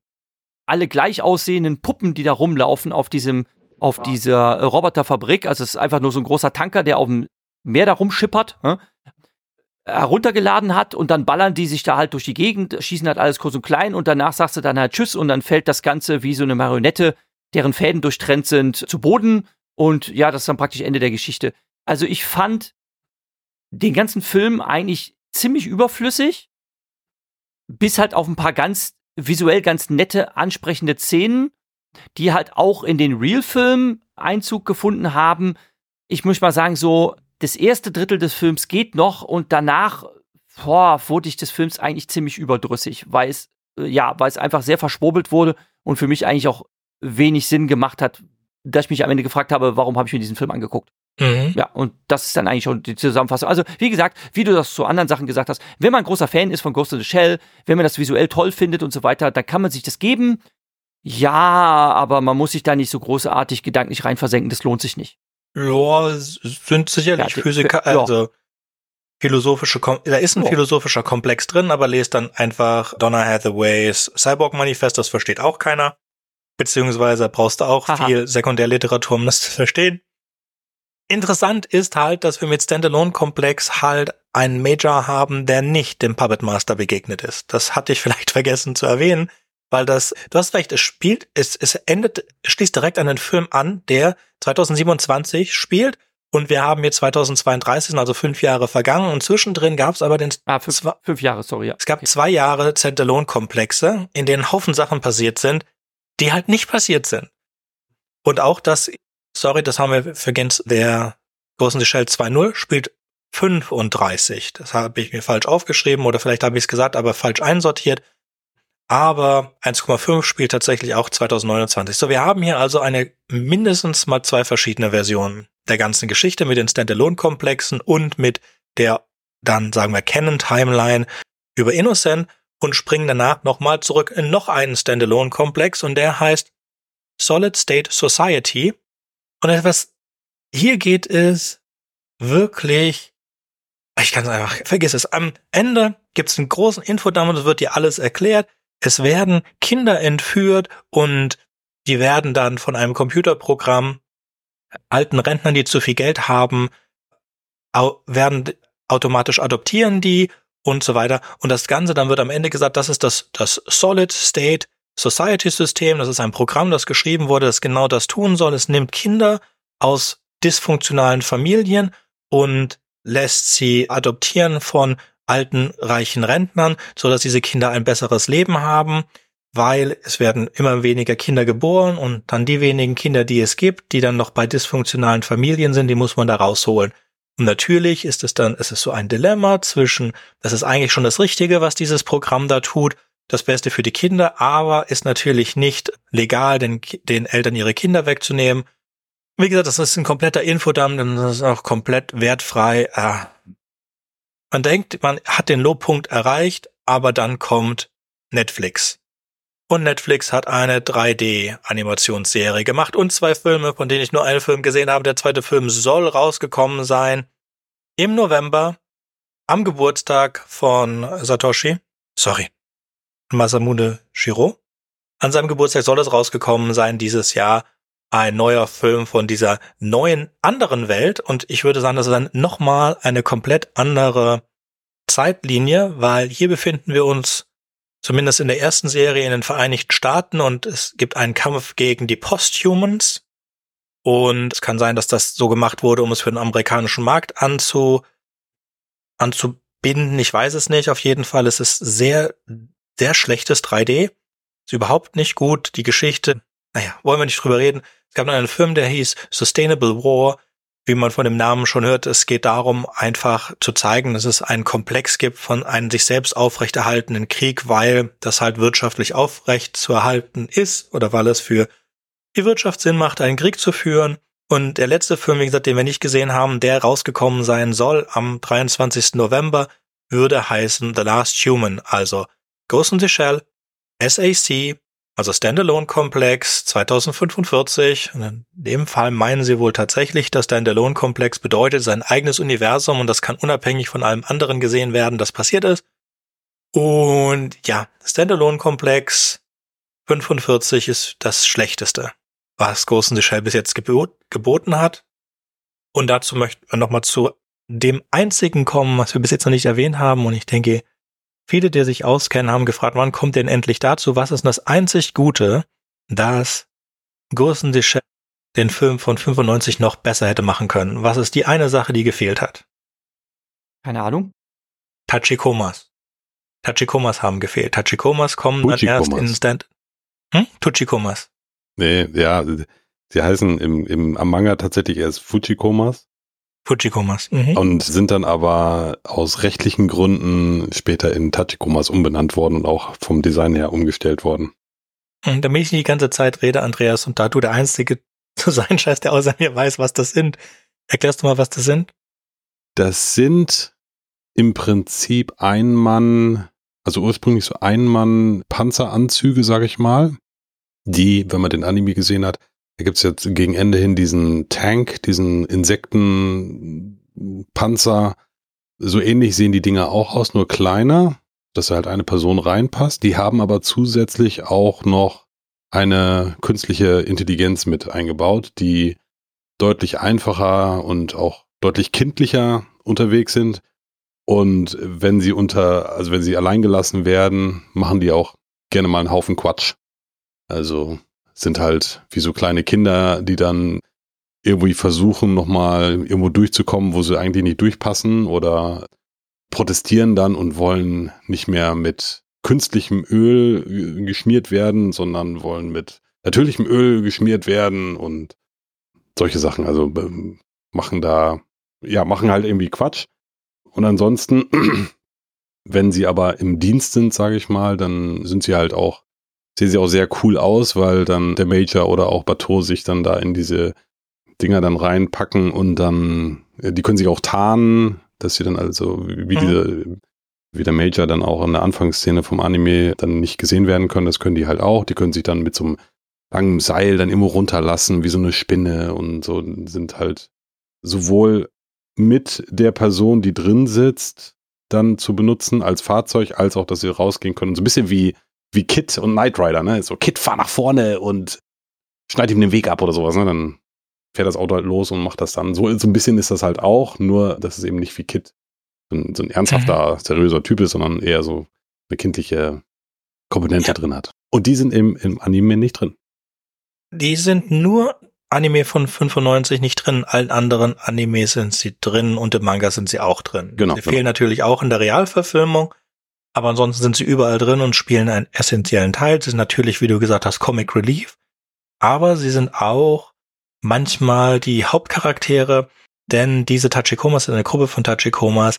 alle gleich aussehenden Puppen, die da rumlaufen auf diesem auf dieser Roboterfabrik, also es ist einfach nur so ein großer Tanker, der auf dem Meer da rumschippert, äh, heruntergeladen hat und dann ballern die sich da halt durch die Gegend, schießen halt alles groß und klein und danach sagst du dann halt Tschüss und dann fällt das Ganze wie so eine Marionette, deren Fäden durchtrennt sind, zu Boden und ja, das ist dann praktisch Ende der Geschichte. Also ich fand den ganzen Film eigentlich ziemlich überflüssig, bis halt auf ein paar ganz visuell ganz nette, ansprechende Szenen, die halt auch in den Real-Film Einzug gefunden haben. Ich muss mal sagen, so das erste Drittel des Films geht noch und danach boah, wurde ich des Films eigentlich ziemlich überdrüssig, weil es äh, ja, weil es einfach sehr verschwurbelt wurde und für mich eigentlich auch wenig Sinn gemacht hat, dass ich mich am Ende gefragt habe, warum habe ich mir diesen Film angeguckt. Mhm. Ja, und das ist dann eigentlich schon die Zusammenfassung. Also, wie gesagt, wie du das zu anderen Sachen gesagt hast, wenn man großer Fan ist von Ghost in the Shell, wenn man das visuell toll findet und so weiter, dann kann man sich das geben. Ja, aber man muss sich da nicht so großartig gedanklich reinversenken, das lohnt sich nicht. Ja, sind sicherlich ja, Physiker, also ja. philosophische, da ist ein ja. philosophischer Komplex drin, aber lest dann einfach Donna Hathaways Cyborg Manifest, das versteht auch keiner. Beziehungsweise brauchst du auch Aha. viel Sekundärliteratur, um das zu verstehen. Interessant ist halt, dass wir mit Standalone-Komplex halt einen Major haben, der nicht dem Puppet Master begegnet ist. Das hatte ich vielleicht vergessen zu erwähnen, weil das, du hast recht, es spielt, es, es endet, schließt direkt an den Film an, der 2027 spielt und wir haben jetzt 2032, also fünf Jahre vergangen und zwischendrin gab es aber den ah, fünf, fünf Jahre, sorry. Ja. Es gab okay. zwei Jahre Standalone-Komplexe, in denen Haufen Sachen passiert sind, die halt nicht passiert sind. Und auch das, sorry, das haben wir vergessen, der the Shell 2.0 spielt 35. Das habe ich mir falsch aufgeschrieben oder vielleicht habe ich es gesagt, aber falsch einsortiert. Aber 1,5 spielt tatsächlich auch 2029. So, wir haben hier also eine mindestens mal zwei verschiedene Versionen der ganzen Geschichte mit den Standalone-Komplexen und mit der dann, sagen wir, Canon-Timeline über Innocent und springen danach nochmal zurück in noch einen Standalone-Komplex und der heißt Solid State Society. Und etwas, hier geht es wirklich ich kann es einfach, vergiss es. Am Ende gibt's einen großen Infodump und es wird dir alles erklärt. Es werden Kinder entführt und die werden dann von einem Computerprogramm alten Rentnern, die zu viel Geld haben, werden automatisch adoptieren die und so weiter. Und das Ganze, dann wird am Ende gesagt, das ist das, das Solid State Society System. Das ist ein Programm, das geschrieben wurde, das genau das tun soll. Es nimmt Kinder aus dysfunktionalen Familien und lässt sie adoptieren von alten, reichen Rentnern, so dass diese Kinder ein besseres Leben haben, weil es werden immer weniger Kinder geboren und dann die wenigen Kinder, die es gibt, die dann noch bei dysfunktionalen Familien sind, die muss man da rausholen. Und natürlich ist es dann, es ist so ein Dilemma zwischen, das ist eigentlich schon das Richtige, was dieses Programm da tut, das Beste für die Kinder, aber ist natürlich nicht legal, den, den Eltern ihre Kinder wegzunehmen. Wie gesagt, das ist ein kompletter Infodump, das ist auch komplett wertfrei. Ah. Man denkt, man hat den Lobpunkt erreicht, aber dann kommt Netflix. Und Netflix hat eine 3D-Animationsserie gemacht und zwei Filme, von denen ich nur einen Film gesehen habe. Der zweite Film soll rausgekommen sein im November am Geburtstag von Satoshi. Sorry. Masamune Shiro. An seinem Geburtstag soll es rausgekommen sein dieses Jahr. Ein neuer Film von dieser neuen anderen Welt. Und ich würde sagen, das ist dann nochmal eine komplett andere Zeitlinie, weil hier befinden wir uns zumindest in der ersten Serie in den Vereinigten Staaten und es gibt einen Kampf gegen die Posthumans. Und es kann sein, dass das so gemacht wurde, um es für den amerikanischen Markt anzu, anzubinden. Ich weiß es nicht. Auf jeden Fall ist es sehr, sehr schlechtes 3D. Ist überhaupt nicht gut. Die Geschichte, naja, wollen wir nicht drüber reden. Es gab noch einen Film, der hieß Sustainable War wie man von dem Namen schon hört, es geht darum, einfach zu zeigen, dass es einen Komplex gibt von einem sich selbst aufrechterhaltenen Krieg, weil das halt wirtschaftlich aufrecht zu erhalten ist oder weil es für die Wirtschaft Sinn macht, einen Krieg zu führen. Und der letzte Film, wie gesagt, den wir nicht gesehen haben, der rausgekommen sein soll am 23. November, würde heißen The Last Human, also Ghost in the Shell, SAC, also Standalone-Komplex 2045. Und in dem Fall meinen sie wohl tatsächlich, dass Standalone-Komplex bedeutet sein eigenes Universum und das kann unabhängig von allem anderen gesehen werden, das passiert ist. Und ja, Standalone-Komplex 45 ist das Schlechteste, was Ghost in the Shell bis jetzt gebot geboten hat. Und dazu möchten wir nochmal zu dem einzigen kommen, was wir bis jetzt noch nicht erwähnt haben. Und ich denke, Viele, die sich auskennen, haben gefragt, wann kommt denn endlich dazu? Was ist das einzig Gute, dass in the Shell den Film von 95 noch besser hätte machen können? Was ist die eine Sache, die gefehlt hat? Keine Ahnung. Tachikomas. Tachikomas haben gefehlt. Tachikomas kommen dann erst in Stand. Hm? Tuchikomas. Nee, ja, sie heißen im, im am Manga tatsächlich erst Fujikomas. Fujikomas. Mhm. Und sind dann aber aus rechtlichen Gründen später in Tachikomas umbenannt worden und auch vom Design her umgestellt worden. Und damit ich nicht die ganze Zeit rede, Andreas, und da du der Einzige zu sein scheinst, der außer mir weiß, was das sind, erklärst du mal, was das sind? Das sind im Prinzip Einmann, also ursprünglich so Einmann-Panzeranzüge, sag ich mal, die, wenn man den Anime gesehen hat, da gibt's jetzt gegen Ende hin diesen Tank, diesen Insektenpanzer. So ähnlich sehen die Dinger auch aus, nur kleiner, dass halt eine Person reinpasst. Die haben aber zusätzlich auch noch eine künstliche Intelligenz mit eingebaut, die deutlich einfacher und auch deutlich kindlicher unterwegs sind. Und wenn sie unter, also wenn sie allein werden, machen die auch gerne mal einen Haufen Quatsch. Also sind halt wie so kleine Kinder, die dann irgendwie versuchen, nochmal irgendwo durchzukommen, wo sie eigentlich nicht durchpassen oder protestieren dann und wollen nicht mehr mit künstlichem Öl geschmiert werden, sondern wollen mit natürlichem Öl geschmiert werden und solche Sachen. Also machen da, ja, machen halt irgendwie Quatsch. Und ansonsten, wenn sie aber im Dienst sind, sage ich mal, dann sind sie halt auch sehen sie auch sehr cool aus, weil dann der Major oder auch Bateau sich dann da in diese Dinger dann reinpacken und dann, die können sich auch tarnen, dass sie dann also wie mhm. diese, wie der Major dann auch in der Anfangsszene vom Anime dann nicht gesehen werden können, das können die halt auch. Die können sich dann mit so einem langen Seil dann immer runterlassen, wie so eine Spinne und so sind halt sowohl mit der Person, die drin sitzt, dann zu benutzen als Fahrzeug, als auch, dass sie rausgehen können. So ein bisschen wie, wie Kit und Knight Rider, ne? So, Kit, fahr nach vorne und schneid ihm den Weg ab oder sowas, ne? Dann fährt das Auto halt los und macht das dann. So, so ein bisschen ist das halt auch, nur dass es eben nicht wie Kit so ein, so ein ernsthafter, seriöser Typ ist, sondern eher so eine kindliche Komponente Ja. drin hat. Und die sind im, im Anime nicht drin. Die sind nur Anime von 95 nicht drin. Allen anderen Animes sind sie drin und im Manga sind sie auch drin. Genau, Sie genau. fehlen natürlich auch in der Realverfilmung, aber ansonsten sind sie überall drin und spielen einen essentiellen Teil. Sie sind natürlich, wie du gesagt hast, Comic Relief, aber sie sind auch manchmal die Hauptcharaktere, denn diese Tachikomas sind eine Gruppe von Tachikomas,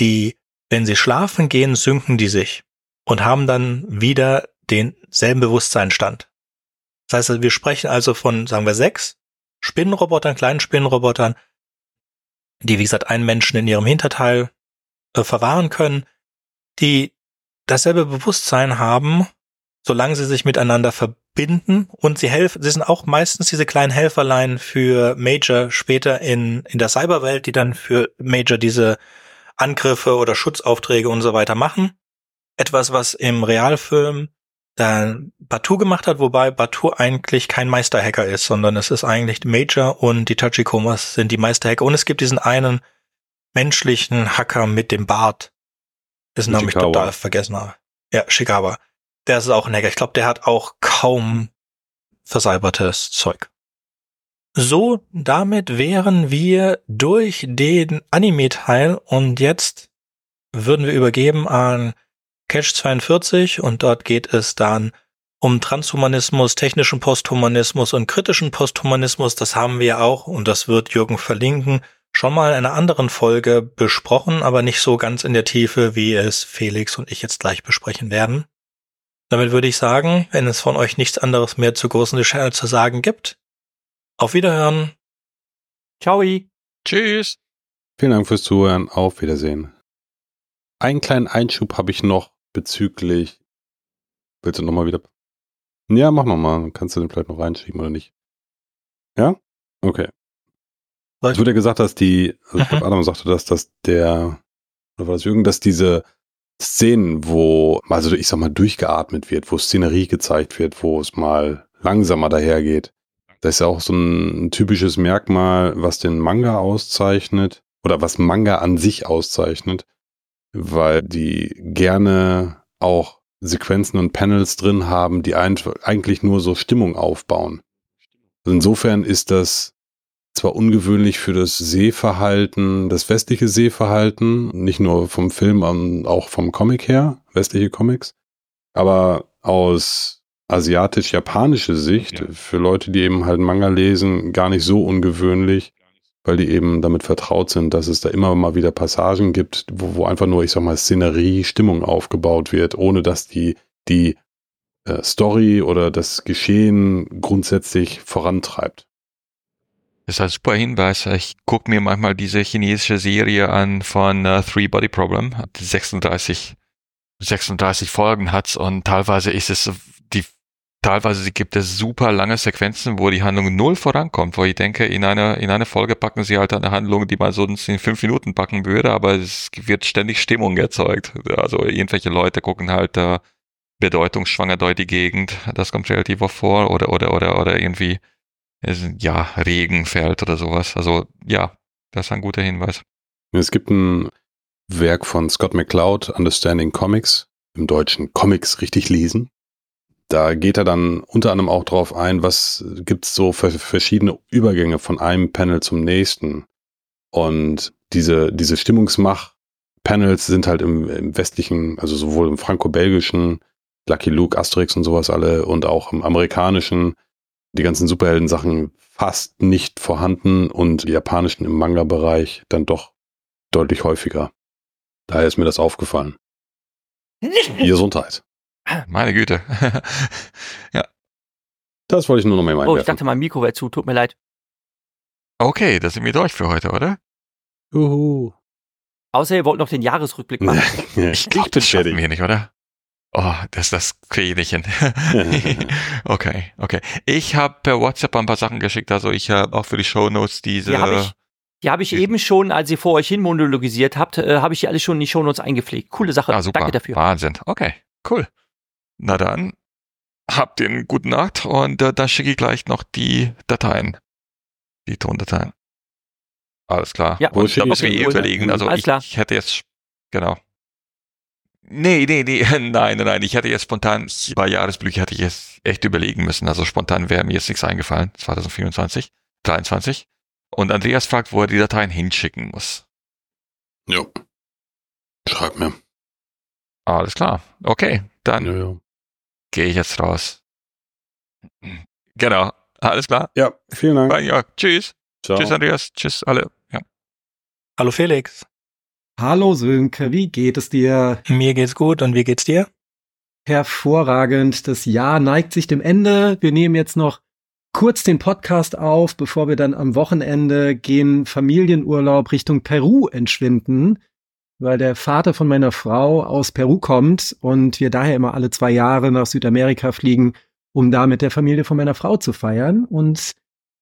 die, wenn sie schlafen gehen, synken die sich und haben dann wieder denselben Bewusstseinsstand. Das heißt, wir sprechen also von, sagen wir, sechs Spinnenrobotern, kleinen Spinnenrobotern, die, wie gesagt, einen Menschen in ihrem Hinterteil äh, verwahren können, die dasselbe Bewusstsein haben, solange sie sich miteinander verbinden und sie helfen, sie sind auch meistens diese kleinen Helferlein für Major später in, in der Cyberwelt, die dann für Major diese Angriffe oder Schutzaufträge und so weiter machen. Etwas, was im Realfilm dann Batu gemacht hat, wobei Batu eigentlich kein Meisterhacker ist, sondern es ist eigentlich Major und die Tachikomas sind die Meisterhacker. Und es gibt diesen einen menschlichen Hacker mit dem Bart, dessen Namen ich total vergessen habe. Ja, Shigawa. Der ist auch ein Hacker. Ich glaube, der hat auch kaum versalbertes Zeug. So, damit wären wir durch den Anime-Teil und jetzt würden wir übergeben an Catch 42 und dort geht es dann um Transhumanismus, technischen Posthumanismus und kritischen Posthumanismus. Das haben wir auch und das wird Jürgen verlinken. Schon mal in einer anderen Folge besprochen, aber nicht so ganz in der Tiefe, wie es Felix und ich jetzt gleich besprechen werden. Damit würde ich sagen, wenn es von euch nichts anderes mehr zu großen Channel zu sagen gibt, auf Wiederhören. Ciao. Tschüss. Vielen Dank fürs Zuhören. Auf Wiedersehen. Einen kleinen Einschub habe ich noch bezüglich. Willst du nochmal wieder? Ja, mach nochmal. Dann kannst du den vielleicht noch reinschieben oder nicht. Ja? Okay. Es wurde ja gesagt, dass die, also ich glaube, Adam sagte das, dass der, oder war das Jürgen, dass diese Szenen, wo, also ich sag mal, durchgeatmet wird, wo Szenerie gezeigt wird, wo es mal langsamer dahergeht. Das ist ja auch so ein typisches Merkmal, was den Manga auszeichnet, oder was Manga an sich auszeichnet, weil die gerne auch Sequenzen und Panels drin haben, die ein- eigentlich nur so Stimmung aufbauen. Insofern ist das zwar ungewöhnlich für das Sehverhalten, das westliche Sehverhalten, nicht nur vom Film, sondern auch vom Comic her, westliche Comics, aber aus asiatisch-japanische Sicht, Ja. für Leute, die eben halt Manga lesen, gar nicht so ungewöhnlich, weil die eben damit vertraut sind, dass es da immer mal wieder Passagen gibt, wo, wo einfach nur, ich sag mal, Szenerie, Stimmung aufgebaut wird, ohne dass die, die äh, Story oder das Geschehen grundsätzlich vorantreibt. Das ist ein super Hinweis. Ich gucke mir manchmal diese chinesische Serie an von äh, Three Body Problem. 36, 36 Folgen hat's und teilweise ist es die teilweise gibt es super lange Sequenzen, wo die Handlung null vorankommt, wo ich denke, in einer in eine Folge packen sie halt eine Handlung, die man sonst in fünf Minuten packen würde, aber es wird ständig Stimmung erzeugt. Also irgendwelche Leute gucken halt äh, bedeutungsschwanger durch die Gegend, das kommt relativ oft vor, oder oder oder oder irgendwie ja, Regen fällt oder sowas. Also ja, das ist ein guter Hinweis. Es gibt ein Werk von Scott McCloud, Understanding Comics, im Deutschen Comics richtig lesen. Da geht er dann unter anderem auch drauf ein, was gibt's so für verschiedene Übergänge von einem Panel zum nächsten. Und diese, diese Stimmungsmach-Panels sind halt im, im westlichen, also sowohl im franco-belgischen, Lucky Luke, Asterix und sowas alle und auch im amerikanischen, die ganzen Superhelden-Sachen fast nicht vorhanden und die japanischen im Manga-Bereich dann doch deutlich häufiger. Daher ist mir das aufgefallen. Gesundheit. Meine Güte. Das wollte ich nur noch mal Oh, ich dachte, mein Mikro wäre zu. Tut mir leid. okay, da sind wir durch für heute, oder? Juhu. Außer ihr wollt noch den Jahresrückblick machen. Ich glaube, das schaffen wir nicht, oder? Oh, das, das kriege ich nicht hin. okay, okay. Ich habe per WhatsApp ein paar Sachen geschickt, also ich habe auch für die Shownotes diese Ja, hab ich. Die habe ich eben schon, als ihr vor euch hin monologisiert habt, äh, habe ich die alle schon in die Shownotes eingepflegt. Coole Sache. Ah, super. Danke dafür. Wahnsinn. Okay, cool. Na dann, habt ihr eine gute Nacht und äh, dann schicke ich gleich noch die Dateien. Die Tondateien. Alles klar. Ja, und da ich müssen wir eh überlegen. Also Alles ich, klar. ich hätte jetzt, genau. Nee, nee, nee, nein, nein, nein. Ich hätte jetzt spontan, bei Jahresblüche hätte ich jetzt echt überlegen müssen. Also spontan wäre mir jetzt nichts eingefallen. 2024, 23. Und Andreas fragt, wo er die Dateien hinschicken muss. Jo. Schreib mir. Alles klar. Okay, dann Ja, ja. gehe ich jetzt raus. Genau. Alles klar. ja, vielen Dank. Bye, ja, tschüss. Ciao. Tschüss, Andreas. Tschüss, alle. Ja. Hallo Felix. Hallo Sönke, wie geht es dir? Mir geht's gut und wie geht's dir? Hervorragend. Das Jahr neigt sich dem Ende. Wir nehmen jetzt noch kurz den Podcast auf, bevor wir dann am Wochenende gehen Familienurlaub Richtung Peru entschwinden, weil der Vater von meiner Frau aus Peru kommt und wir daher immer alle zwei Jahre nach Südamerika fliegen, um da mit der Familie von meiner Frau zu feiern. Und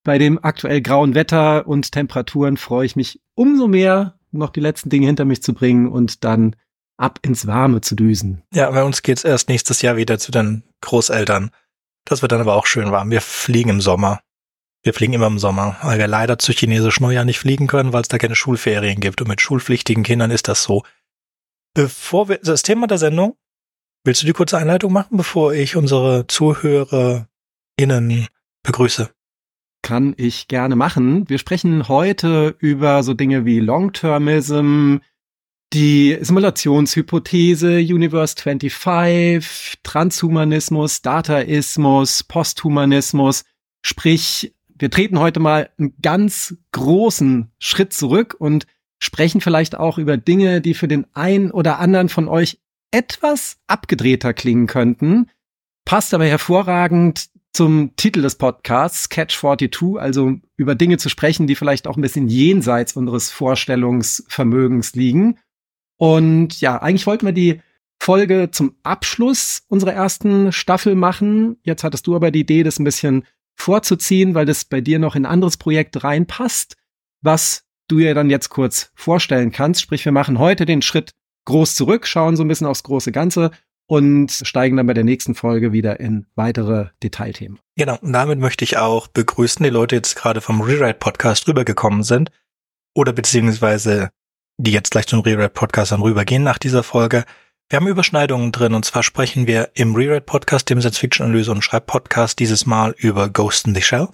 bei dem aktuell grauen Wetter und Temperaturen freue ich mich umso mehr, noch die letzten Dinge hinter mich zu bringen und dann ab ins Warme zu düsen. Ja, bei uns geht's erst nächstes Jahr wieder zu den Großeltern. Das wird dann aber auch schön warm. Wir fliegen im Sommer. Wir fliegen immer im Sommer, weil wir leider zu chinesisch Neujahr nicht fliegen können, weil es da keine Schulferien gibt. Und mit schulpflichtigen Kindern ist das so. Bevor wir, das Thema der Sendung, willst du die kurze Einleitung machen, bevor ich unsere ZuhörerInnen begrüße? Kann ich gerne machen. Wir sprechen heute über so Dinge wie Long-Termism, die Simulationshypothese, Universe 25, Transhumanismus, Dataismus, Posthumanismus. Sprich, wir treten heute mal einen ganz großen Schritt zurück und sprechen vielleicht auch über Dinge, die für den einen oder anderen von euch etwas abgedrehter klingen könnten. Passt aber hervorragend zum Titel des Podcasts, Catch 42, also über Dinge zu sprechen, die vielleicht auch ein bisschen jenseits unseres Vorstellungsvermögens liegen. Und ja, eigentlich wollten wir die Folge zum Abschluss unserer ersten Staffel machen. Jetzt hattest du aber die Idee, das ein bisschen vorzuziehen, weil das bei dir noch in ein anderes Projekt reinpasst, was du dir dann jetzt kurz vorstellen kannst. Sprich, wir machen heute den Schritt groß zurück, schauen so ein bisschen aufs große Ganze und steigen dann bei der nächsten Folge wieder in weitere Detailthemen. Genau, und damit möchte ich auch begrüßen, die Leute jetzt gerade vom Rewrite-Podcast rübergekommen sind oder beziehungsweise die jetzt gleich zum Rewrite-Podcast dann rübergehen nach dieser Folge. Wir haben Überschneidungen drin und zwar sprechen wir im Rewrite-Podcast, dem Science-Fiction-Analyse und Schreib-Podcast dieses Mal über Ghost in the Shell.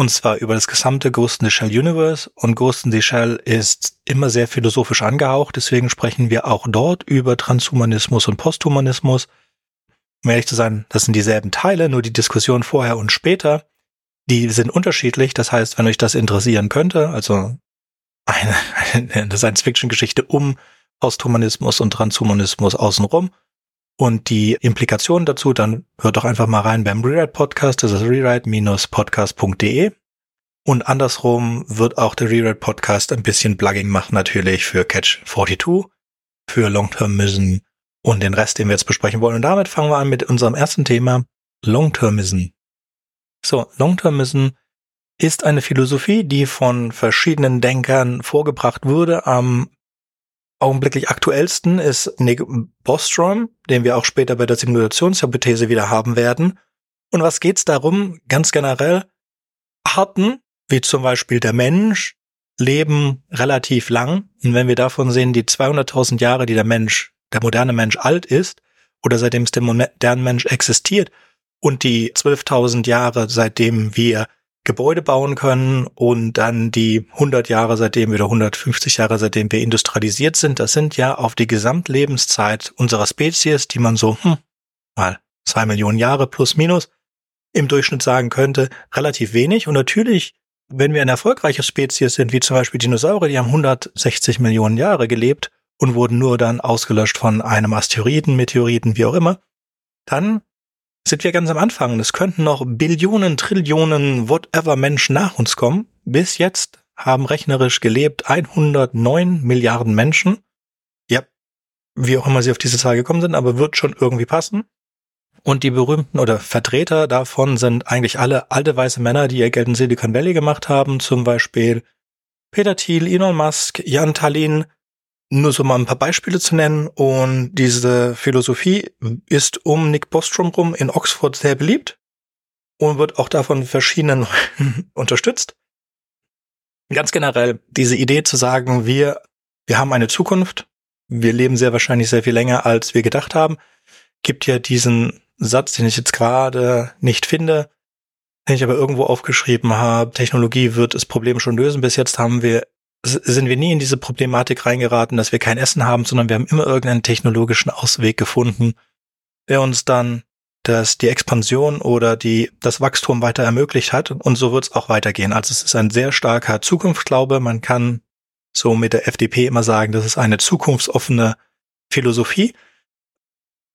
Und zwar über das gesamte Ghost in the Shell Universe. Und Ghost in the Shell ist immer sehr philosophisch angehaucht. Deswegen sprechen wir auch dort über Transhumanismus und Posthumanismus. Um ehrlich zu sein, das sind dieselben Teile, nur die Diskussion vorher und später, die sind unterschiedlich. Das heißt, wenn euch das interessieren könnte, also eine, eine Science-Fiction-Geschichte um Posthumanismus und Transhumanismus außenrum und die Implikationen dazu, dann hört doch einfach mal rein beim Rewrite-Podcast. Das ist rewrite-podcast.de. Und andersrum wird auch der Rewrite-Podcast ein bisschen Plugging machen, natürlich für Catch 42, für Long-Termism und den Rest, den wir jetzt besprechen wollen. Und damit fangen wir an mit unserem ersten Thema, Long-Termism. So, Long-Termism ist eine Philosophie, die von verschiedenen Denkern vorgebracht wurde. Am augenblicklich aktuellsten ist Nick Bostrom, den wir auch später bei der Simulationshypothese wieder haben werden. Und was geht's darum? Ganz generell, Arten, wie zum Beispiel der Mensch, leben relativ lang. Und wenn wir davon sehen, die 200.000 Jahre, die der Mensch, der moderne Mensch alt ist, oder seitdem es der moderne Mensch existiert, und die 12.000 Jahre, seitdem wir Gebäude bauen können und dann die 100 Jahre seitdem oder 150 Jahre seitdem wir industrialisiert sind, das sind ja auf die Gesamtlebenszeit unserer Spezies, die man so hm, mal zwei Millionen Jahre plus minus im Durchschnitt sagen könnte, relativ wenig. Und natürlich, wenn wir eine erfolgreiche Spezies sind, wie zum Beispiel Dinosaurier, die haben 160 Millionen Jahre gelebt und wurden nur dann ausgelöscht von einem Asteroiden, Meteoriten, wie auch immer, dann sind wir ganz am Anfang. Es könnten noch Billionen, Trillionen, whatever Menschen nach uns kommen. Bis jetzt haben rechnerisch gelebt 109 Milliarden Menschen. Ja, wie auch immer sie auf diese Zahl gekommen sind, aber wird schon irgendwie passen. Und die berühmten oder Vertreter davon sind eigentlich alle alte weiße Männer, die ihr Geld in Silicon Valley gemacht haben. Zum Beispiel Peter Thiel, Elon Musk, Jan Tallinn, nur so mal ein paar Beispiele zu nennen. Und diese Philosophie ist um Nick Bostrom rum in Oxford sehr beliebt und wird auch davon verschiedenen unterstützt. Ganz generell diese Idee zu sagen, wir, wir haben eine Zukunft, wir leben sehr wahrscheinlich sehr viel länger, als wir gedacht haben, gibt ja diesen Satz, den ich jetzt gerade nicht finde, den ich aber irgendwo aufgeschrieben habe, Technologie wird das Problem schon lösen. Bis jetzt haben wir, sind wir nie in diese Problematik reingeraten, dass wir kein Essen haben, sondern wir haben immer irgendeinen technologischen Ausweg gefunden, der uns dann das die Expansion oder die das Wachstum weiter ermöglicht hat und so wird es auch weitergehen. Also es ist ein sehr starker Zukunftsglaube. Man kann so mit der FDP immer sagen, das ist eine zukunftsoffene Philosophie.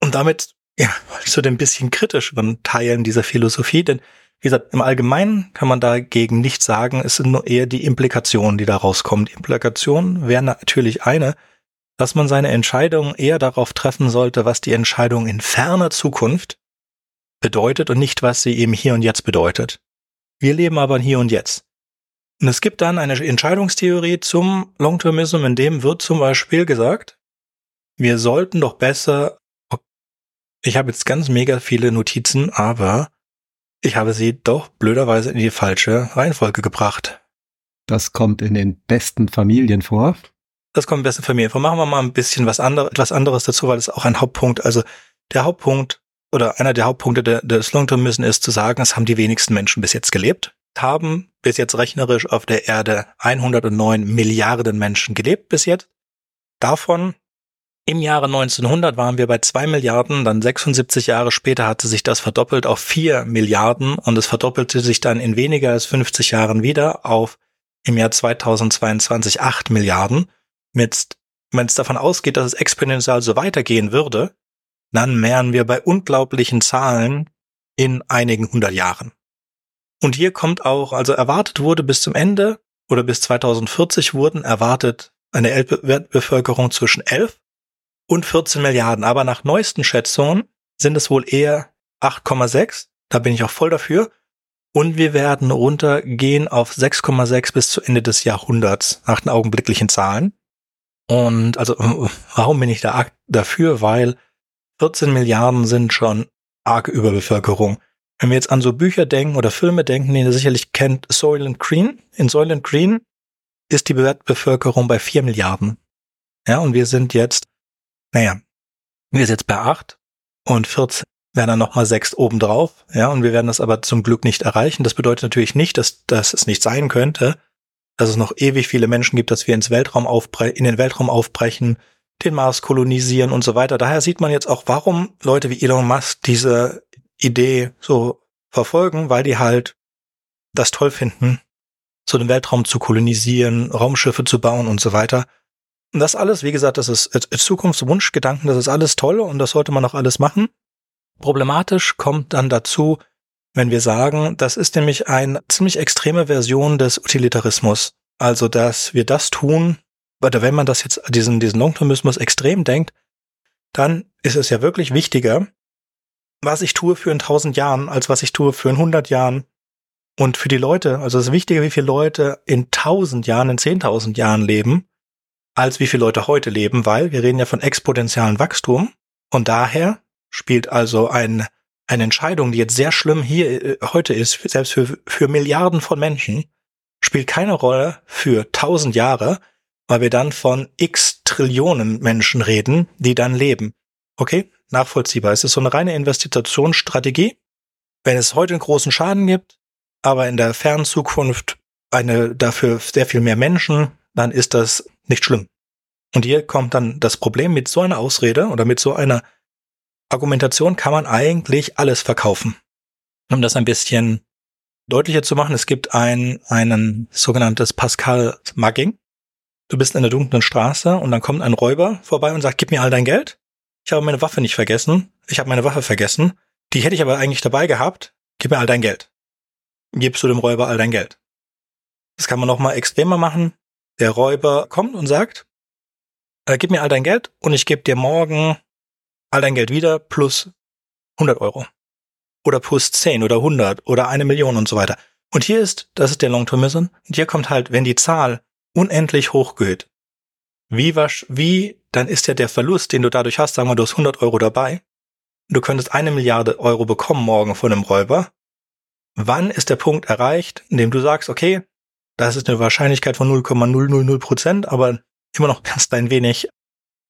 Und damit ja, zu den bisschen kritischeren Teilen dieser Philosophie, denn wie gesagt, im Allgemeinen kann man dagegen nichts sagen, es sind nur eher die Implikationen, die da rauskommen. Die Implikationen wären natürlich eine, dass man seine Entscheidung eher darauf treffen sollte, was die Entscheidung in ferner Zukunft bedeutet und nicht, was sie eben hier und jetzt bedeutet. Wir leben aber hier und jetzt. Und es gibt dann eine Entscheidungstheorie zum Long-Termism, in dem wird zum Beispiel gesagt, wir sollten doch besser, ich habe jetzt ganz mega viele Notizen, aber ich habe sie doch blöderweise in die falsche Reihenfolge gebracht. Das kommt in den besten Familien vor. Das kommt in den besten Familien vor. Machen wir mal ein bisschen was anderes, etwas anderes dazu, weil es auch ein Hauptpunkt, also der Hauptpunkt oder einer der Hauptpunkte des Long-Term-Müssen ist zu sagen, es haben die wenigsten Menschen bis jetzt gelebt, haben bis jetzt rechnerisch auf der Erde 109 Milliarden Menschen gelebt bis jetzt. Davon im Jahre 1900 waren wir bei zwei Milliarden, dann 76 Jahre später hatte sich das verdoppelt auf vier Milliarden und es verdoppelte sich dann in weniger als 50 Jahren wieder auf im Jahr 2022 acht Milliarden. Wenn es davon ausgeht, dass es exponentiell so weitergehen würde, dann wären wir bei unglaublichen Zahlen in einigen hundert Jahren. Und hier kommt auch, also erwartet wurde bis zum Ende oder bis 2040 wurden erwartet eine Weltbevölkerung zwischen 11 und 14 Milliarden. Aber nach neuesten Schätzungen sind es wohl eher 8,6. Da bin ich auch voll dafür. Und wir werden runtergehen auf 6,6 bis zu Ende des Jahrhunderts nach den augenblicklichen Zahlen. Und also, warum bin ich da dafür? Weil 14 Milliarden sind schon arge Überbevölkerung. Wenn wir jetzt an so Bücher denken oder Filme denken, die ihr sicherlich kennt, Soylent Green. In Soylent Green ist die Bevölkerung bei 4 Milliarden. Ja, und wir sind jetzt, naja, wir sind jetzt bei 8 und 14 wären dann nochmal 6 obendrauf. Ja, und wir werden das aber zum Glück nicht erreichen. Das bedeutet natürlich nicht, dass, dass es nicht sein könnte, dass es noch ewig viele Menschen gibt, dass wir ins Weltraum in den Weltraum aufbrechen, den Mars kolonisieren und so weiter. Daher sieht man jetzt auch, warum Leute wie Elon Musk diese Idee so verfolgen, weil die halt das toll finden, so den Weltraum zu kolonisieren, Raumschiffe zu bauen und so weiter. Und das alles, wie gesagt, das ist Zukunftswunschgedanken, das ist alles toll und das sollte man auch alles machen. Problematisch kommt dann dazu, wenn wir sagen, das ist nämlich eine ziemlich extreme Version des Utilitarismus. Also, dass wir das tun, oder wenn man das jetzt, diesen, diesen Longtermismus extrem denkt, dann ist es ja wirklich wichtiger, was ich tue für in tausend Jahren, als was ich tue für in hundert Jahren. Und für die Leute, also es ist wichtiger, wie viele Leute in tausend Jahren, in zehntausend Jahren leben, als wie viele Leute heute leben, weil wir reden ja von exponentiellen Wachstum. Und daher spielt also ein, eine Entscheidung, die jetzt sehr schlimm hier äh, heute ist, selbst für, für Milliarden von Menschen, spielt keine Rolle für tausend Jahre, weil wir dann von x Trillionen Menschen reden, die dann leben. Okay, nachvollziehbar. Es ist so eine reine Investitionsstrategie. Wenn es heute einen großen Schaden gibt, aber in der fernen Zukunft eine dafür sehr viel mehr Menschen, dann ist das nicht schlimm. Und hier kommt dann das Problem mit so einer Ausrede oder mit so einer Argumentation kann man eigentlich alles verkaufen. Um das ein bisschen deutlicher zu machen, es gibt ein, einen sogenanntes Pascal Mugging. Du bist in der dunklen Straße und dann kommt ein Räuber vorbei und sagt, gib mir all dein Geld. Ich habe meine Waffe nicht vergessen. Ich habe meine Waffe vergessen. Die hätte ich aber eigentlich dabei gehabt. Gib mir all dein Geld. Gibst du dem Räuber all dein Geld. Das kann man noch mal extremer machen. Der Räuber kommt und sagt, äh, gib mir all dein Geld und ich gebe dir morgen all dein Geld wieder plus 100 Euro. Oder plus 10 oder 100 oder eine Million und so weiter. Und hier ist, das ist der Long-Termism. Und hier kommt halt, wenn die Zahl unendlich hoch geht, wie, wasch, wie, dann ist ja der Verlust, den du dadurch hast, sagen wir, du hast 100 Euro dabei, du könntest eine Milliarde Euro bekommen morgen von einem Räuber. Wann ist der Punkt erreicht, in dem du sagst, okay, das ist eine Wahrscheinlichkeit von 0,000 Prozent, aber immer noch ganz ein wenig.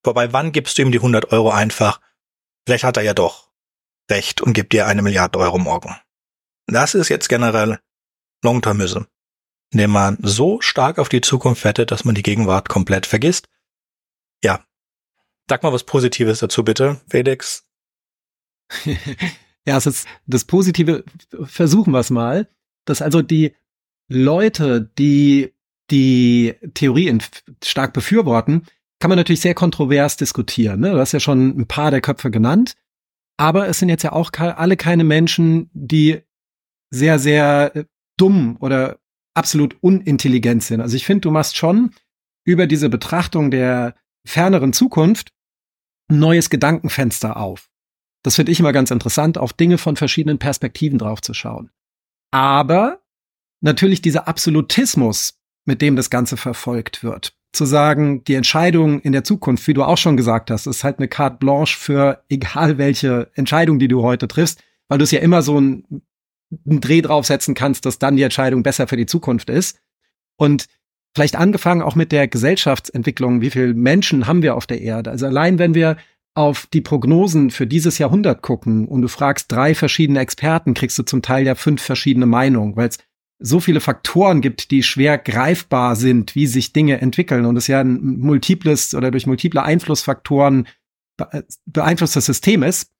Wobei, wann gibst du ihm die 100 Euro einfach? Vielleicht hat er ja doch recht und gibt dir eine Milliarde Euro morgen. Das ist jetzt generell Long-Termism, indem man so stark auf die Zukunft wettet, dass man die Gegenwart komplett vergisst. Ja. Sag mal was Positives dazu bitte, Felix. ja, es ist das Positive, versuchen wir es mal, dass also die Leute, die die Theorie stark befürworten, kann man natürlich sehr kontrovers diskutieren. Ne? Du hast ja schon ein paar der Köpfe genannt. Aber es sind jetzt ja auch alle keine Menschen, die sehr, sehr äh, dumm oder absolut unintelligent sind. Also ich finde, du machst schon über diese Betrachtung der ferneren Zukunft ein neues Gedankenfenster auf. Das finde ich immer ganz interessant, auf Dinge von verschiedenen Perspektiven drauf zu schauen. Aber natürlich dieser Absolutismus, mit dem das Ganze verfolgt wird. Zu sagen, die Entscheidung in der Zukunft, wie du auch schon gesagt hast, ist halt eine carte blanche für egal welche Entscheidung, die du heute triffst, weil du es ja immer so einen, einen Dreh draufsetzen kannst, dass dann die Entscheidung besser für die Zukunft ist. Und vielleicht angefangen auch mit der Gesellschaftsentwicklung, wie viele Menschen haben wir auf der Erde? Also allein wenn wir auf die Prognosen für dieses Jahrhundert gucken und du fragst drei verschiedene Experten, kriegst du zum Teil ja fünf verschiedene Meinungen, weil es so viele Faktoren gibt, die schwer greifbar sind, wie sich Dinge entwickeln und es ja ein multiples oder durch multiple Einflussfaktoren beeinflusstes System ist.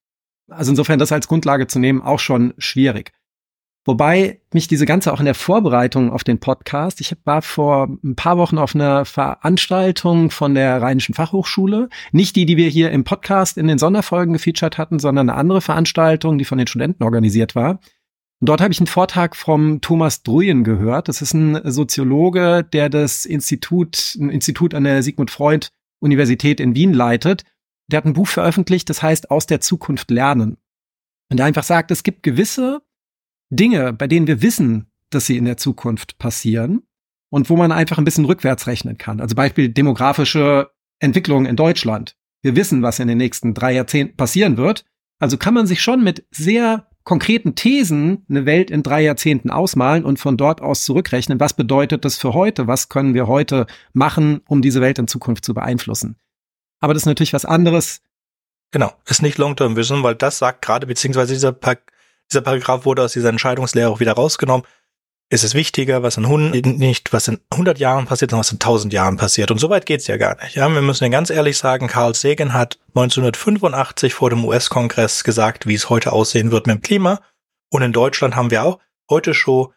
Also insofern das als Grundlage zu nehmen, auch schon schwierig. Wobei mich diese ganze auch in der Vorbereitung auf den Podcast, ich war vor ein paar Wochen auf einer Veranstaltung von der Rheinischen Fachhochschule, nicht die, die wir hier im Podcast in den Sonderfolgen gefeatured hatten, sondern eine andere Veranstaltung, die von den Studenten organisiert war. Und dort habe ich einen Vortrag vom Thomas Druyen gehört. Das ist ein Soziologe, der das Institut, ein Institut an der Sigmund Freud Universität in Wien leitet. Der hat ein Buch veröffentlicht, das heißt Aus der Zukunft lernen. Und der einfach sagt, es gibt gewisse Dinge, bei denen wir wissen, dass sie in der Zukunft passieren und wo man einfach ein bisschen rückwärts rechnen kann. Also Beispiel demografische Entwicklung in Deutschland. Wir wissen, was in den nächsten drei Jahrzehnten passieren wird. Also kann man sich schon mit sehr konkreten Thesen eine Welt in drei Jahrzehnten ausmalen und von dort aus zurückrechnen, was bedeutet das für heute, was können wir heute machen, um diese Welt in Zukunft zu beeinflussen. Aber das ist natürlich was anderes. Genau, ist nicht Long-Term Vision, weil das sagt gerade, beziehungsweise dieser, pa dieser Paragraph wurde aus dieser Entscheidungslehre auch wieder rausgenommen ist es wichtiger, was in 100, nicht was in 100 Jahren passiert, sondern was in 1000 Jahren passiert. Und so weit geht's ja gar nicht. Ja, wir müssen ja ganz ehrlich sagen, Carl Sagan hat 1985 vor dem US-Kongress gesagt, wie es heute aussehen wird mit dem Klima. Und in Deutschland haben wir auch heute schon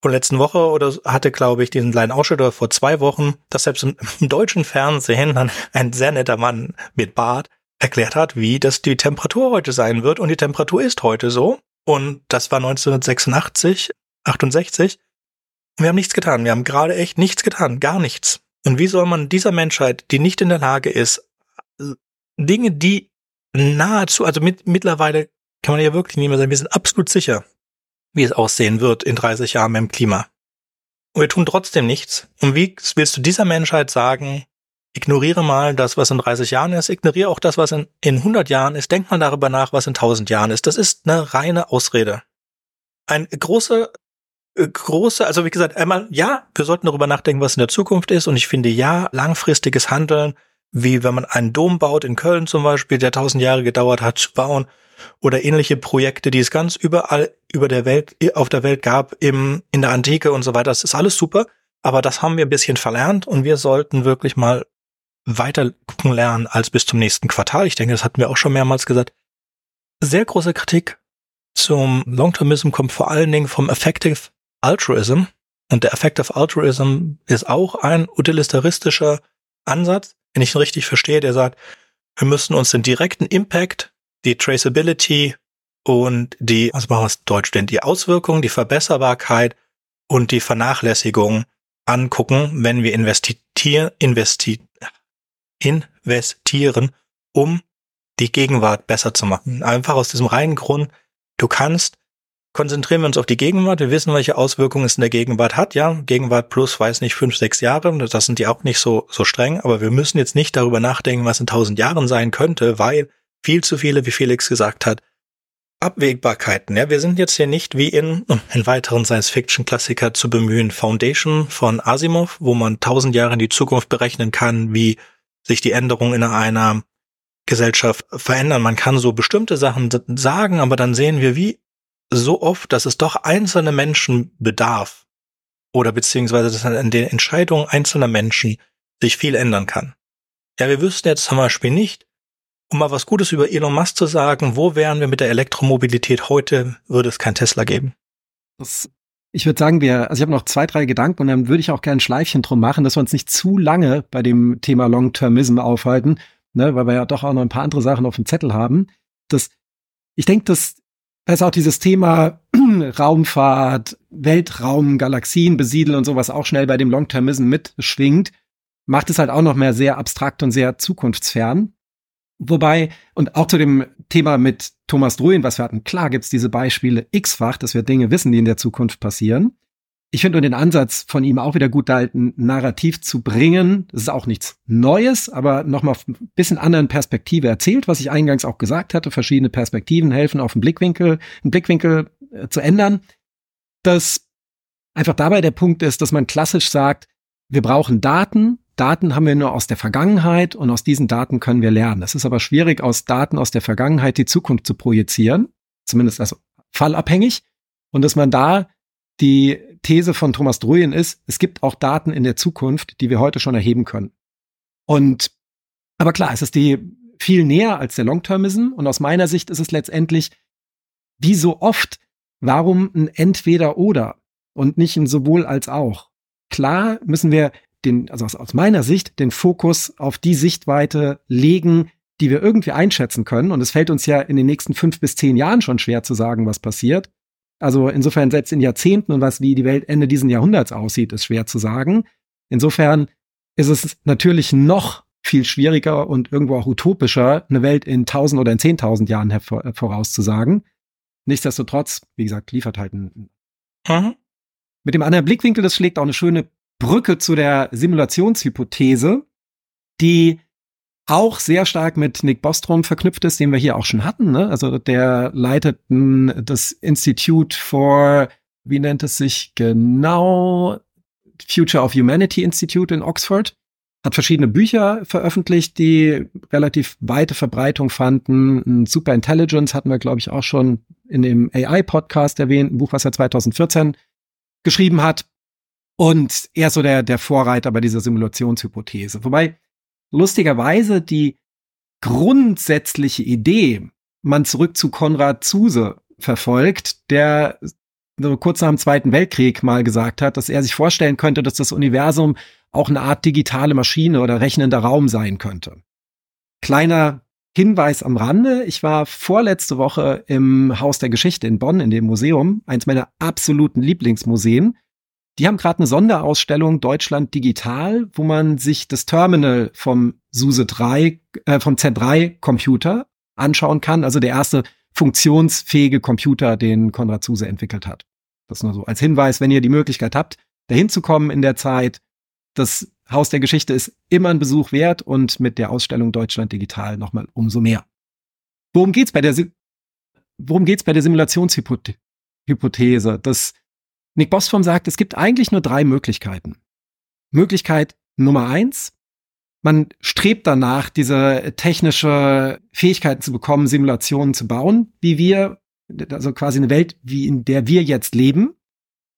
von letzten Woche oder hatte, glaube ich, diesen kleinen Ausschnitt vor zwei Wochen, dass selbst im, im deutschen Fernsehen dann ein sehr netter Mann mit Bart erklärt hat, wie das die Temperatur heute sein wird. Und die Temperatur ist heute so. Und das war 1986 68. Und wir haben nichts getan. Wir haben gerade echt nichts getan. Gar nichts. Und wie soll man dieser Menschheit, die nicht in der Lage ist, Dinge, die nahezu, also mit, mittlerweile kann man ja wirklich nicht mehr sagen, wir sind absolut sicher, wie es aussehen wird in 30 Jahren mit dem Klima. Und wir tun trotzdem nichts. Und wie willst du dieser Menschheit sagen, ignoriere mal das, was in 30 Jahren ist, ignoriere auch das, was in, in 100 Jahren ist, denk mal darüber nach, was in 1000 Jahren ist. Das ist eine reine Ausrede. Ein großer äh, große, also wie gesagt, einmal, ja, wir sollten darüber nachdenken, was in der Zukunft ist. Und ich finde, ja, langfristiges Handeln, wie wenn man einen Dom baut in Köln zum Beispiel, der tausend Jahre gedauert hat zu bauen, oder ähnliche Projekte, die es ganz überall über der Welt, auf der Welt gab, im, in der Antike und so weiter. Das ist alles super. Aber das haben wir ein bisschen verlernt und wir sollten wirklich mal weiter gucken lernen als bis zum nächsten Quartal. Ich denke, das hatten wir auch schon mehrmals gesagt. Sehr große Kritik zum Long-Termism kommt vor allen Dingen vom Effective Altruism. Und der Effective Altruism ist auch ein utilitaristischer Ansatz, wenn ich ihn richtig verstehe, der sagt, wir müssen uns den direkten Impact, die Traceability und die, was machen wir es Deutsch denn, die Auswirkungen, die Verbesserbarkeit und die Vernachlässigung angucken, wenn wir investieren, investi investieren, um die Gegenwart besser zu machen. Einfach aus diesem reinen Grund, du kannst konzentrieren wir uns auf die Gegenwart. Wir wissen, welche Auswirkungen es in der Gegenwart hat. Ja, Gegenwart plus, weiß nicht, fünf, sechs Jahre. Das sind die auch nicht so, so streng. Aber wir müssen jetzt nicht darüber nachdenken, was in tausend Jahren sein könnte, weil viel zu viele, wie Felix gesagt hat, Abwägbarkeiten. Ja, wir sind jetzt hier nicht wie in, um einen weiteren Science-Fiction-Klassiker zu bemühen, Foundation von Asimov, wo man tausend Jahre in die Zukunft berechnen kann, wie sich die Änderungen in einer Gesellschaft verändern. Man kann so bestimmte Sachen sagen, aber dann sehen wir, wie so oft, dass es doch einzelne Menschen bedarf oder beziehungsweise dass an den Entscheidungen einzelner Menschen sich viel ändern kann. Ja, wir wüssten jetzt zum Beispiel nicht, um mal was Gutes über Elon Musk zu sagen, wo wären wir mit der Elektromobilität heute, würde es kein Tesla geben? Das, ich würde sagen, wir, also ich habe noch zwei, drei Gedanken und dann würde ich auch gerne ein Schleifchen drum machen, dass wir uns nicht zu lange bei dem Thema Long-Termism aufhalten, ne, weil wir ja doch auch noch ein paar andere Sachen auf dem Zettel haben. Das, ich denke, dass da ist auch dieses Thema Raumfahrt, Weltraum, Galaxien besiedeln und sowas auch schnell bei dem Long-Termism mitschwingt, macht es halt auch noch mehr sehr abstrakt und sehr zukunftsfern. Wobei, und auch zu dem Thema mit Thomas Druin, was wir hatten, klar gibt's diese Beispiele x-fach, dass wir Dinge wissen, die in der Zukunft passieren. Ich finde den Ansatz von ihm auch wieder gut, da halt ein Narrativ zu bringen. Das ist auch nichts Neues, aber nochmal ein bisschen anderen Perspektive erzählt, was ich eingangs auch gesagt hatte. Verschiedene Perspektiven helfen, auf den Blickwinkel, einen Blickwinkel äh, zu ändern. Dass einfach dabei der Punkt ist, dass man klassisch sagt, wir brauchen Daten. Daten haben wir nur aus der Vergangenheit und aus diesen Daten können wir lernen. Es ist aber schwierig, aus Daten aus der Vergangenheit die Zukunft zu projizieren. Zumindest also fallabhängig. Und dass man da die These von Thomas Druyen ist, es gibt auch Daten in der Zukunft, die wir heute schon erheben können. Und, aber klar, es ist die viel näher als der Long-Termism. Und aus meiner Sicht ist es letztendlich, wie so oft, warum ein Entweder-Oder und nicht ein sowohl als auch? Klar müssen wir den, also aus meiner Sicht, den Fokus auf die Sichtweite legen, die wir irgendwie einschätzen können. Und es fällt uns ja in den nächsten fünf bis zehn Jahren schon schwer zu sagen, was passiert. Also insofern selbst in Jahrzehnten und was wie die Welt Ende dieses Jahrhunderts aussieht, ist schwer zu sagen. Insofern ist es natürlich noch viel schwieriger und irgendwo auch utopischer, eine Welt in tausend oder in zehntausend Jahren vorauszusagen. Nichtsdestotrotz, wie gesagt, liefert halt ein. Mhm. Mit dem anderen Blickwinkel, das schlägt auch eine schöne Brücke zu der Simulationshypothese, die auch sehr stark mit Nick Bostrom verknüpft ist, den wir hier auch schon hatten. Ne? Also der leitet das Institute for, wie nennt es sich genau, Future of Humanity Institute in Oxford. Hat verschiedene Bücher veröffentlicht, die relativ weite Verbreitung fanden. Super Intelligence hatten wir, glaube ich, auch schon in dem AI-Podcast erwähnt, ein Buch, was er 2014 geschrieben hat. Und er ist so der, der Vorreiter bei dieser Simulationshypothese. Wobei lustigerweise die grundsätzliche Idee, man zurück zu Konrad Zuse verfolgt, der kurz nach dem Zweiten Weltkrieg mal gesagt hat, dass er sich vorstellen könnte, dass das Universum auch eine Art digitale Maschine oder rechnender Raum sein könnte. Kleiner Hinweis am Rande. Ich war vorletzte Woche im Haus der Geschichte in Bonn in dem Museum, eins meiner absoluten Lieblingsmuseen. Die haben gerade eine Sonderausstellung Deutschland Digital, wo man sich das Terminal vom SUSE 3, äh, vom Z3 Computer anschauen kann. Also der erste funktionsfähige Computer, den Konrad SUSE entwickelt hat. Das nur so als Hinweis, wenn ihr die Möglichkeit habt, dahin zu kommen in der Zeit. Das Haus der Geschichte ist immer ein Besuch wert und mit der Ausstellung Deutschland Digital nochmal umso mehr. Worum geht's bei der, worum geht's bei der Simulationshypothese? Das Nick Bostrom sagt, es gibt eigentlich nur drei Möglichkeiten. Möglichkeit Nummer eins, man strebt danach, diese technische Fähigkeiten zu bekommen, Simulationen zu bauen, wie wir, also quasi eine Welt, wie in der wir jetzt leben.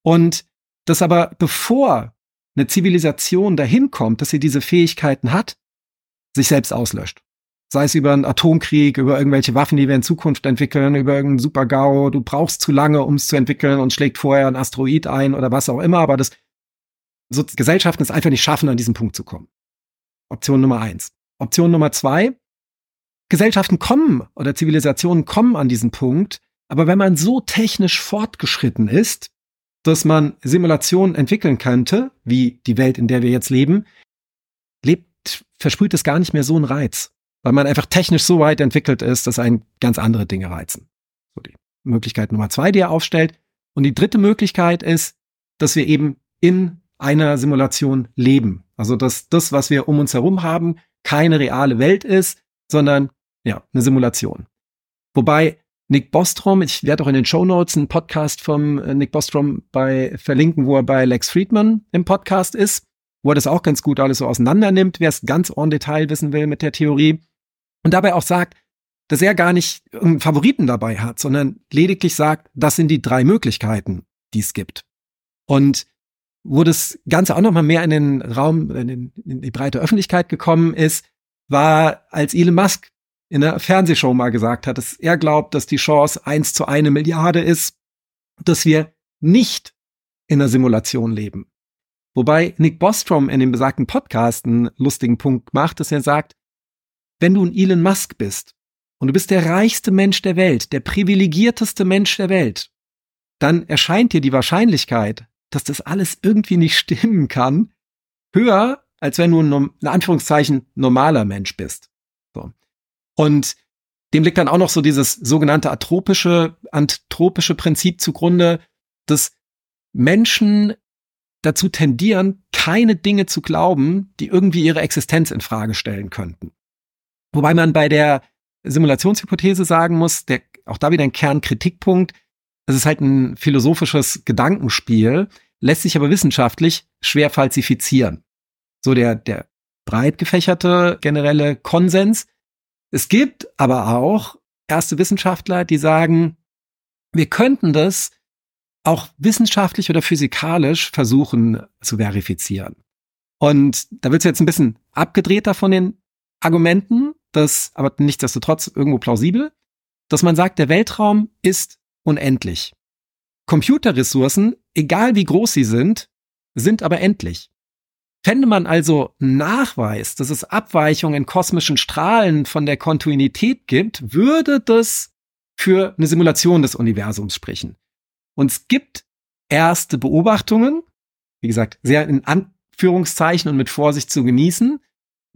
Und das aber, bevor eine Zivilisation dahin kommt, dass sie diese Fähigkeiten hat, sich selbst auslöscht sei es über einen Atomkrieg, über irgendwelche Waffen, die wir in Zukunft entwickeln, über irgendeinen Super-GAU, du brauchst zu lange, um es zu entwickeln und schlägt vorher ein Asteroid ein oder was auch immer, aber das so, Gesellschaften es einfach nicht schaffen, an diesen Punkt zu kommen. Option Nummer eins. Option Nummer zwei, Gesellschaften kommen oder Zivilisationen kommen an diesen Punkt, aber wenn man so technisch fortgeschritten ist, dass man Simulationen entwickeln könnte, wie die Welt, in der wir jetzt leben, lebt, versprüht es gar nicht mehr so einen Reiz weil man einfach technisch so weit entwickelt ist, dass einen ganz andere Dinge reizen. So die Möglichkeit Nummer zwei, die er aufstellt. Und die dritte Möglichkeit ist, dass wir eben in einer Simulation leben. Also dass das, was wir um uns herum haben, keine reale Welt ist, sondern ja, eine Simulation. Wobei Nick Bostrom, ich werde auch in den Show Notes einen Podcast vom äh, Nick Bostrom bei verlinken, wo er bei Lex Friedman im Podcast ist, wo er das auch ganz gut alles so auseinander nimmt, wer es ganz en Detail wissen will mit der Theorie. Und dabei auch sagt, dass er gar nicht einen Favoriten dabei hat, sondern lediglich sagt, das sind die drei Möglichkeiten, die es gibt. Und wo das Ganze auch noch mal mehr in den Raum, in, den, in die breite Öffentlichkeit gekommen ist, war, als Elon Musk in einer Fernsehshow mal gesagt hat, dass er glaubt, dass die Chance eins zu eine Milliarde ist, dass wir nicht in einer Simulation leben. Wobei Nick Bostrom in dem besagten Podcast einen lustigen Punkt macht, dass er sagt, wenn du ein Elon Musk bist und du bist der reichste Mensch der Welt, der privilegierteste Mensch der Welt, dann erscheint dir die Wahrscheinlichkeit, dass das alles irgendwie nicht stimmen kann, höher, als wenn du ein, in Anführungszeichen, normaler Mensch bist. So. Und dem liegt dann auch noch so dieses sogenannte atropische, anthropische Prinzip zugrunde, dass Menschen dazu tendieren, keine Dinge zu glauben, die irgendwie ihre Existenz in Frage stellen könnten. Wobei man bei der Simulationshypothese sagen muss, der, auch da wieder ein Kernkritikpunkt, es ist halt ein philosophisches Gedankenspiel, lässt sich aber wissenschaftlich schwer falsifizieren. So der, der breit gefächerte generelle Konsens. Es gibt aber auch erste Wissenschaftler, die sagen, wir könnten das auch wissenschaftlich oder physikalisch versuchen zu verifizieren. Und da wird es jetzt ein bisschen abgedrehter von den Argumenten, das aber nichtsdestotrotz irgendwo plausibel, dass man sagt, der Weltraum ist unendlich. Computerressourcen, egal wie groß sie sind, sind aber endlich. Fände man also Nachweis, dass es Abweichungen in kosmischen Strahlen von der Kontinuität gibt, würde das für eine Simulation des Universums sprechen. Und es gibt erste Beobachtungen, wie gesagt, sehr in Anführungszeichen und mit Vorsicht zu genießen,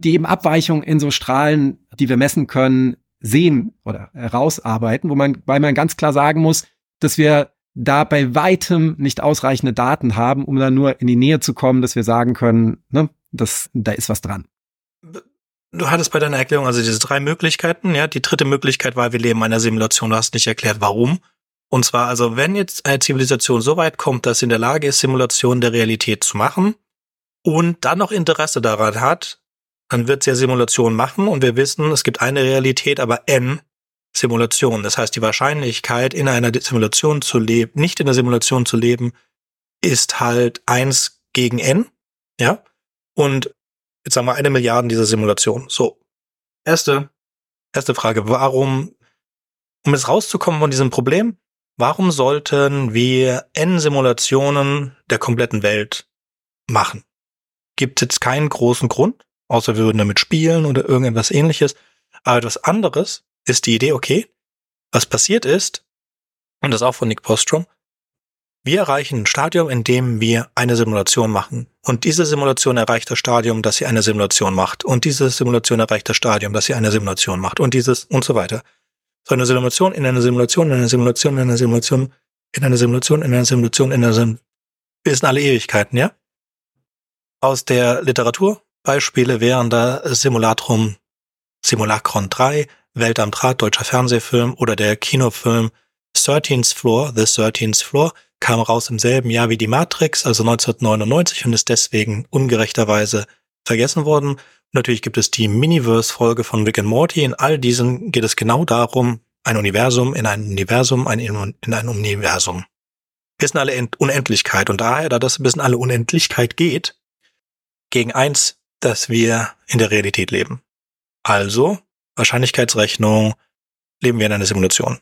die eben Abweichungen in so Strahlen, die wir messen können, sehen oder herausarbeiten, wo man, weil man ganz klar sagen muss, dass wir da bei weitem nicht ausreichende Daten haben, um da nur in die Nähe zu kommen, dass wir sagen können, ne, das, da ist was dran. Du hattest bei deiner Erklärung also diese drei Möglichkeiten, ja. Die dritte Möglichkeit war, wir leben in einer Simulation. Du hast nicht erklärt, warum. Und zwar also, wenn jetzt eine Zivilisation so weit kommt, dass sie in der Lage ist, Simulationen der Realität zu machen und dann noch Interesse daran hat, dann wird sie ja Simulationen machen und wir wissen, es gibt eine Realität, aber n Simulationen. Das heißt, die Wahrscheinlichkeit, in einer Simulation zu leben, nicht in der Simulation zu leben, ist halt eins gegen n, ja. Und jetzt sagen wir eine Milliarde dieser Simulation. So. Erste, erste Frage. Warum, um jetzt rauszukommen von diesem Problem, warum sollten wir n Simulationen der kompletten Welt machen? Gibt jetzt keinen großen Grund? Außer wir würden damit spielen oder irgendetwas ähnliches. Aber etwas anderes ist die Idee, okay, was passiert ist, und das auch von Nick Postrom, wir erreichen ein Stadium, in dem wir eine Simulation machen. Und diese Simulation erreicht das Stadium, dass sie eine Simulation macht. Und diese Simulation erreicht das Stadium, dass sie eine Simulation macht. Und dieses und so weiter. So eine Simulation in einer Simulation, in einer Simulation, in einer Simulation, in einer Simulation, in einer Simulation, in einer Simulation. Wir sind alle Ewigkeiten, ja? Aus der Literatur Beispiele wären da Simulacrum, Simulacron 3, Welt am Draht, deutscher Fernsehfilm oder der Kinofilm 13th Floor, The 13th Floor, kam raus im selben Jahr wie die Matrix, also 1999 und ist deswegen ungerechterweise vergessen worden. Natürlich gibt es die Miniverse-Folge von Rick and Morty. In all diesen geht es genau darum, ein Universum in ein Universum, ein in ein Universum. Wir sind alle Unendlichkeit und daher, da das ein bisschen alle Unendlichkeit geht, gegen eins dass wir in der Realität leben. Also, Wahrscheinlichkeitsrechnung, leben wir in einer Simulation.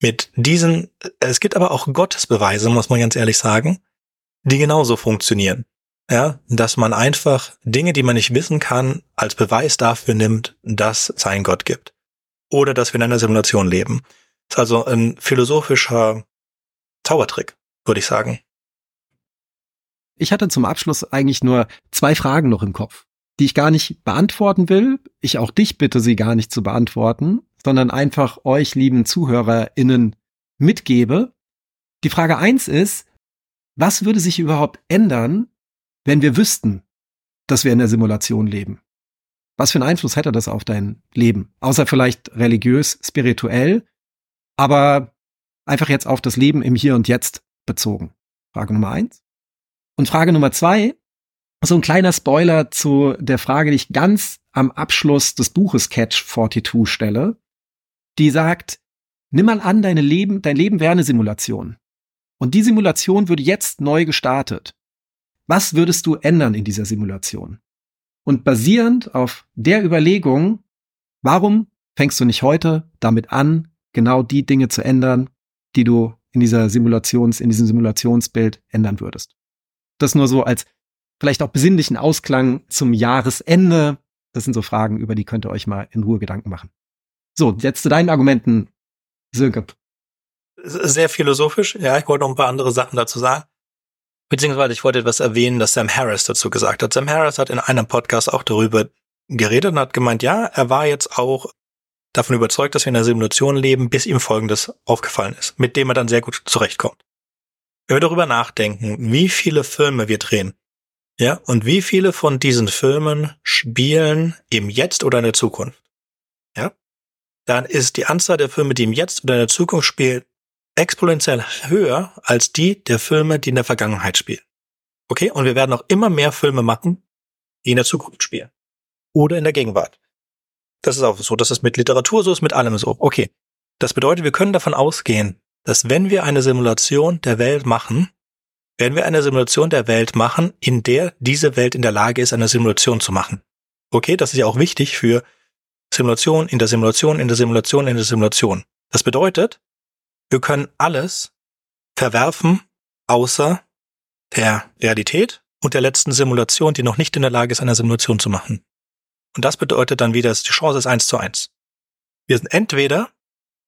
Mit diesen, es gibt aber auch Gottesbeweise, muss man ganz ehrlich sagen, die genauso funktionieren. Ja, dass man einfach Dinge, die man nicht wissen kann, als Beweis dafür nimmt, dass es einen Gott gibt. Oder dass wir in einer Simulation leben. Das ist also ein philosophischer Zaubertrick, würde ich sagen. Ich hatte zum Abschluss eigentlich nur zwei Fragen noch im Kopf, die ich gar nicht beantworten will. Ich auch dich bitte, sie gar nicht zu beantworten, sondern einfach euch, lieben ZuhörerInnen, mitgebe. Die Frage eins ist, was würde sich überhaupt ändern, wenn wir wüssten, dass wir in der Simulation leben? Was für einen Einfluss hätte das auf dein Leben? Außer vielleicht religiös, spirituell, aber einfach jetzt auf das Leben im Hier und Jetzt bezogen. Frage Nummer eins. Und Frage Nummer zwei, so ein kleiner Spoiler zu der Frage, die ich ganz am Abschluss des Buches Catch 42 stelle. Die sagt, nimm mal an, deine Leben, dein Leben wäre eine Simulation. Und die Simulation würde jetzt neu gestartet. Was würdest du ändern in dieser Simulation? Und basierend auf der Überlegung, warum fängst du nicht heute damit an, genau die Dinge zu ändern, die du in dieser Simulations, in diesem Simulationsbild ändern würdest? Das nur so als vielleicht auch besinnlichen Ausklang zum Jahresende. Das sind so Fragen, über die könnt ihr euch mal in Ruhe Gedanken machen. So, jetzt zu deinen Argumenten, Sönke. Sehr philosophisch. Ja, ich wollte noch ein paar andere Sachen dazu sagen. Beziehungsweise ich wollte etwas erwähnen, das Sam Harris dazu gesagt hat. Sam Harris hat in einem Podcast auch darüber geredet und hat gemeint, ja, er war jetzt auch davon überzeugt, dass wir in einer Simulation leben, bis ihm Folgendes aufgefallen ist, mit dem er dann sehr gut zurechtkommt. Wenn wir darüber nachdenken, wie viele Filme wir drehen, ja, und wie viele von diesen Filmen spielen im Jetzt oder in der Zukunft, ja, dann ist die Anzahl der Filme, die im Jetzt oder in der Zukunft spielen, exponentiell höher als die der Filme, die in der Vergangenheit spielen. Okay? Und wir werden auch immer mehr Filme machen, die in der Zukunft spielen. Oder in der Gegenwart. Das ist auch so. Das ist mit Literatur so, ist mit allem so. Okay. Das bedeutet, wir können davon ausgehen, dass wenn wir eine Simulation der Welt machen, werden wir eine Simulation der Welt machen, in der diese Welt in der Lage ist, eine Simulation zu machen. Okay, das ist ja auch wichtig für Simulation in der Simulation, in der Simulation, in der Simulation. Das bedeutet, wir können alles verwerfen, außer der Realität und der letzten Simulation, die noch nicht in der Lage ist, eine Simulation zu machen. Und das bedeutet dann wieder, die Chance ist eins zu eins. Wir sind entweder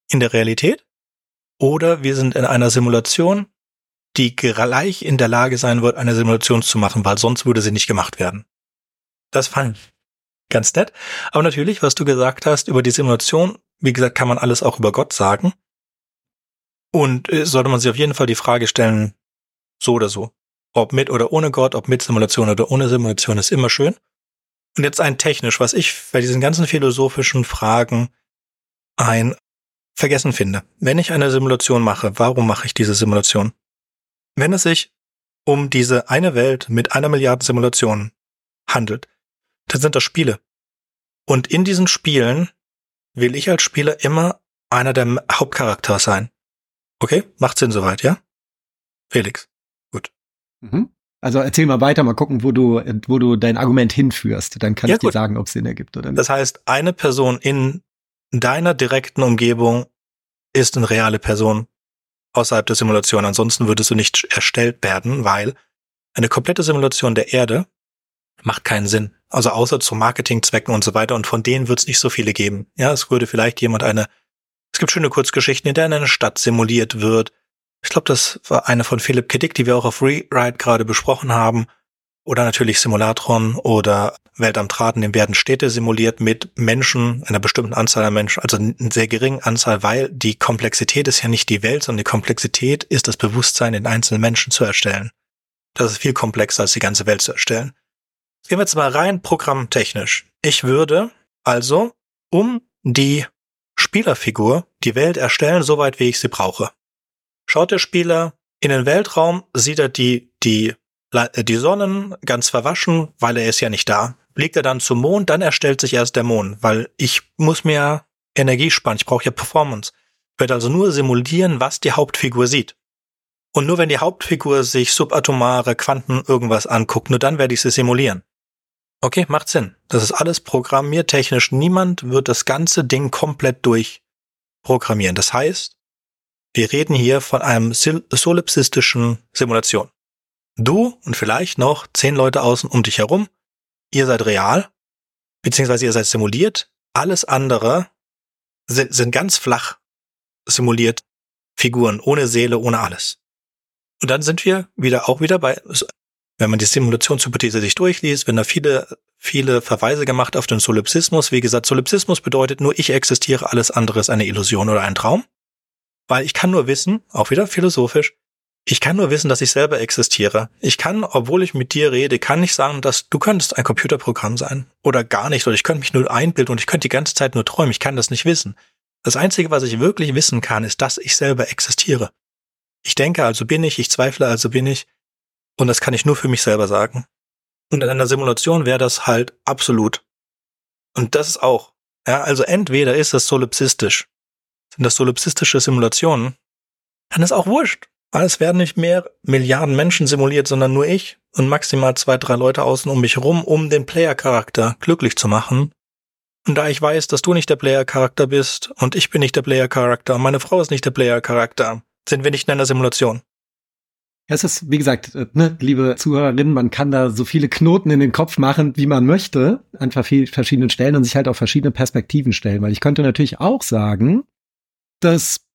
in der Realität oder wir sind in einer Simulation, die gleich in der Lage sein wird, eine Simulation zu machen, weil sonst würde sie nicht gemacht werden. Das fand ich ganz nett. Aber natürlich, was du gesagt hast über die Simulation, wie gesagt, kann man alles auch über Gott sagen. Und äh, sollte man sich auf jeden Fall die Frage stellen, so oder so. Ob mit oder ohne Gott, ob mit Simulation oder ohne Simulation, ist immer schön. Und jetzt ein technisch, was ich bei diesen ganzen philosophischen Fragen ein Vergessen finde. Wenn ich eine Simulation mache, warum mache ich diese Simulation? Wenn es sich um diese eine Welt mit einer Milliarde Simulationen handelt, dann sind das Spiele. Und in diesen Spielen will ich als Spieler immer einer der Hauptcharakter sein. Okay, macht Sinn soweit, ja? Felix. Gut. Mhm. Also erzähl mal weiter, mal gucken, wo du, wo du dein Argument hinführst. Dann kann ja, ich dir sagen, ob es Sinn ergibt oder nicht. Das heißt, eine Person in deiner direkten Umgebung ist eine reale Person außerhalb der Simulation. Ansonsten würdest du nicht erstellt werden, weil eine komplette Simulation der Erde macht keinen Sinn. Also außer zu Marketingzwecken und so weiter. Und von denen wird es nicht so viele geben. Ja, es würde vielleicht jemand eine es gibt schöne Kurzgeschichten, in denen eine Stadt simuliert wird. Ich glaube, das war eine von Philipp Kiddick, die wir auch auf Rewrite gerade besprochen haben. Oder natürlich Simulatron oder Welt am Traten, in werden Städte simuliert mit Menschen, einer bestimmten Anzahl an Menschen, also einer sehr geringen Anzahl, weil die Komplexität ist ja nicht die Welt, sondern die Komplexität ist das Bewusstsein in einzelnen Menschen zu erstellen. Das ist viel komplexer als die ganze Welt zu erstellen. Gehen wir jetzt mal rein programmtechnisch. Ich würde also, um die Spielerfigur die Welt erstellen, soweit wie ich sie brauche. Schaut der Spieler in den Weltraum, sieht er die, die, die Sonnen ganz verwaschen, weil er ist ja nicht da. Blickt er dann zum Mond, dann erstellt sich erst der Mond, weil ich muss mir Energie sparen, ich brauche ja Performance. Ich werde also nur simulieren, was die Hauptfigur sieht. Und nur wenn die Hauptfigur sich subatomare Quanten irgendwas anguckt, nur dann werde ich sie simulieren. Okay, macht Sinn. Das ist alles programmiertechnisch. Niemand wird das ganze Ding komplett durchprogrammieren. Das heißt, wir reden hier von einem solipsistischen Simulation. Du und vielleicht noch zehn Leute außen um dich herum. Ihr seid real, beziehungsweise ihr seid simuliert. Alles andere sind, sind ganz flach simuliert Figuren, ohne Seele, ohne alles. Und dann sind wir wieder auch wieder bei wenn man die Simulationshypothese sich durchliest, wenn da viele, viele Verweise gemacht auf den Solipsismus. Wie gesagt, Solipsismus bedeutet nur, ich existiere, alles andere ist eine Illusion oder ein Traum. Weil ich kann nur wissen, auch wieder philosophisch, ich kann nur wissen, dass ich selber existiere. Ich kann, obwohl ich mit dir rede, kann nicht sagen, dass du könntest ein Computerprogramm sein. Oder gar nicht. Oder ich könnte mich nur einbilden und ich könnte die ganze Zeit nur träumen. Ich kann das nicht wissen. Das Einzige, was ich wirklich wissen kann, ist, dass ich selber existiere. Ich denke, also bin ich, ich zweifle, also bin ich. Und das kann ich nur für mich selber sagen. Und in einer Simulation wäre das halt absolut. Und das ist auch. Ja, also entweder ist das solipsistisch. Sind das solipsistische Simulationen? Dann ist auch wurscht. Es werden nicht mehr Milliarden Menschen simuliert, sondern nur ich und maximal zwei, drei Leute außen um mich rum, um den Player-Charakter glücklich zu machen. Und da ich weiß, dass du nicht der Player-Charakter bist und ich bin nicht der Player-Charakter und meine Frau ist nicht der Player-Charakter, sind wir nicht in einer Simulation. Es ist, wie gesagt, äh, ne, liebe Zuhörerinnen, man kann da so viele Knoten in den Kopf machen, wie man möchte, an verschiedenen Stellen und sich halt auf verschiedene Perspektiven stellen. Weil ich könnte natürlich auch sagen, dass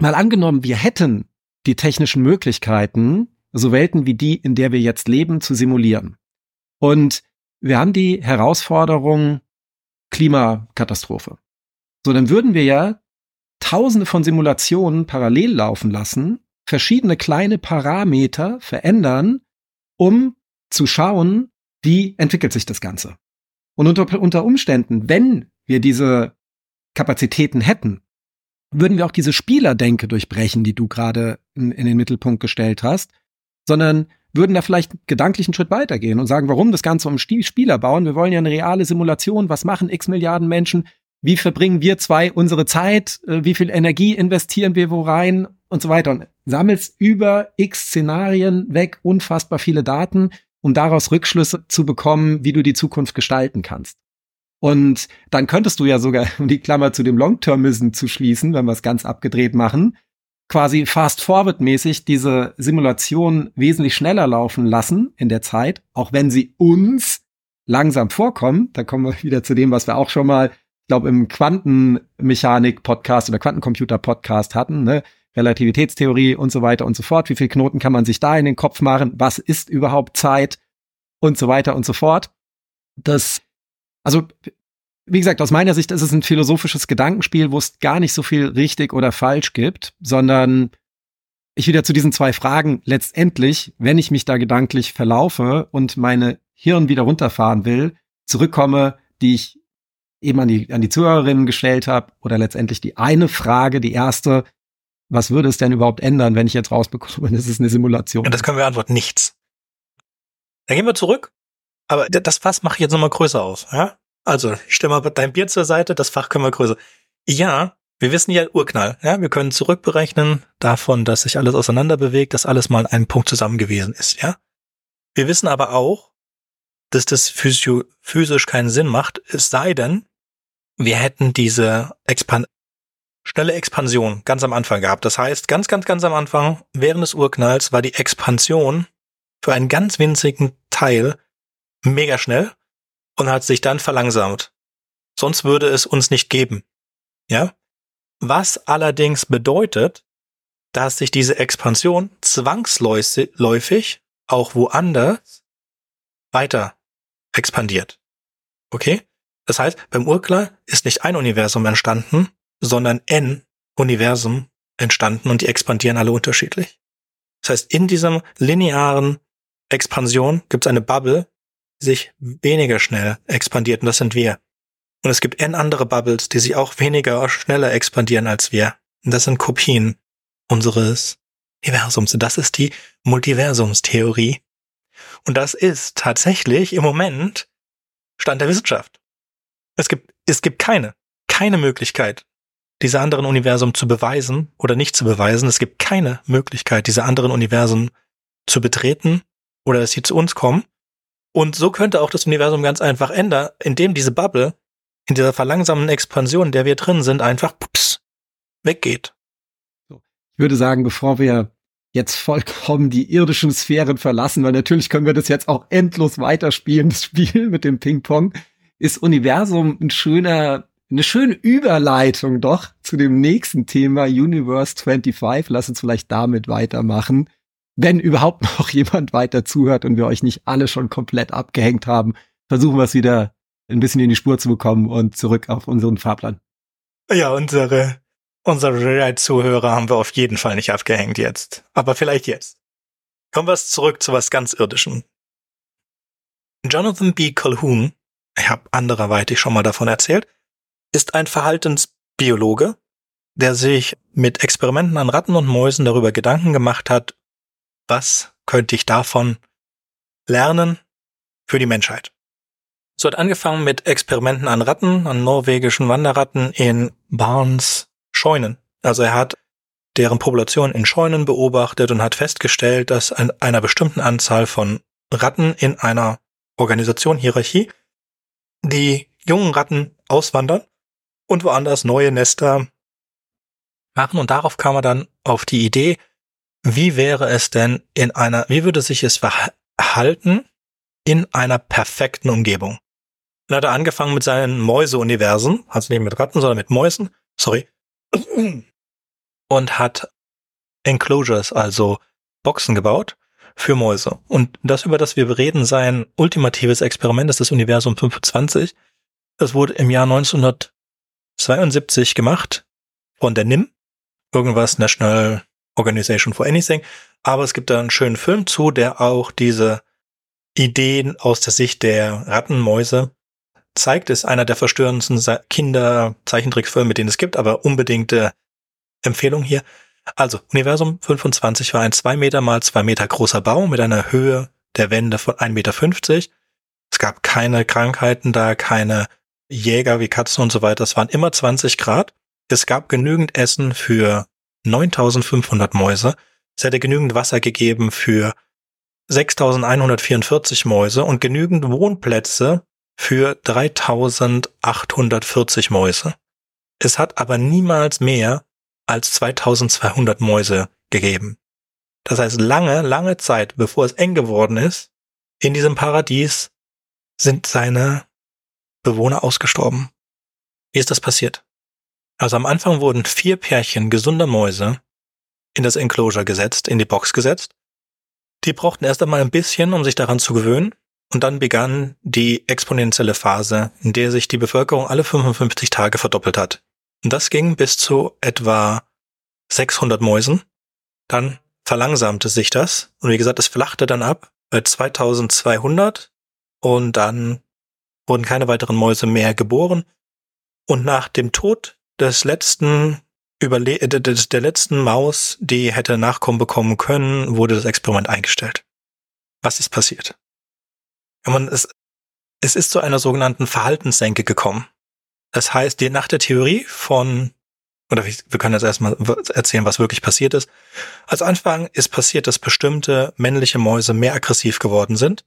mal angenommen, wir hätten die technischen Möglichkeiten, so Welten wie die, in der wir jetzt leben, zu simulieren. Und wir haben die Herausforderung Klimakatastrophe. So, dann würden wir ja tausende von Simulationen parallel laufen lassen, verschiedene kleine Parameter verändern, um zu schauen, wie entwickelt sich das Ganze. Und unter, unter Umständen, wenn wir diese Kapazitäten hätten, würden wir auch diese Spielerdenke durchbrechen, die du gerade in, in, den Mittelpunkt gestellt hast, sondern würden da vielleicht gedanklich einen Schritt weitergehen und sagen, warum das Ganze um Spieler bauen? Wir wollen ja eine reale Simulation. Was machen x Milliarden Menschen? Wie verbringen wir zwei unsere Zeit? Äh, wie viel Energie investieren wir wo rein? Und so weiter. Und sammelst über x Szenarien weg unfassbar viele Daten, um daraus Rückschlüsse zu bekommen, wie du die Zukunft gestalten kannst. Und dann könntest du ja sogar, um die Klammer zu dem Long-Termism zu schließen, wenn wir es ganz abgedreht machen, quasi fast-forward-mäßig diese Simulation wesentlich schneller laufen lassen in der Zeit, auch wenn sie uns langsam vorkommen. Da kommen wir wieder zu dem, was wir auch schon mal, ich glaube, im Quantenmechanik-Podcast oder Quantencomputer-Podcast hatten, ne? Relativitätstheorie und so weiter und so fort. Wie viel Knoten kann man sich da in den Kopf machen? Was ist überhaupt Zeit? Und so weiter und so fort. Das also wie gesagt, aus meiner Sicht ist es ein philosophisches Gedankenspiel, wo es gar nicht so viel richtig oder falsch gibt, sondern ich wieder zu diesen zwei Fragen letztendlich, wenn ich mich da gedanklich verlaufe und meine Hirn wieder runterfahren will, zurückkomme, die ich eben an die, an die Zuhörerinnen gestellt habe, oder letztendlich die eine Frage, die erste, was würde es denn überhaupt ändern, wenn ich jetzt rausbekomme, das ist eine Simulation? Ja, das können wir antworten, nichts. Dann gehen wir zurück aber das Fass mache ich jetzt nochmal größer auf, ja? Also, ich stelle mal dein Bier zur Seite, das Fach können wir größer. Ja, wir wissen ja Urknall, ja? Wir können zurückberechnen davon, dass sich alles auseinander bewegt, dass alles mal an einem Punkt zusammen gewesen ist, ja? Wir wissen aber auch, dass das physio physisch keinen Sinn macht, es sei denn, wir hätten diese Expan schnelle Expansion ganz am Anfang gehabt. Das heißt, ganz, ganz, ganz am Anfang, während des Urknalls, war die Expansion für einen ganz winzigen Teil mega schnell und hat sich dann verlangsamt. Sonst würde es uns nicht geben. Ja? Was allerdings bedeutet, dass sich diese Expansion zwangsläufig auch woanders weiter expandiert. Okay? Das heißt, beim Urknall ist nicht ein Universum entstanden, sondern n Universum entstanden und die expandieren alle unterschiedlich. Das heißt, in diesem linearen Expansion gibt es eine Bubble, sich weniger schnell expandiert und das sind wir. Und es gibt n andere Bubbles, die sich auch weniger schneller expandieren als wir. Und das sind Kopien unseres Universums. Das ist die Multiversumstheorie. Und das ist tatsächlich im Moment Stand der Wissenschaft. Es gibt, es gibt keine, keine Möglichkeit, diese anderen Universum zu beweisen oder nicht zu beweisen. Es gibt keine Möglichkeit, diese anderen Universen zu betreten oder dass sie zu uns kommen. Und so könnte auch das Universum ganz einfach ändern, indem diese Bubble in dieser verlangsamten Expansion, in der wir drin sind, einfach pups, weggeht. Ich würde sagen, bevor wir jetzt vollkommen die irdischen Sphären verlassen, weil natürlich können wir das jetzt auch endlos weiterspielen, das Spiel mit dem Ping-Pong, ist Universum ein schöner, eine schöne Überleitung doch zu dem nächsten Thema Universe 25. Lass uns vielleicht damit weitermachen wenn überhaupt noch jemand weiter zuhört und wir euch nicht alle schon komplett abgehängt haben, versuchen wir es wieder ein bisschen in die Spur zu bekommen und zurück auf unseren Fahrplan. Ja, unsere, Unsere Rewrite-Zuhörer haben wir auf jeden Fall nicht abgehängt jetzt. Aber vielleicht jetzt. Kommen wir zurück zu was ganz Irdischem. Jonathan B. Calhoun, ich habe andererweitig schon mal davon erzählt, ist ein Verhaltensbiologe, der sich mit Experimenten an Ratten und Mäusen darüber Gedanken gemacht hat, was könnte ich davon lernen für die Menschheit. So hat angefangen mit Experimenten an Ratten, an norwegischen Wanderratten in Barnes Scheunen. Also er hat deren Population in Scheunen beobachtet und hat festgestellt, dass an einer bestimmten Anzahl von Ratten in einer Organisation, Hierarchie, die jungen Ratten auswandern und woanders neue Nester machen. Und darauf kam er dann auf die Idee, wie wäre es denn in einer, wie würde sich es verhalten in einer perfekten Umgebung? Dann hat er angefangen mit seinen Mäuse-Universen, also nicht mit Ratten, sondern mit Mäusen, sorry, und hat Enclosures, also Boxen gebaut für Mäuse. Und das, über das wir reden, sein ultimatives Experiment ist das Universum 25. Das wurde im Jahr 1972 gemacht von der NIM, irgendwas National Organization for Anything. Aber es gibt da einen schönen Film zu, der auch diese Ideen aus der Sicht der Rattenmäuse zeigt, ist einer der verstörendsten Kinder-Zeichentrickfilme, den es gibt, aber unbedingte Empfehlung hier. Also, Universum 25 war ein zwei Meter mal zwei Meter großer Bau mit einer Höhe der Wände von 1,50 Meter. Es gab keine Krankheiten da, keine Jäger wie Katzen und so weiter. Es waren immer 20 Grad. Es gab genügend Essen für 9500 Mäuse. Es hätte genügend Wasser gegeben für 6144 Mäuse und genügend Wohnplätze für 3840 Mäuse. Es hat aber niemals mehr als 2200 Mäuse gegeben. Das heißt, lange, lange Zeit, bevor es eng geworden ist, in diesem Paradies sind seine Bewohner ausgestorben. Wie ist das passiert? Also am Anfang wurden vier Pärchen gesunder Mäuse in das Enclosure gesetzt, in die Box gesetzt. Die brauchten erst einmal ein bisschen, um sich daran zu gewöhnen. Und dann begann die exponentielle Phase, in der sich die Bevölkerung alle 55 Tage verdoppelt hat. Und das ging bis zu etwa 600 Mäusen. Dann verlangsamte sich das. Und wie gesagt, es flachte dann ab bei 2200. Und dann wurden keine weiteren Mäuse mehr geboren. Und nach dem Tod des letzten Überle äh, der letzten Maus, die hätte Nachkommen bekommen können, wurde das Experiment eingestellt. Was ist passiert? man, es, es ist zu einer sogenannten Verhaltenssenke gekommen. Das heißt, die, nach der Theorie von, oder wir können jetzt erstmal erzählen, was wirklich passiert ist. Als Anfang ist passiert, dass bestimmte männliche Mäuse mehr aggressiv geworden sind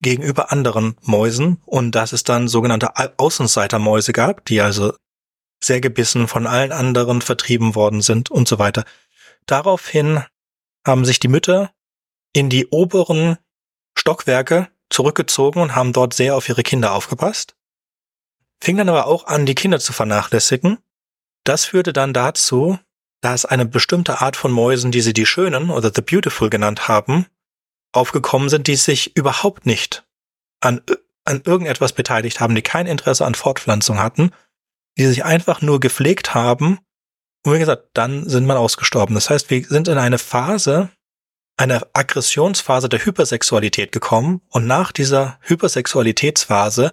gegenüber anderen Mäusen und dass es dann sogenannte Außenseitermäuse gab, die also sehr gebissen von allen anderen vertrieben worden sind und so weiter. Daraufhin haben sich die Mütter in die oberen Stockwerke zurückgezogen und haben dort sehr auf ihre Kinder aufgepasst, fing dann aber auch an, die Kinder zu vernachlässigen. Das führte dann dazu, dass eine bestimmte Art von Mäusen, die sie die Schönen oder The Beautiful genannt haben, aufgekommen sind, die sich überhaupt nicht an, an irgendetwas beteiligt haben, die kein Interesse an Fortpflanzung hatten, die sich einfach nur gepflegt haben. Und wie gesagt, dann sind man ausgestorben. Das heißt, wir sind in eine Phase, eine Aggressionsphase der Hypersexualität gekommen und nach dieser Hypersexualitätsphase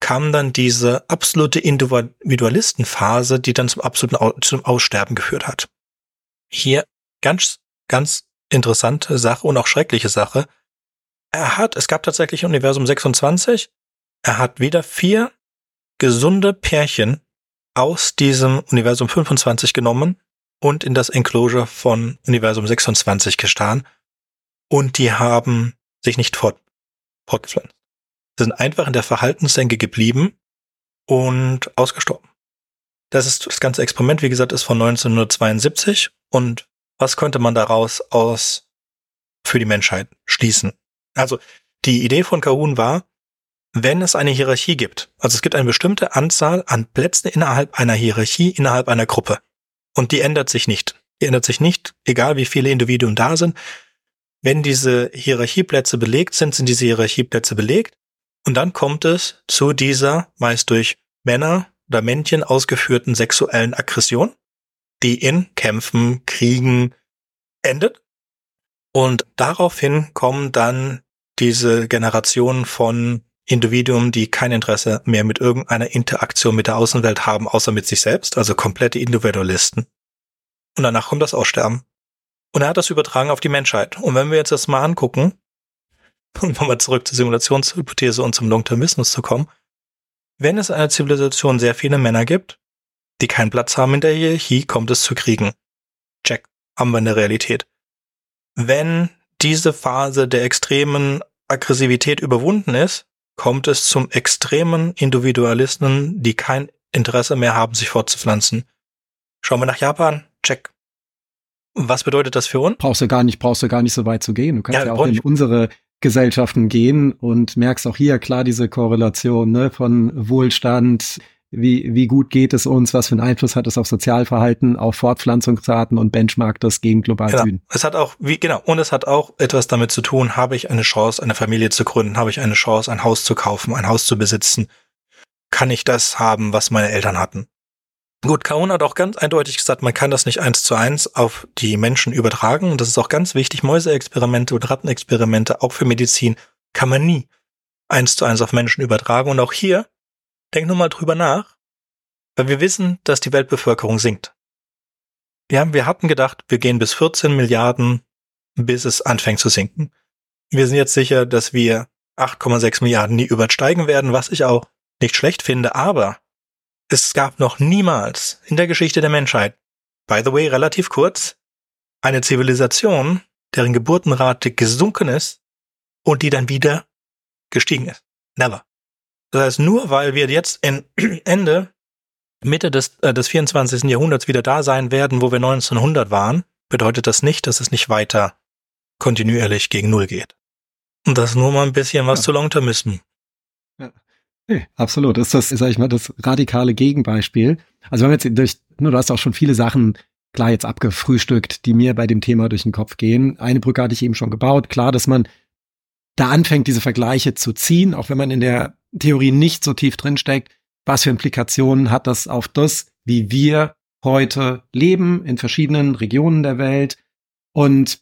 kam dann diese absolute Individualistenphase, die dann zum absoluten zum Aussterben geführt hat. Hier ganz, ganz interessante Sache und auch schreckliche Sache. Er hat, es gab tatsächlich Universum 26, er hat wieder vier gesunde Pärchen aus diesem Universum 25 genommen und in das Enclosure von Universum 26 gestan und die haben sich nicht fort, fortgepflanzt. Sie sind einfach in der Verhaltenssenke geblieben und ausgestorben. Das ist das ganze Experiment, wie gesagt, ist von 1972 und was könnte man daraus aus für die Menschheit schließen? Also die Idee von Kahun war, wenn es eine Hierarchie gibt, also es gibt eine bestimmte Anzahl an Plätzen innerhalb einer Hierarchie, innerhalb einer Gruppe. Und die ändert sich nicht. Die ändert sich nicht, egal wie viele Individuen da sind. Wenn diese Hierarchieplätze belegt sind, sind diese Hierarchieplätze belegt. Und dann kommt es zu dieser meist durch Männer oder Männchen ausgeführten sexuellen Aggression. die in Kämpfen, Kriegen endet. Und daraufhin kommen dann diese Generation von Individuen, die kein Interesse mehr mit irgendeiner Interaktion mit der Außenwelt haben, außer mit sich selbst, also komplette Individualisten. Und danach kommt das Aussterben. Und er hat das übertragen auf die Menschheit. Und wenn wir jetzt das mal angucken, um nochmal zurück zur Simulationshypothese und zum Longtermismus zu kommen, wenn es eine Zivilisation sehr viele Männer gibt, die keinen Platz haben in der Hierarchie, kommt es zu Kriegen. Check. Haben wir in der Realität. Wenn diese Phase der extremen Aggressivität überwunden ist, kommt es zum extremen Individualisten, die kein Interesse mehr haben, sich fortzupflanzen. Schauen wir nach Japan. Check. Was bedeutet das für uns? Brauchst du gar nicht, brauchst du gar nicht so weit zu gehen. Du kannst ja, ja auch in unsere Gesellschaften gehen und merkst auch hier klar diese Korrelation ne, von Wohlstand, wie, wie gut geht es uns, was für einen Einfluss hat es auf Sozialverhalten, auf Fortpflanzungsraten und benchmarkt das gegen global genau. Süden. Es hat auch, wie, genau, und es hat auch etwas damit zu tun, habe ich eine Chance, eine Familie zu gründen, habe ich eine Chance, ein Haus zu kaufen, ein Haus zu besitzen, kann ich das haben, was meine Eltern hatten. Gut, Kaun hat auch ganz eindeutig gesagt, man kann das nicht eins zu eins auf die Menschen übertragen. Und das ist auch ganz wichtig. Mäuseexperimente und Rattenexperimente, auch für Medizin, kann man nie eins zu eins auf Menschen übertragen. Und auch hier, denk nur mal drüber nach, weil wir wissen, dass die Weltbevölkerung sinkt. Wir haben, wir hatten gedacht, wir gehen bis 14 Milliarden, bis es anfängt zu sinken. Wir sind jetzt sicher, dass wir 8,6 Milliarden nie übersteigen werden, was ich auch nicht schlecht finde, aber es gab noch niemals in der Geschichte der Menschheit, by the way relativ kurz, eine Zivilisation, deren Geburtenrate gesunken ist und die dann wieder gestiegen ist. Never. Das heißt, nur weil wir jetzt in Ende, Mitte des, äh, des 24. Jahrhunderts wieder da sein werden, wo wir 1900 waren, bedeutet das nicht, dass es nicht weiter kontinuierlich gegen Null geht. Und das nur mal ein bisschen was ja. zu Longtermism. Nee, absolut. Das ist das, sag ich mal, das radikale Gegenbeispiel. Also wenn wir jetzt durch, nur du hast auch schon viele Sachen klar jetzt abgefrühstückt, die mir bei dem Thema durch den Kopf gehen. Eine Brücke hatte ich eben schon gebaut. Klar, dass man da anfängt, diese Vergleiche zu ziehen, auch wenn man in der Theorie nicht so tief drinsteckt. Was für Implikationen hat das auf das, wie wir heute leben in verschiedenen Regionen der Welt? Und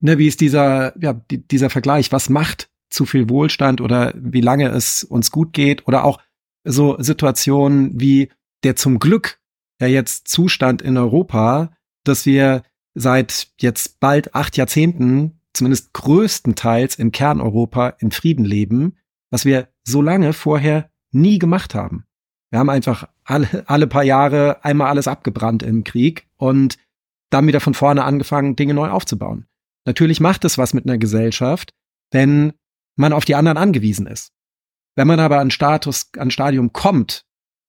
ne, wie ist dieser, ja, die, dieser Vergleich? Was macht zu viel Wohlstand oder wie lange es uns gut geht oder auch so Situationen wie der zum Glück ja jetzt Zustand in Europa, dass wir seit jetzt bald acht Jahrzehnten zumindest größtenteils in Kerneuropa in Frieden leben, was wir so lange vorher nie gemacht haben. Wir haben einfach alle, alle paar Jahre einmal alles abgebrannt im Krieg und dann wieder von vorne angefangen, Dinge neu aufzubauen. Natürlich macht es was mit einer Gesellschaft, wenn man auf die anderen angewiesen ist. Wenn man aber an Status, an Stadium kommt,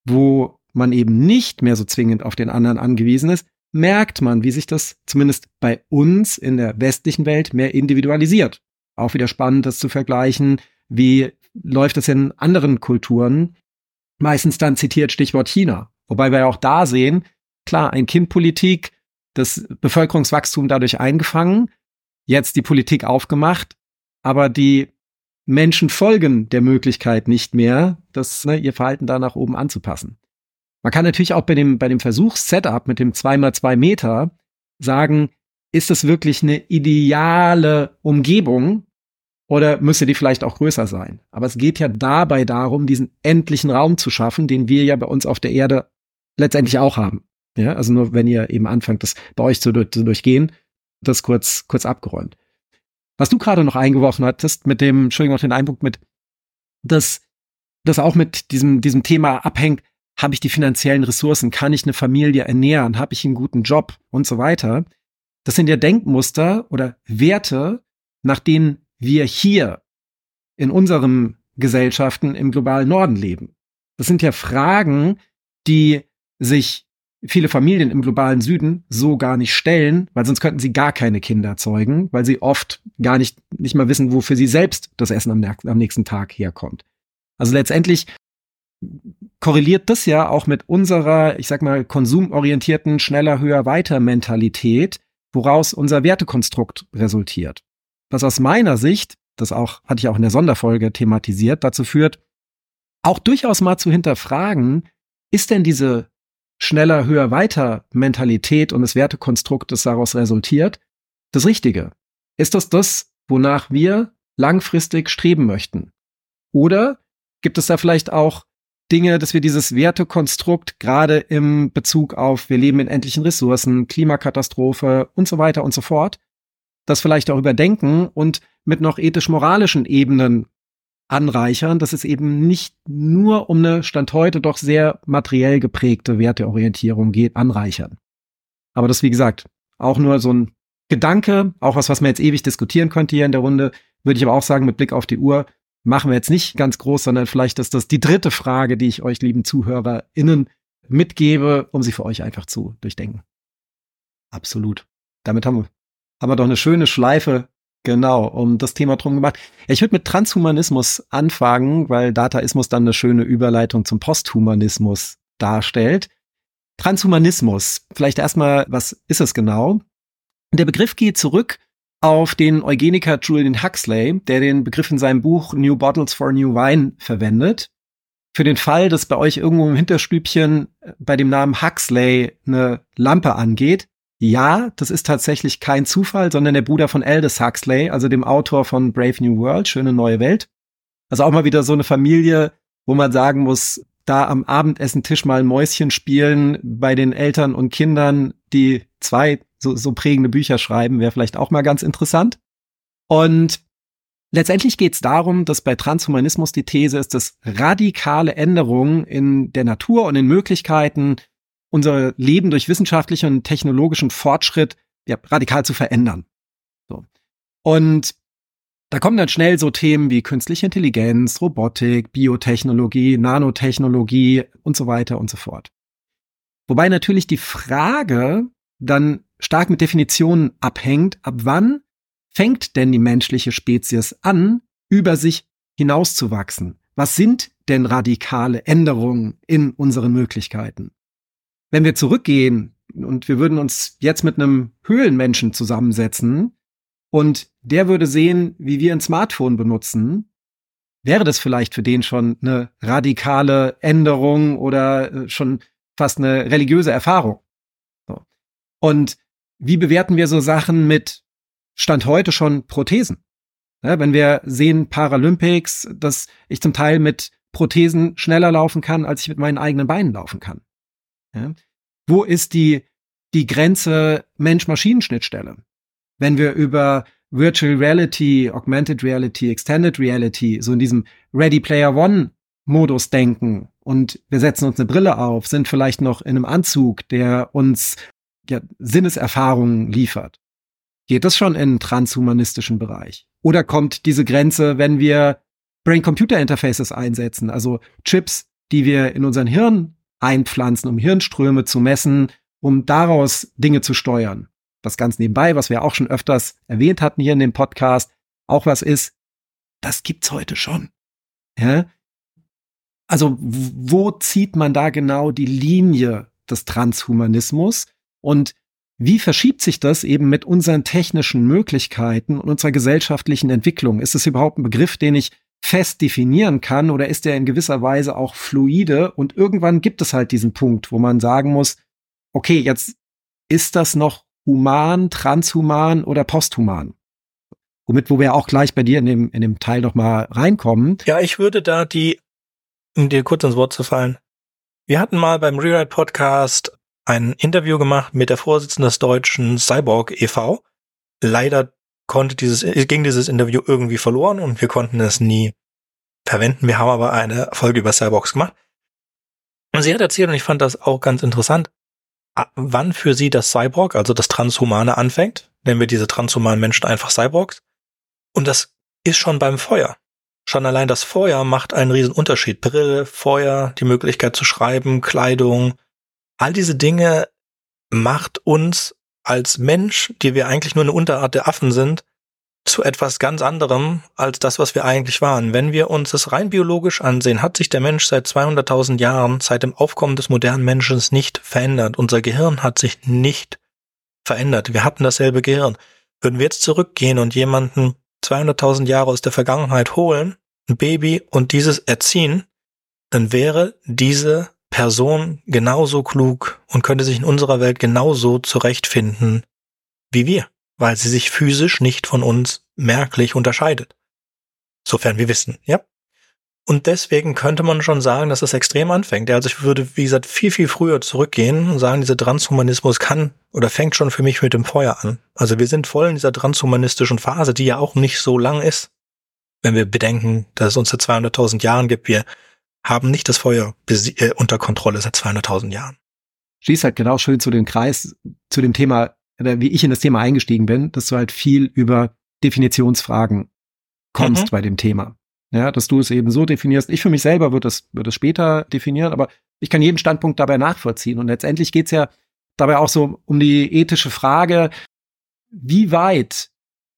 wo man eben nicht mehr so zwingend auf den anderen angewiesen ist, merkt man, wie sich das zumindest bei uns in der westlichen Welt mehr individualisiert. Auch wieder spannend, das zu vergleichen. Wie läuft es in anderen Kulturen? Meistens dann zitiert Stichwort China. Wobei wir ja auch da sehen, klar, ein Kindpolitik, das Bevölkerungswachstum dadurch eingefangen, jetzt die Politik aufgemacht, aber die Menschen folgen der Möglichkeit nicht mehr, das, ne, ihr Verhalten da nach oben anzupassen. Man kann natürlich auch bei dem, bei dem Versuchssetup mit dem 2x2 Meter sagen, ist das wirklich eine ideale Umgebung oder müsste die vielleicht auch größer sein? Aber es geht ja dabei darum, diesen endlichen Raum zu schaffen, den wir ja bei uns auf der Erde letztendlich auch haben. Ja, also nur wenn ihr eben anfangt, das bei euch zu, zu durchgehen, das kurz, kurz abgeräumt was du gerade noch eingeworfen hattest mit dem, Entschuldigung, noch den Einpunkt mit, dass das auch mit diesem, diesem Thema abhängt, habe ich die finanziellen Ressourcen, kann ich eine Familie ernähren, habe ich einen guten Job und so weiter. Das sind ja Denkmuster oder Werte, nach denen wir hier in unseren Gesellschaften im globalen Norden leben. Das sind ja Fragen, die sich viele Familien im globalen Süden so gar nicht stellen, weil sonst könnten sie gar keine Kinder zeugen, weil sie oft gar nicht, nicht mal wissen, wofür sie selbst das Essen am, am nächsten Tag herkommt. Also letztendlich korreliert das ja auch mit unserer, ich sag mal, konsumorientierten, schneller, höher, weiter Mentalität, woraus unser Wertekonstrukt resultiert. Was aus meiner Sicht, das auch, hatte ich auch in der Sonderfolge thematisiert, dazu führt, auch durchaus mal zu hinterfragen, ist denn diese schneller, höher, weiter Mentalität und das Wertekonstrukt, das daraus resultiert, das Richtige? Ist das das, wonach wir langfristig streben möchten? Oder gibt es da vielleicht auch Dinge, dass wir dieses Wertekonstrukt gerade im Bezug auf wir leben in endlichen Ressourcen, Klimakatastrophe und so weiter und so fort, das vielleicht auch überdenken und mit noch ethisch-moralischen Ebenen anreichern, dass es eben nicht nur um eine Stand heute doch sehr materiell geprägte Werteorientierung geht, anreichern. Aber das, wie gesagt, auch nur so ein Gedanke, auch was, was man jetzt ewig diskutieren könnte hier in der Runde, würde ich aber auch sagen, mit Blick auf die Uhr, machen wir jetzt nicht ganz groß, sondern vielleicht ist das die dritte Frage, die ich euch, lieben ZuhörerInnen, mitgebe, um sie für euch einfach zu durchdenken. Absolut. Damit haben wir, haben wir doch eine schöne Schleife Genau, um das Thema drum gemacht. Ich würde mit Transhumanismus anfangen, weil Dataismus dann eine schöne Überleitung zum Posthumanismus darstellt. Transhumanismus, vielleicht erstmal, was ist es genau? Der Begriff geht zurück auf den Eugeniker Julian Huxley, der den Begriff in seinem Buch New Bottles for New Wine verwendet. Für den Fall, dass bei euch irgendwo im Hinterstübchen bei dem Namen Huxley eine Lampe angeht, ja, das ist tatsächlich kein Zufall, sondern der Bruder von Aldous Huxley, also dem Autor von Brave New World, Schöne neue Welt. Also auch mal wieder so eine Familie, wo man sagen muss, da am Abendessen-Tisch mal ein Mäuschen spielen bei den Eltern und Kindern, die zwei so, so prägende Bücher schreiben, wäre vielleicht auch mal ganz interessant. Und letztendlich geht es darum, dass bei Transhumanismus die These ist, dass radikale Änderungen in der Natur und in Möglichkeiten unser Leben durch wissenschaftlichen und technologischen Fortschritt ja, radikal zu verändern. So. Und da kommen dann schnell so Themen wie künstliche Intelligenz, Robotik, Biotechnologie, Nanotechnologie und so weiter und so fort. Wobei natürlich die Frage dann stark mit Definitionen abhängt, ab wann fängt denn die menschliche Spezies an, über sich hinauszuwachsen? Was sind denn radikale Änderungen in unseren Möglichkeiten? Wenn wir zurückgehen und wir würden uns jetzt mit einem Höhlenmenschen zusammensetzen und der würde sehen, wie wir ein Smartphone benutzen, wäre das vielleicht für den schon eine radikale Änderung oder äh, schon fast eine religiöse Erfahrung. So. Und wie bewerten wir so Sachen mit Stand heute schon Prothesen? Ja, wenn wir sehen Paralympics, dass ich zum Teil mit Prothesen schneller laufen kann, als ich mit meinen eigenen Beinen laufen kann. Ja? Wo ist die, die Grenze Mensch-Maschinen-Schnittstelle? Wenn wir über Virtual Reality, Augmented Reality, Extended Reality, so in diesem Ready Player One Modus denken und wir setzen uns eine Brille auf, sind vielleicht noch in einem Anzug, der uns ja, Sinneserfahrungen liefert. Geht das schon in einen transhumanistischen Bereich? Oder kommt diese Grenze, wenn wir Brain-Computer-Interfaces einsetzen, also Chips, die wir in unseren Hirn einpflanzen, um Hirnströme zu messen, um daraus Dinge zu steuern. Das ganz nebenbei, was wir auch schon öfters erwähnt hatten hier in dem Podcast, auch was ist, das gibt's heute schon. Ja? Also wo zieht man da genau die Linie des Transhumanismus und wie verschiebt sich das eben mit unseren technischen Möglichkeiten und unserer gesellschaftlichen Entwicklung? Ist es überhaupt ein Begriff, den ich fest definieren kann oder ist er in gewisser Weise auch fluide? Und irgendwann gibt es halt diesen Punkt, wo man sagen muss, okay, jetzt ist das noch human, transhuman oder posthuman? Womit, wo wir auch gleich bei dir in dem, in dem Teil noch mal reinkommen. Ja, ich würde da die, um dir kurz ins Wort zu fallen. Wir hatten mal beim Rewrite Podcast ein Interview gemacht mit der Vorsitzenden des deutschen Cyborg e.V. Leider konnte dieses, ging dieses Interview irgendwie verloren und wir konnten es nie verwenden. Wir haben aber eine Folge über Cyborgs gemacht. Und sie hat erzählt, und ich fand das auch ganz interessant, wann für sie das Cyborg, also das Transhumane anfängt. Nennen wir diese transhumanen Menschen einfach Cyborgs. Und das ist schon beim Feuer. Schon allein das Feuer macht einen riesen Unterschied. Brille, Feuer, die Möglichkeit zu schreiben, Kleidung. All diese Dinge macht uns als Mensch, die wir eigentlich nur eine Unterart der Affen sind, zu etwas ganz anderem als das, was wir eigentlich waren. Wenn wir uns das rein biologisch ansehen, hat sich der Mensch seit 200.000 Jahren, seit dem Aufkommen des modernen Menschen nicht verändert. Unser Gehirn hat sich nicht verändert. Wir hatten dasselbe Gehirn. Würden wir jetzt zurückgehen und jemanden 200.000 Jahre aus der Vergangenheit holen, ein Baby und dieses erziehen, dann wäre diese Person genauso klug und könnte sich in unserer Welt genauso zurechtfinden wie wir, weil sie sich physisch nicht von uns merklich unterscheidet. Sofern wir wissen, ja. Und deswegen könnte man schon sagen, dass es extrem anfängt. Also ich würde, wie gesagt, viel, viel früher zurückgehen und sagen, dieser Transhumanismus kann oder fängt schon für mich mit dem Feuer an. Also wir sind voll in dieser transhumanistischen Phase, die ja auch nicht so lang ist. Wenn wir bedenken, dass es uns seit 200.000 Jahren gibt, wir haben nicht das Feuer äh, unter Kontrolle seit 200.000 Jahren. Schließt halt genau schön zu dem Kreis, zu dem Thema, wie ich in das Thema eingestiegen bin, dass du halt viel über Definitionsfragen kommst mhm. bei dem Thema. Ja, dass du es eben so definierst. Ich für mich selber würde es, würde es später definieren, aber ich kann jeden Standpunkt dabei nachvollziehen. Und letztendlich geht es ja dabei auch so um die ethische Frage, wie weit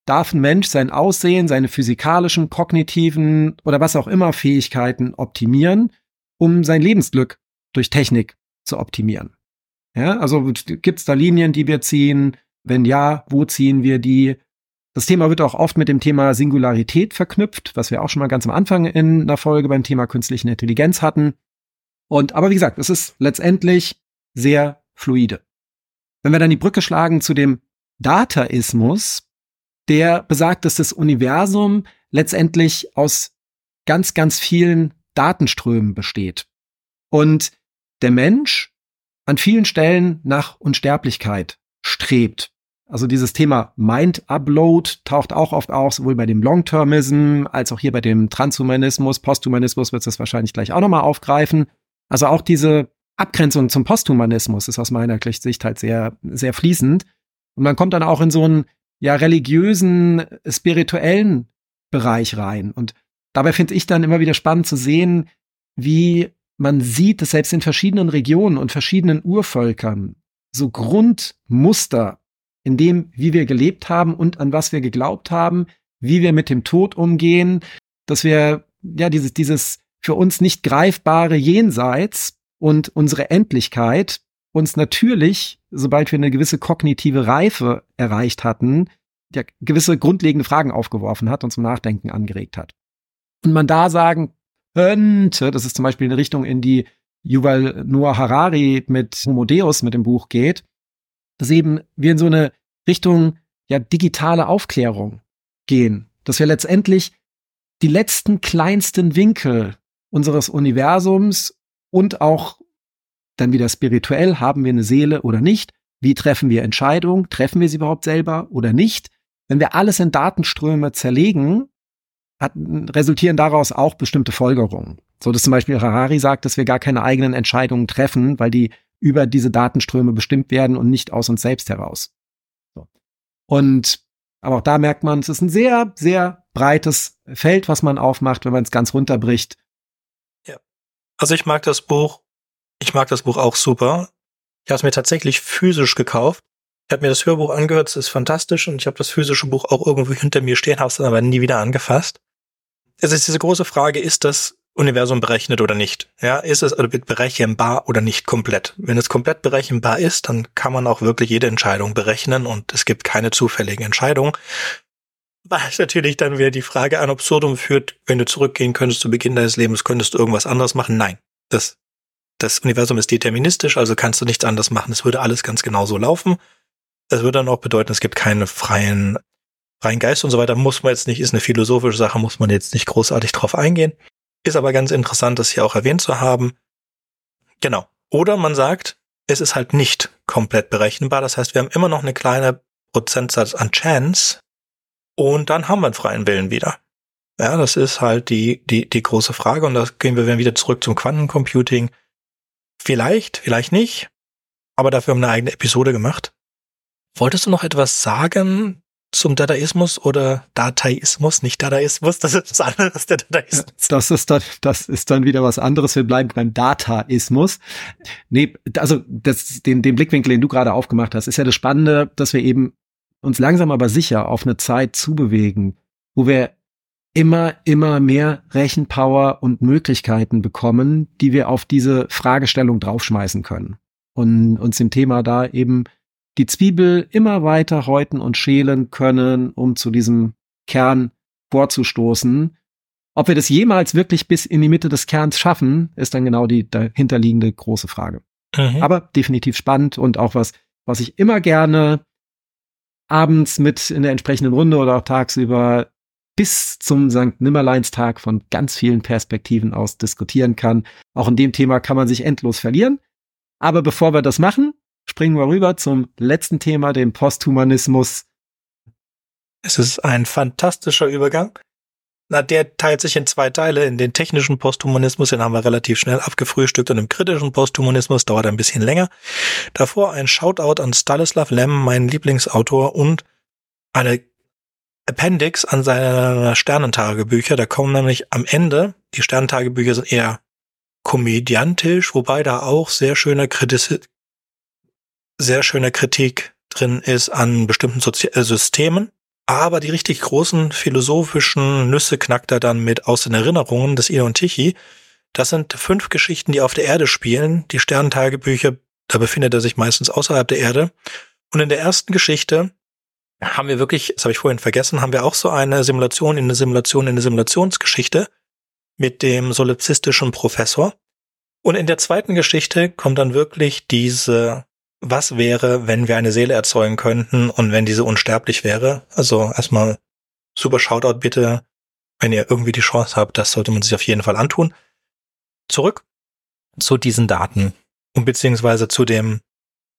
darf ein Mensch sein Aussehen, seine physikalischen, kognitiven oder was auch immer Fähigkeiten optimieren, um sein Lebensglück durch Technik zu optimieren. Ja, also gibt es da Linien, die wir ziehen? Wenn ja, wo ziehen wir die? Das Thema wird auch oft mit dem Thema Singularität verknüpft, was wir auch schon mal ganz am Anfang in einer Folge beim Thema künstliche Intelligenz hatten. Und aber wie gesagt, es ist letztendlich sehr fluide. Wenn wir dann die Brücke schlagen zu dem Dataismus, der besagt, dass das Universum letztendlich aus ganz, ganz vielen Datenströmen besteht. Und der Mensch an vielen Stellen nach Unsterblichkeit strebt. Also dieses Thema Mind Upload taucht auch oft auf, sowohl bei dem Long-Termism als auch hier bei dem Transhumanismus, Posthumanismus wird es wahrscheinlich gleich auch nochmal aufgreifen. Also auch diese Abgrenzung zum Posthumanismus ist aus meiner Sicht halt sehr, sehr fließend. Und man kommt dann auch in so einen ja religiösen, spirituellen Bereich rein. Und dabei finde ich dann immer wieder spannend zu sehen, wie man sieht, dass selbst in verschiedenen Regionen und verschiedenen Urvölkern so Grundmuster in dem, wie wir gelebt haben und an was wir geglaubt haben, wie wir mit dem Tod umgehen, dass wir ja dieses, dieses für uns nicht greifbare Jenseits und unsere Endlichkeit uns natürlich, sobald wir eine gewisse kognitive Reife erreicht hatten, ja, gewisse grundlegende Fragen aufgeworfen hat und zum Nachdenken angeregt hat. Und man da sagen könnte, das ist zum Beispiel eine Richtung, in die Yuval Noah Harari mit Homo Deus mit dem Buch geht, dass eben wir in so eine Richtung ja digitale Aufklärung gehen, dass wir letztendlich die letzten kleinsten Winkel unseres Universums und auch dann wieder spirituell, haben wir eine Seele oder nicht? Wie treffen wir Entscheidungen? Treffen wir sie überhaupt selber oder nicht? Wenn wir alles in Datenströme zerlegen, hat, resultieren daraus auch bestimmte Folgerungen. So dass zum Beispiel Harari sagt, dass wir gar keine eigenen Entscheidungen treffen, weil die über diese Datenströme bestimmt werden und nicht aus uns selbst heraus. So. Und aber auch da merkt man, es ist ein sehr, sehr breites Feld, was man aufmacht, wenn man es ganz runterbricht. Ja. Also ich mag das Buch, ich mag das Buch auch super. Ich habe es mir tatsächlich physisch gekauft. Ich habe mir das Hörbuch angehört, es ist fantastisch und ich habe das physische Buch auch irgendwo hinter mir stehen, habe es aber nie wieder angefasst. Es ist diese große Frage, ist das Universum berechnet oder nicht. Ja, ist es also berechenbar oder nicht komplett? Wenn es komplett berechenbar ist, dann kann man auch wirklich jede Entscheidung berechnen und es gibt keine zufälligen Entscheidungen. Was natürlich dann wieder die Frage an Absurdum führt, wenn du zurückgehen könntest zu Beginn deines Lebens, könntest du irgendwas anderes machen? Nein. Das, das Universum ist deterministisch, also kannst du nichts anderes machen. Es würde alles ganz genau so laufen. Das würde dann auch bedeuten, es gibt keine freien, freien Geist und so weiter. Muss man jetzt nicht, ist eine philosophische Sache, muss man jetzt nicht großartig drauf eingehen. Ist aber ganz interessant, das hier auch erwähnt zu haben. Genau. Oder man sagt, es ist halt nicht komplett berechenbar. Das heißt, wir haben immer noch eine kleine Prozentsatz an Chance. Und dann haben wir einen freien Willen wieder. Ja, das ist halt die, die, die große Frage. Und da gehen wir wieder zurück zum Quantencomputing. Vielleicht, vielleicht nicht. Aber dafür haben wir eine eigene Episode gemacht. Wolltest du noch etwas sagen zum Dadaismus oder Dataismus, nicht Dadaismus, das ist was anderes, der Dadaismus. Das ist dann, das ist dann wieder was anderes. Wir bleiben beim Dataismus. Nee, also das, den, den Blickwinkel, den du gerade aufgemacht hast, ist ja das Spannende, dass wir eben uns langsam aber sicher auf eine Zeit zubewegen, wo wir immer, immer mehr Rechenpower und Möglichkeiten bekommen, die wir auf diese Fragestellung draufschmeißen können. Und uns dem Thema da eben die Zwiebel immer weiter häuten und schälen können, um zu diesem Kern vorzustoßen. Ob wir das jemals wirklich bis in die Mitte des Kerns schaffen, ist dann genau die dahinterliegende große Frage. Mhm. Aber definitiv spannend und auch was, was ich immer gerne abends mit in der entsprechenden Runde oder auch tagsüber bis zum St. Nimmerleinstag von ganz vielen Perspektiven aus diskutieren kann. Auch in dem Thema kann man sich endlos verlieren. Aber bevor wir das machen, springen wir rüber zum letzten Thema, dem Posthumanismus. Es ist ein fantastischer Übergang. Na, der teilt sich in zwei Teile. In den technischen Posthumanismus, den haben wir relativ schnell abgefrühstückt und im kritischen Posthumanismus dauert ein bisschen länger. Davor ein Shoutout an Stanislav Lem, mein Lieblingsautor und eine Appendix an seine Sternentagebücher. Da kommen nämlich am Ende, die Sternentagebücher sind eher komödiantisch, wobei da auch sehr schöne Kritik, sehr schöne Kritik drin ist an bestimmten Sozi äh, Systemen. Aber die richtig großen philosophischen Nüsse knackt er dann mit aus den Erinnerungen des Io und Tichy. Das sind fünf Geschichten, die auf der Erde spielen. Die Sternentagebücher, da befindet er sich meistens außerhalb der Erde. Und in der ersten Geschichte haben wir wirklich, das habe ich vorhin vergessen, haben wir auch so eine Simulation in eine Simulation in eine Simulationsgeschichte mit dem solipsistischen Professor. Und in der zweiten Geschichte kommt dann wirklich diese, was wäre, wenn wir eine Seele erzeugen könnten und wenn diese unsterblich wäre. Also erstmal super Shoutout bitte, wenn ihr irgendwie die Chance habt, das sollte man sich auf jeden Fall antun. Zurück zu diesen Daten und beziehungsweise zu dem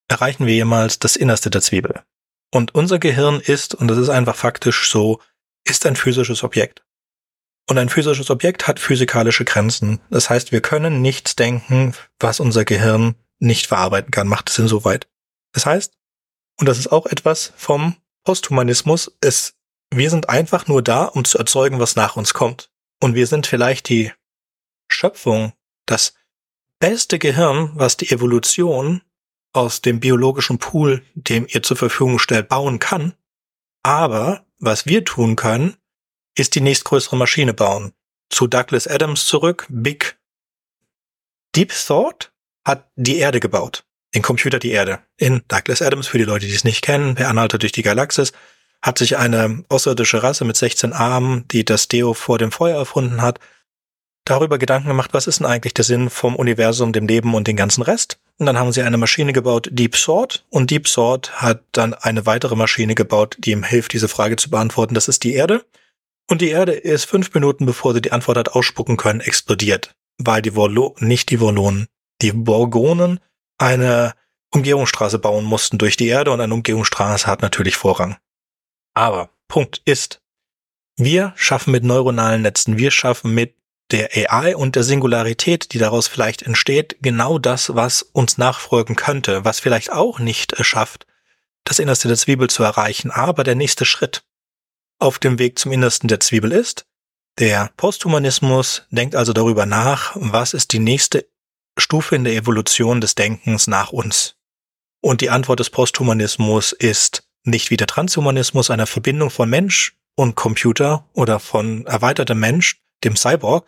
erreichen wir jemals das Innerste der Zwiebel. Und unser Gehirn ist, und das ist einfach faktisch so, ist ein physisches Objekt. Und ein physisches Objekt hat physikalische Grenzen. Das heißt, wir können nichts denken, was unser Gehirn nicht verarbeiten kann. Macht es insoweit. Das heißt, und das ist auch etwas vom Posthumanismus, es, wir sind einfach nur da, um zu erzeugen, was nach uns kommt. Und wir sind vielleicht die Schöpfung, das beste Gehirn, was die Evolution aus dem biologischen Pool, dem ihr zur Verfügung stellt, bauen kann. Aber was wir tun können, ist die nächstgrößere Maschine bauen. Zu Douglas Adams zurück, Big Deep Thought hat die Erde gebaut. Den Computer die Erde. In Douglas Adams, für die Leute, die es nicht kennen, per Anhalter durch die Galaxis, hat sich eine außerirdische Rasse mit 16 Armen, die das Deo vor dem Feuer erfunden hat, darüber Gedanken gemacht, was ist denn eigentlich der Sinn vom Universum, dem Leben und den ganzen Rest. Und dann haben sie eine Maschine gebaut, Deep Sword, und Deep Sword hat dann eine weitere Maschine gebaut, die ihm hilft, diese Frage zu beantworten. Das ist die Erde. Und die Erde ist fünf Minuten, bevor sie die Antwort hat ausspucken können, explodiert, weil die Vorlo nicht die Vorlonen, die Borgonen eine Umgehungsstraße bauen mussten durch die Erde und eine Umgehungsstraße hat natürlich Vorrang. Aber Punkt ist, wir schaffen mit neuronalen Netzen, wir schaffen mit der AI und der Singularität, die daraus vielleicht entsteht, genau das, was uns nachfolgen könnte, was vielleicht auch nicht schafft, das Innerste der Zwiebel zu erreichen. Aber der nächste Schritt auf dem Weg zum Innersten der Zwiebel ist, der Posthumanismus denkt also darüber nach, was ist die nächste Stufe in der Evolution des Denkens nach uns. Und die Antwort des Posthumanismus ist nicht wie der Transhumanismus eine Verbindung von Mensch und Computer oder von erweitertem Mensch, dem Cyborg,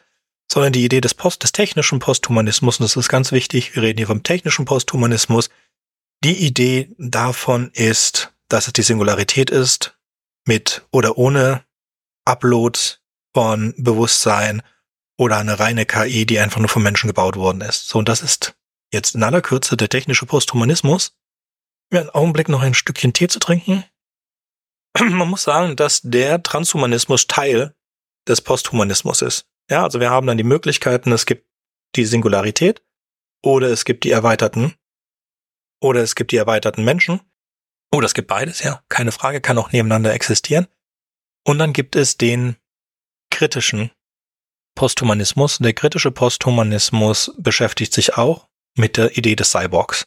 sondern die Idee des Post, des technischen Posthumanismus, und das ist ganz wichtig, wir reden hier vom technischen Posthumanismus, die Idee davon ist, dass es die Singularität ist, mit oder ohne Upload von Bewusstsein oder eine reine KI, die einfach nur vom Menschen gebaut worden ist. So, und das ist jetzt in aller Kürze der technische Posthumanismus. Mir einen Augenblick noch ein Stückchen Tee zu trinken. Man muss sagen, dass der Transhumanismus Teil des Posthumanismus ist. Ja, also wir haben dann die Möglichkeiten, es gibt die Singularität oder es gibt die erweiterten oder es gibt die erweiterten Menschen oder es gibt beides, ja, keine Frage, kann auch nebeneinander existieren. Und dann gibt es den kritischen Posthumanismus. Der kritische Posthumanismus beschäftigt sich auch mit der Idee des Cyborgs.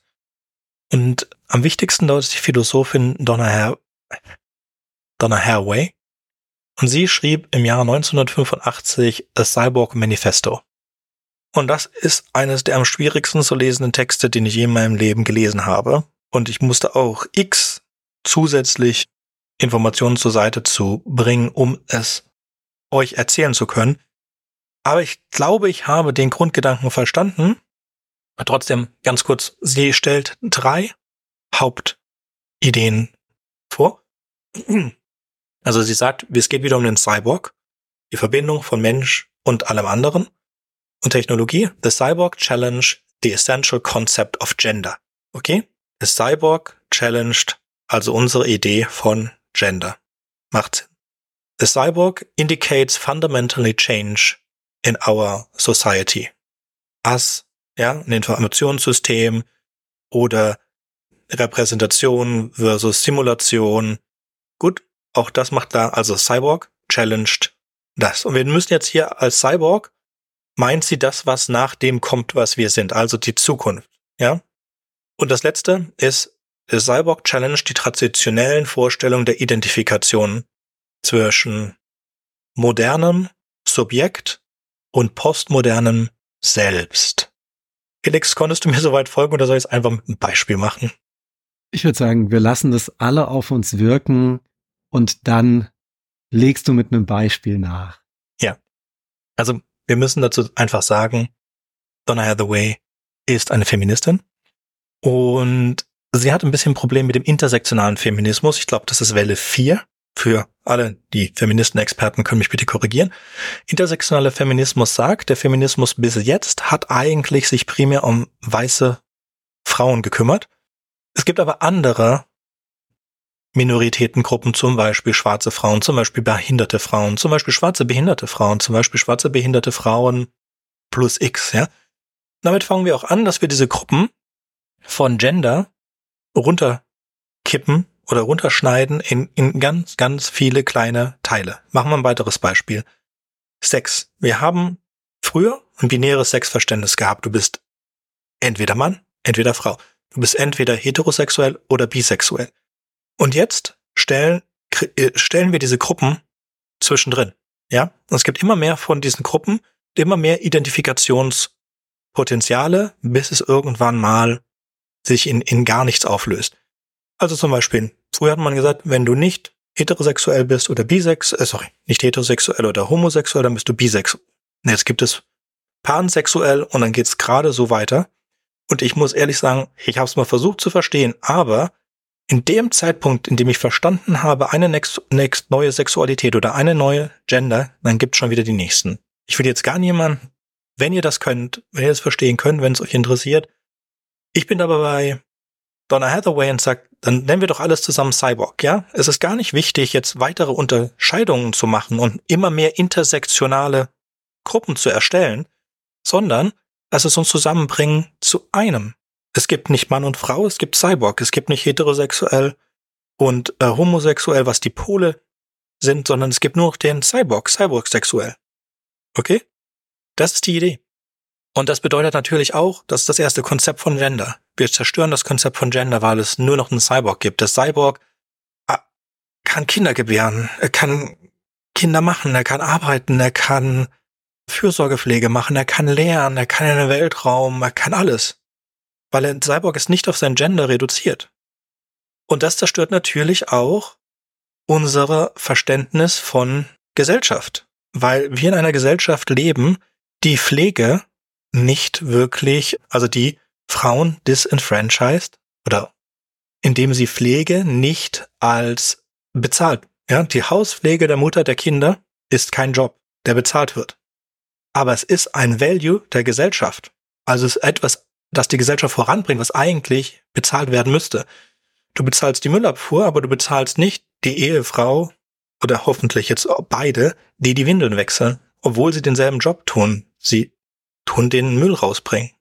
Und am wichtigsten dort ist die Philosophin Donna, Her Donna Haraway, und sie schrieb im Jahr 1985 A Cyborg Manifesto. Und das ist eines der am schwierigsten zu lesenden Texte, den ich je in meinem Leben gelesen habe. Und ich musste auch x zusätzlich Informationen zur Seite zu bringen, um es euch erzählen zu können. Aber ich glaube, ich habe den Grundgedanken verstanden. Trotzdem ganz kurz, sie stellt drei Hauptideen vor. Also sie sagt, es geht wieder um den Cyborg, die Verbindung von Mensch und allem anderen. Und Technologie, The Cyborg Challenge the Essential Concept of Gender. Okay? The Cyborg challenged also unsere Idee von Gender. Macht Sinn. The Cyborg indicates fundamentally change in our society. As, ja, ein Informationssystem oder Repräsentation versus Simulation. Gut, auch das macht da, also Cyborg challenged das. Und wir müssen jetzt hier als Cyborg, meint sie das, was nach dem kommt, was wir sind, also die Zukunft, ja? Und das letzte ist, Cyborg Challenge die traditionellen Vorstellungen der Identifikation zwischen modernem Subjekt und postmodernem Selbst. Felix, konntest du mir soweit folgen oder soll ich es einfach mit einem Beispiel machen? Ich würde sagen, wir lassen das alle auf uns wirken und dann legst du mit einem Beispiel nach. Ja. Also wir müssen dazu einfach sagen, Donna Hathaway ist eine Feministin und sie hat ein bisschen Problem mit dem intersektionalen Feminismus. Ich glaube, das ist Welle 4 für alle die Feministen-Experten können mich bitte korrigieren. Intersektionaler Feminismus sagt, der Feminismus bis jetzt hat eigentlich sich primär um weiße Frauen gekümmert. Es gibt aber andere Minoritätengruppen, zum Beispiel schwarze Frauen, zum Beispiel behinderte Frauen, zum Beispiel schwarze behinderte Frauen, zum Beispiel schwarze behinderte Frauen plus X, ja. Damit fangen wir auch an, dass wir diese Gruppen von Gender runterkippen oder runterschneiden in, in ganz, ganz viele kleine Teile. Machen wir ein weiteres Beispiel. Sex. Wir haben früher ein binäres Sexverständnis gehabt. Du bist entweder Mann, entweder Frau. Du bist entweder heterosexuell oder bisexuell. Und jetzt stellen, äh, stellen wir diese Gruppen zwischendrin. Ja, und es gibt immer mehr von diesen Gruppen, immer mehr Identifikationspotenziale, bis es irgendwann mal sich in, in gar nichts auflöst. Also zum Beispiel, früher hat man gesagt, wenn du nicht heterosexuell bist oder bisex, äh, sorry, nicht heterosexuell oder homosexuell, dann bist du bisexuell. Jetzt gibt es pansexuell und dann geht's gerade so weiter. Und ich muss ehrlich sagen, ich habe es mal versucht zu verstehen, aber in dem Zeitpunkt, in dem ich verstanden habe, eine next, next neue Sexualität oder eine neue Gender, dann gibt's schon wieder die nächsten. Ich will jetzt gar niemanden, wenn ihr das könnt, wenn ihr das verstehen könnt, wenn es euch interessiert. Ich bin aber bei Donna Hathaway und sagt, dann nennen wir doch alles zusammen Cyborg, ja? Es ist gar nicht wichtig, jetzt weitere Unterscheidungen zu machen und immer mehr intersektionale Gruppen zu erstellen, sondern es uns zusammenbringen zu einem. Es gibt nicht Mann und Frau, es gibt Cyborg, es gibt nicht heterosexuell und äh, homosexuell, was die Pole sind, sondern es gibt nur noch den Cyborg, Cyborg-sexuell. Okay? Das ist die Idee. Und das bedeutet natürlich auch, dass das erste Konzept von Gender. Wir zerstören das Konzept von Gender, weil es nur noch einen Cyborg gibt. Der Cyborg ah, kann Kinder gebären, er kann Kinder machen, er kann arbeiten, er kann Fürsorgepflege machen, er kann lernen, er kann in den Weltraum, er kann alles. Weil ein Cyborg ist nicht auf sein Gender reduziert. Und das zerstört natürlich auch unser Verständnis von Gesellschaft. Weil wir in einer Gesellschaft leben, die Pflege nicht wirklich, also die Frauen disenfranchised oder indem sie Pflege nicht als bezahlt. Ja, die Hauspflege der Mutter der Kinder ist kein Job, der bezahlt wird. Aber es ist ein Value der Gesellschaft. Also es ist etwas, das die Gesellschaft voranbringt, was eigentlich bezahlt werden müsste. Du bezahlst die Müllabfuhr, aber du bezahlst nicht die Ehefrau oder hoffentlich jetzt beide, die die Windeln wechseln, obwohl sie denselben Job tun. Sie tun den Müll rausbringen.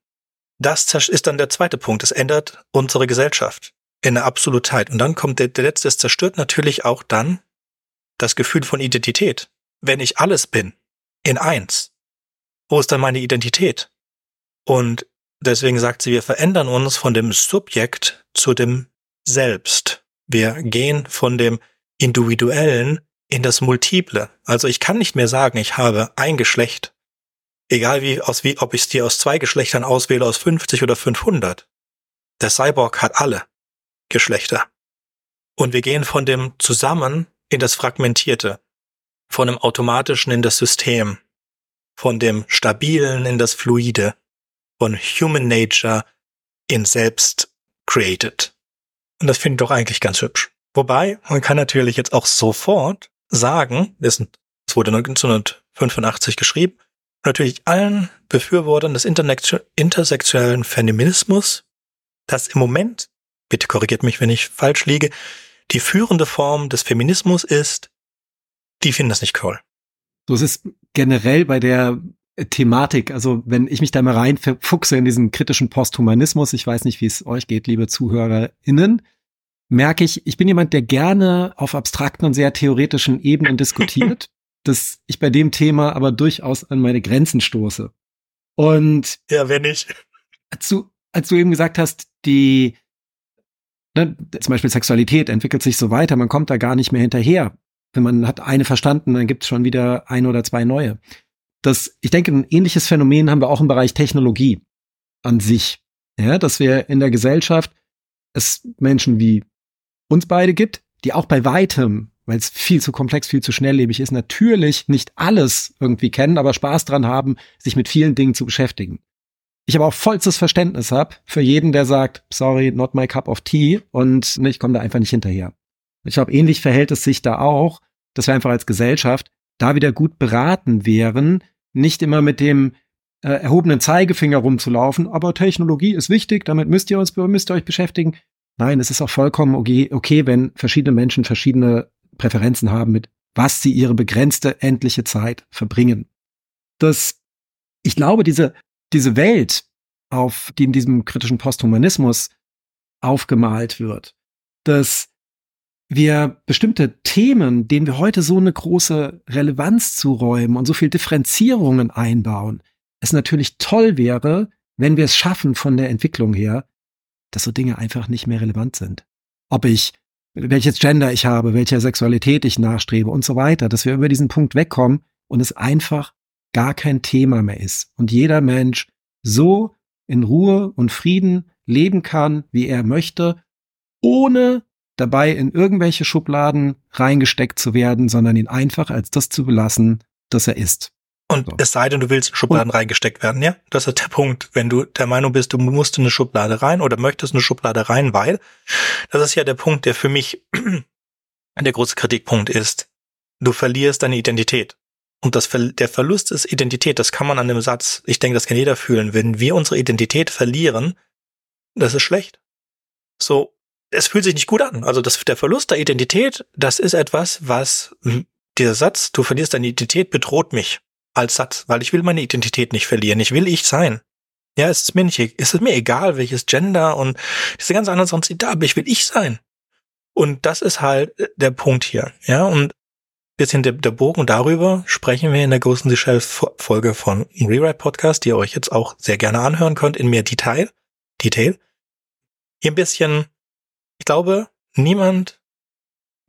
Das ist dann der zweite Punkt. Es ändert unsere Gesellschaft in der Absolutheit. Und dann kommt der, der letzte, es zerstört natürlich auch dann das Gefühl von Identität. Wenn ich alles bin, in eins, wo ist dann meine Identität? Und deswegen sagt sie, wir verändern uns von dem Subjekt zu dem Selbst. Wir gehen von dem Individuellen in das Multiple. Also ich kann nicht mehr sagen, ich habe ein Geschlecht Egal wie, aus wie, ob ich es dir aus zwei Geschlechtern auswähle, aus 50 oder 500. Der Cyborg hat alle Geschlechter. Und wir gehen von dem Zusammen in das Fragmentierte, von dem Automatischen in das System, von dem Stabilen in das Fluide, von Human Nature in Selbst created. Und das finde ich doch eigentlich ganz hübsch. Wobei, man kann natürlich jetzt auch sofort sagen, es wurde 1985 geschrieben, natürlich allen Befürwortern des intersektionellen Feminismus, dass im Moment, bitte korrigiert mich, wenn ich falsch liege, die führende Form des Feminismus ist, die finden das nicht cool. So, es ist generell bei der Thematik, also wenn ich mich da mal reinfuchse in diesen kritischen Posthumanismus, ich weiß nicht, wie es euch geht, liebe ZuhörerInnen, merke ich, ich bin jemand, der gerne auf abstrakten und sehr theoretischen Ebenen diskutiert, dass ich bei dem Thema aber durchaus an meine Grenzen stoße. Und ja, wenn ich. Als du, als du eben gesagt hast, die ne, zum Beispiel Sexualität entwickelt sich so weiter, man kommt da gar nicht mehr hinterher. Wenn man hat eine verstanden, dann gibt es schon wieder ein oder zwei neue. Das, ich denke, ein ähnliches Phänomen haben wir auch im Bereich Technologie an sich. Ja, dass wir in der Gesellschaft es Menschen wie uns beide gibt, die auch bei weitem, weil es viel zu komplex, viel zu schnelllebig ist, natürlich nicht alles irgendwie kennen, aber Spaß dran haben, sich mit vielen Dingen zu beschäftigen. Ich aber auch vollstes Verständnis habe für jeden, der sagt, sorry, not my cup of tea und ne, ich komme da einfach nicht hinterher. Ich glaube, ähnlich verhält es sich da auch, dass wir einfach als Gesellschaft da wieder gut beraten wären, nicht immer mit dem äh, erhobenen Zeigefinger rumzulaufen, aber Technologie ist wichtig, damit müsst ihr uns müsst ihr euch beschäftigen. Nein, es ist auch vollkommen okay, okay, wenn verschiedene Menschen verschiedene Präferenzen haben, mit was sie ihre begrenzte endliche Zeit verbringen. Das, ich glaube, diese, diese Welt, auf die in diesem kritischen Posthumanismus aufgemalt wird, dass wir bestimmte Themen, denen wir heute so eine große Relevanz zuräumen und so viel Differenzierungen einbauen, es natürlich toll wäre, wenn wir es schaffen von der Entwicklung her, dass so Dinge einfach nicht mehr relevant sind. Ob ich, welches Gender ich habe, welcher Sexualität ich nachstrebe und so weiter, dass wir über diesen Punkt wegkommen und es einfach gar kein Thema mehr ist und jeder Mensch so in Ruhe und Frieden leben kann, wie er möchte, ohne dabei in irgendwelche Schubladen reingesteckt zu werden, sondern ihn einfach als das zu belassen, das er ist. Und so. es sei denn, du willst in Schubladen und, reingesteckt werden, ja? Das ist der Punkt. Wenn du der Meinung bist, du musst in eine Schublade rein oder möchtest eine Schublade rein, weil, das ist ja der Punkt, der für mich der große Kritikpunkt ist. Du verlierst deine Identität. Und das, der Verlust ist Identität. Das kann man an dem Satz, ich denke, das kann jeder fühlen. Wenn wir unsere Identität verlieren, das ist schlecht. So, es fühlt sich nicht gut an. Also das, der Verlust der Identität, das ist etwas, was dieser Satz, du verlierst deine Identität, bedroht mich als Satz, weil ich will meine Identität nicht verlieren. Ich will ich sein. Ja, es ist mir nicht, es ist mir egal, welches Gender und diese ganz anderen sonst da, aber ich will ich sein. Und das ist halt äh, der Punkt hier. Ja, und bisschen der, der Bogen darüber sprechen wir in der großen Shell-Folge von Rewrite Podcast, die ihr euch jetzt auch sehr gerne anhören könnt in mehr Detail. Detail. Hier ein bisschen, ich glaube, niemand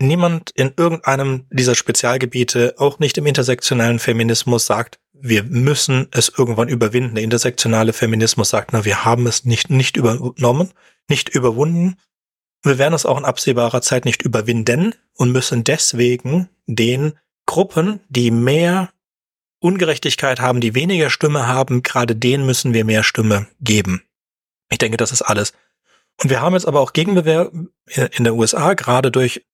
niemand in irgendeinem dieser Spezialgebiete, auch nicht im intersektionellen Feminismus, sagt, wir müssen es irgendwann überwinden. Der intersektionale Feminismus sagt, na, wir haben es nicht, nicht übernommen, nicht überwunden. Wir werden es auch in absehbarer Zeit nicht überwinden und müssen deswegen den Gruppen, die mehr Ungerechtigkeit haben, die weniger Stimme haben, gerade denen müssen wir mehr Stimme geben. Ich denke, das ist alles. Und wir haben jetzt aber auch Gegenbewehr in der USA, gerade durch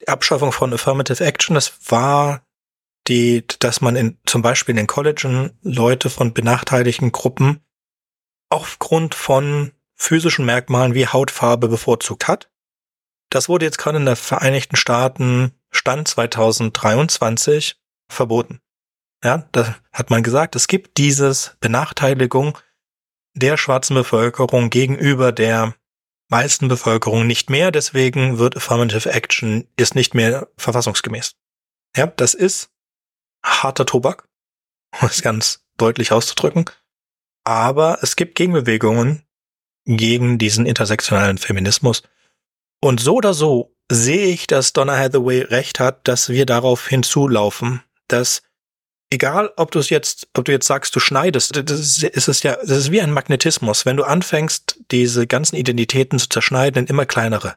die Abschaffung von Affirmative Action, das war die, dass man in, zum Beispiel in den Collegen Leute von benachteiligten Gruppen aufgrund von physischen Merkmalen wie Hautfarbe bevorzugt hat. Das wurde jetzt gerade in den Vereinigten Staaten Stand 2023 verboten. Ja, da hat man gesagt, es gibt dieses Benachteiligung der schwarzen Bevölkerung gegenüber der meisten Bevölkerung nicht mehr, deswegen wird Affirmative Action ist nicht mehr verfassungsgemäß. Ja, das ist harter Tobak, um es ganz deutlich auszudrücken. Aber es gibt Gegenbewegungen gegen diesen intersektionalen Feminismus. Und so oder so sehe ich, dass Donna Hathaway recht hat, dass wir darauf hinzulaufen, dass egal, ob du es jetzt, ob du jetzt sagst, du schneidest, das ist, ist es ja, das ist wie ein Magnetismus. Wenn du anfängst, diese ganzen Identitäten zu zerschneiden in immer kleinere,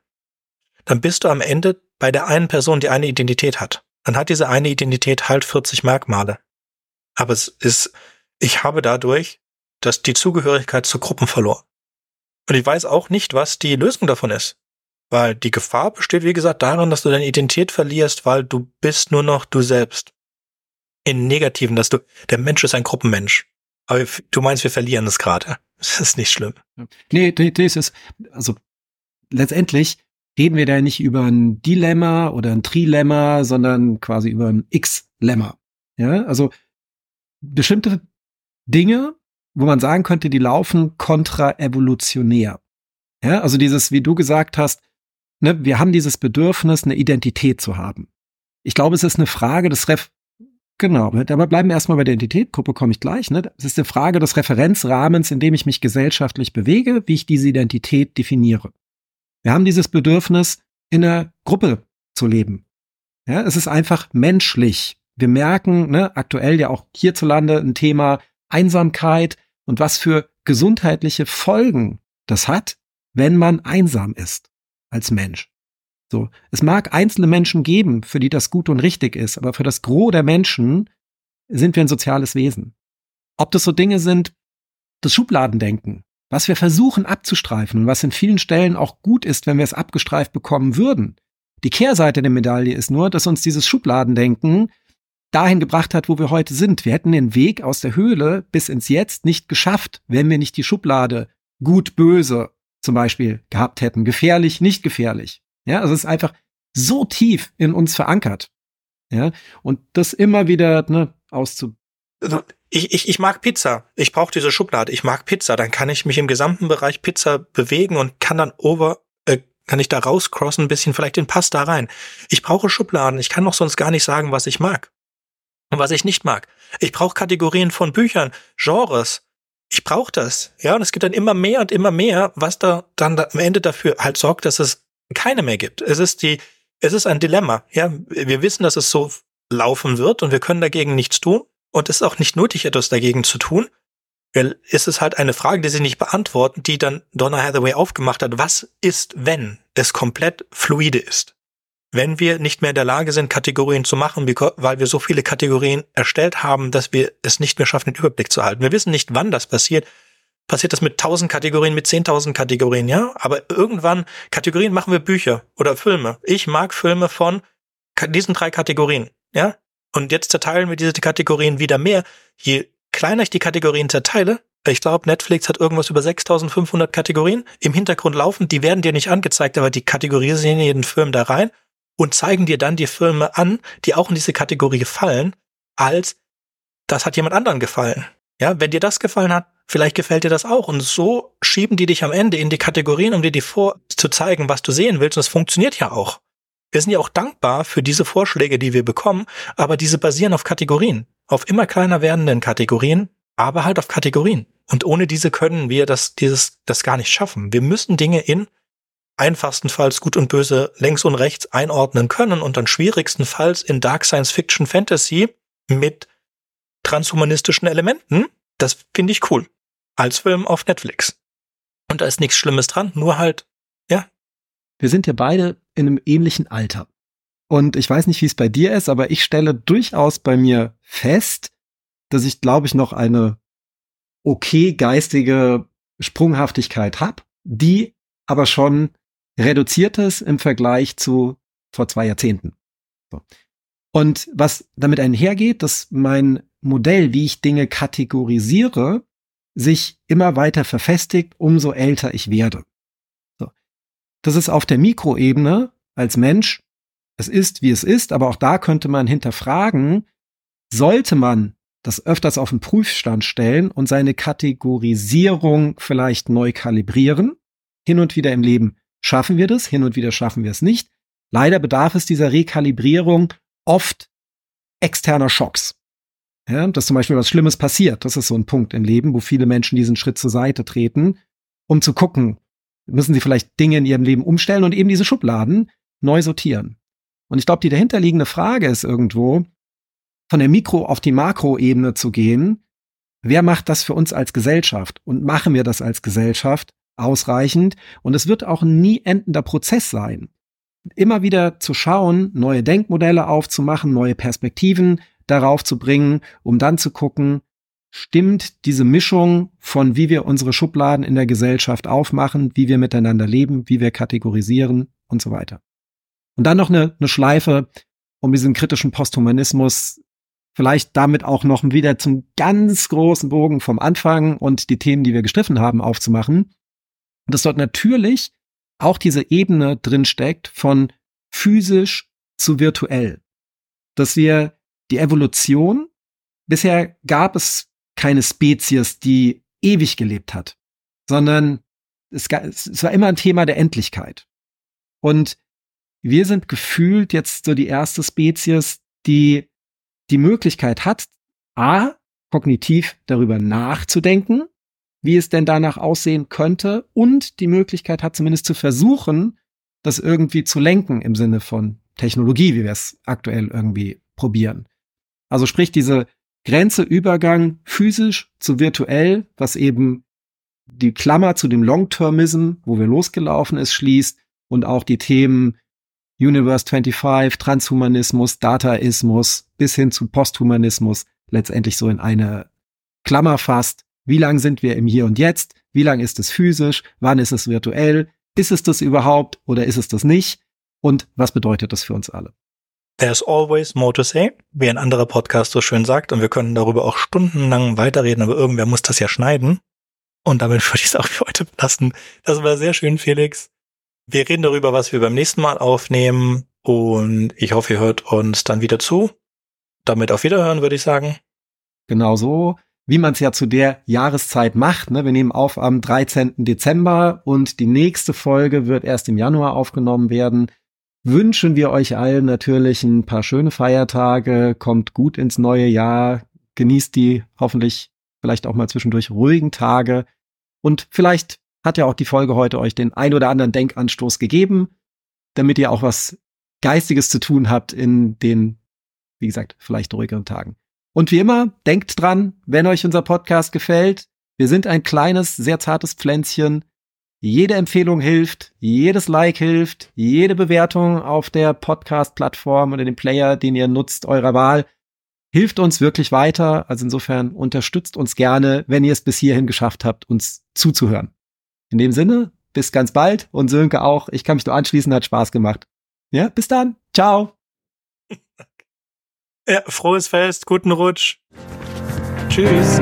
dann bist du am Ende bei der einen Person, die eine Identität hat. Dann hat diese eine Identität halt 40 Merkmale. Aber es ist, ich habe dadurch, dass die Zugehörigkeit zu Gruppen verloren. Und ich weiß auch nicht, was die Lösung davon ist. Weil die Gefahr besteht, wie gesagt, darin, dass du deine Identität verlierst, weil du bist nur noch du selbst. In Negativen, dass du, der Mensch ist ein Gruppenmensch. Aber du meinst, wir verlieren es gerade. Das ist nicht schlimm. Nee, das ist, also letztendlich reden wir da nicht über ein Dilemma oder ein Trilemma, sondern quasi über ein X-Lemma. Ja, also bestimmte Dinge, wo man sagen könnte, die laufen kontraevolutionär. Ja, also dieses, wie du gesagt hast, ne, wir haben dieses Bedürfnis, eine Identität zu haben. Ich glaube, es ist eine Frage des Ref Genau, aber bleiben wir erstmal bei der Identitätsgruppe, komme ich gleich. Ne? Es ist eine Frage des Referenzrahmens, in dem ich mich gesellschaftlich bewege, wie ich diese Identität definiere. Wir haben dieses Bedürfnis, in einer Gruppe zu leben. Ja, es ist einfach menschlich. Wir merken, ne, aktuell ja auch hierzulande ein Thema Einsamkeit und was für gesundheitliche Folgen das hat, wenn man einsam ist als Mensch. So, es mag einzelne Menschen geben, für die das gut und richtig ist, aber für das Gros der Menschen sind wir ein soziales Wesen. Ob das so Dinge sind, das Schubladendenken, was wir versuchen abzustreifen und was in vielen Stellen auch gut ist, wenn wir es abgestreift bekommen würden. Die Kehrseite der Medaille ist nur, dass uns dieses Schubladendenken dahin gebracht hat, wo wir heute sind. Wir hätten den Weg aus der Höhle bis ins Jetzt nicht geschafft, wenn wir nicht die Schublade gut, böse zum Beispiel gehabt hätten. Gefährlich, nicht gefährlich. Ja, also es ist einfach so tief in uns verankert. Ja, und das immer wieder ne, auszu. Also ich, ich, ich mag Pizza. Ich brauche diese Schublade. Ich mag Pizza. Dann kann ich mich im gesamten Bereich Pizza bewegen und kann dann over, äh, kann ich da rauscrossen, ein bisschen vielleicht in Pasta rein. Ich brauche Schubladen. Ich kann doch sonst gar nicht sagen, was ich mag und was ich nicht mag. Ich brauche Kategorien von Büchern, Genres. Ich brauche das. Ja, und es gibt dann immer mehr und immer mehr, was da dann am Ende dafür halt sorgt, dass es keine mehr gibt. Es ist die, es ist ein Dilemma. Ja, wir wissen, dass es so laufen wird und wir können dagegen nichts tun. Und es ist auch nicht nötig, etwas dagegen zu tun. Es ist halt eine Frage, die sie nicht beantworten, die dann Donna Hathaway aufgemacht hat. Was ist, wenn es komplett fluide ist? Wenn wir nicht mehr in der Lage sind, Kategorien zu machen, weil wir so viele Kategorien erstellt haben, dass wir es nicht mehr schaffen, den Überblick zu halten. Wir wissen nicht, wann das passiert passiert das mit 1000 Kategorien, mit 10.000 Kategorien, ja? Aber irgendwann, Kategorien machen wir Bücher oder Filme. Ich mag Filme von diesen drei Kategorien, ja? Und jetzt zerteilen wir diese Kategorien wieder mehr. Je kleiner ich die Kategorien zerteile, ich glaube, Netflix hat irgendwas über 6500 Kategorien im Hintergrund laufen, die werden dir nicht angezeigt, aber die kategorisieren jeden Film da rein und zeigen dir dann die Filme an, die auch in diese Kategorie fallen, als das hat jemand anderen gefallen. Ja, wenn dir das gefallen hat, vielleicht gefällt dir das auch. Und so schieben die dich am Ende in die Kategorien, um dir die vor zu zeigen, was du sehen willst. Und das funktioniert ja auch. Wir sind ja auch dankbar für diese Vorschläge, die wir bekommen, aber diese basieren auf Kategorien, auf immer kleiner werdenden Kategorien, aber halt auf Kategorien. Und ohne diese können wir das, dieses, das gar nicht schaffen. Wir müssen Dinge in einfachstenfalls gut und böse längs und rechts einordnen können und dann schwierigstenfalls in Dark Science Fiction Fantasy mit transhumanistischen Elementen. Das finde ich cool. Als Film auf Netflix. Und da ist nichts Schlimmes dran, nur halt, ja. Wir sind ja beide in einem ähnlichen Alter. Und ich weiß nicht, wie es bei dir ist, aber ich stelle durchaus bei mir fest, dass ich, glaube ich, noch eine okay geistige Sprunghaftigkeit habe, die aber schon reduziert ist im Vergleich zu vor zwei Jahrzehnten. So. Und was damit einhergeht, dass mein Modell, wie ich Dinge kategorisiere, sich immer weiter verfestigt, umso älter ich werde. So. Das ist auf der Mikroebene als Mensch, es ist, wie es ist, aber auch da könnte man hinterfragen, sollte man das öfters auf den Prüfstand stellen und seine Kategorisierung vielleicht neu kalibrieren. Hin und wieder im Leben schaffen wir das, hin und wieder schaffen wir es nicht. Leider bedarf es dieser Rekalibrierung oft externer Schocks. Ja, dass zum Beispiel was Schlimmes passiert. Das ist so ein Punkt im Leben, wo viele Menschen diesen Schritt zur Seite treten, um zu gucken, müssen sie vielleicht Dinge in ihrem Leben umstellen und eben diese Schubladen neu sortieren. Und ich glaube, die dahinterliegende Frage ist irgendwo, von der Mikro- auf die Makroebene zu gehen. Wer macht das für uns als Gesellschaft? Und machen wir das als Gesellschaft ausreichend? Und es wird auch ein nie endender Prozess sein immer wieder zu schauen, neue Denkmodelle aufzumachen, neue Perspektiven darauf zu bringen, um dann zu gucken, stimmt diese Mischung von wie wir unsere Schubladen in der Gesellschaft aufmachen, wie wir miteinander leben, wie wir kategorisieren und so weiter. Und dann noch eine, eine Schleife um diesen kritischen Posthumanismus vielleicht damit auch noch wieder zum ganz großen Bogen vom Anfang und die Themen, die wir gestriffen haben, aufzumachen. Und dass dort natürlich auch diese Ebene drin steckt von physisch zu virtuell. Dass wir die Evolution, bisher gab es keine Spezies, die ewig gelebt hat, sondern es, es war immer ein Thema der Endlichkeit. Und wir sind gefühlt jetzt so die erste Spezies, die die Möglichkeit hat, a, kognitiv darüber nachzudenken, wie es denn danach aussehen könnte und die Möglichkeit hat, zumindest zu versuchen, das irgendwie zu lenken im Sinne von Technologie, wie wir es aktuell irgendwie probieren. Also sprich, diese Grenze Übergang physisch zu virtuell, was eben die Klammer zu dem Long-Termism, wo wir losgelaufen ist, schließt und auch die Themen Universe 25, Transhumanismus, Dataismus bis hin zu Posthumanismus letztendlich so in eine Klammer fasst. Wie lang sind wir im Hier und Jetzt? Wie lang ist es physisch? Wann ist es virtuell? Ist es das überhaupt oder ist es das nicht? Und was bedeutet das für uns alle? There's always more to say, wie ein anderer Podcast so schön sagt, und wir können darüber auch stundenlang weiterreden, aber irgendwer muss das ja schneiden. Und damit würde ich es auch für heute belassen. Das war sehr schön, Felix. Wir reden darüber, was wir beim nächsten Mal aufnehmen. Und ich hoffe, ihr hört uns dann wieder zu. Damit auf Wiederhören, würde ich sagen. Genau so, wie man es ja zu der Jahreszeit macht. Ne? Wir nehmen auf am 13. Dezember und die nächste Folge wird erst im Januar aufgenommen werden. Wünschen wir euch allen natürlich ein paar schöne Feiertage, kommt gut ins neue Jahr, genießt die hoffentlich vielleicht auch mal zwischendurch ruhigen Tage und vielleicht hat ja auch die Folge heute euch den ein oder anderen Denkanstoß gegeben, damit ihr auch was Geistiges zu tun habt in den, wie gesagt, vielleicht ruhigeren Tagen. Und wie immer, denkt dran, wenn euch unser Podcast gefällt, wir sind ein kleines, sehr zartes Pflänzchen. Jede Empfehlung hilft, jedes Like hilft, jede Bewertung auf der Podcast-Plattform oder dem Player, den ihr nutzt, eurer Wahl, hilft uns wirklich weiter. Also insofern unterstützt uns gerne, wenn ihr es bis hierhin geschafft habt, uns zuzuhören. In dem Sinne, bis ganz bald und Sönke auch. Ich kann mich nur anschließen, hat Spaß gemacht. Ja, bis dann. Ciao. Ja, frohes Fest, guten Rutsch. Tschüss.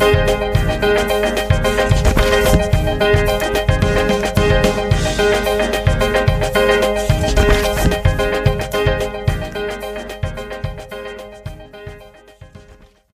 Thank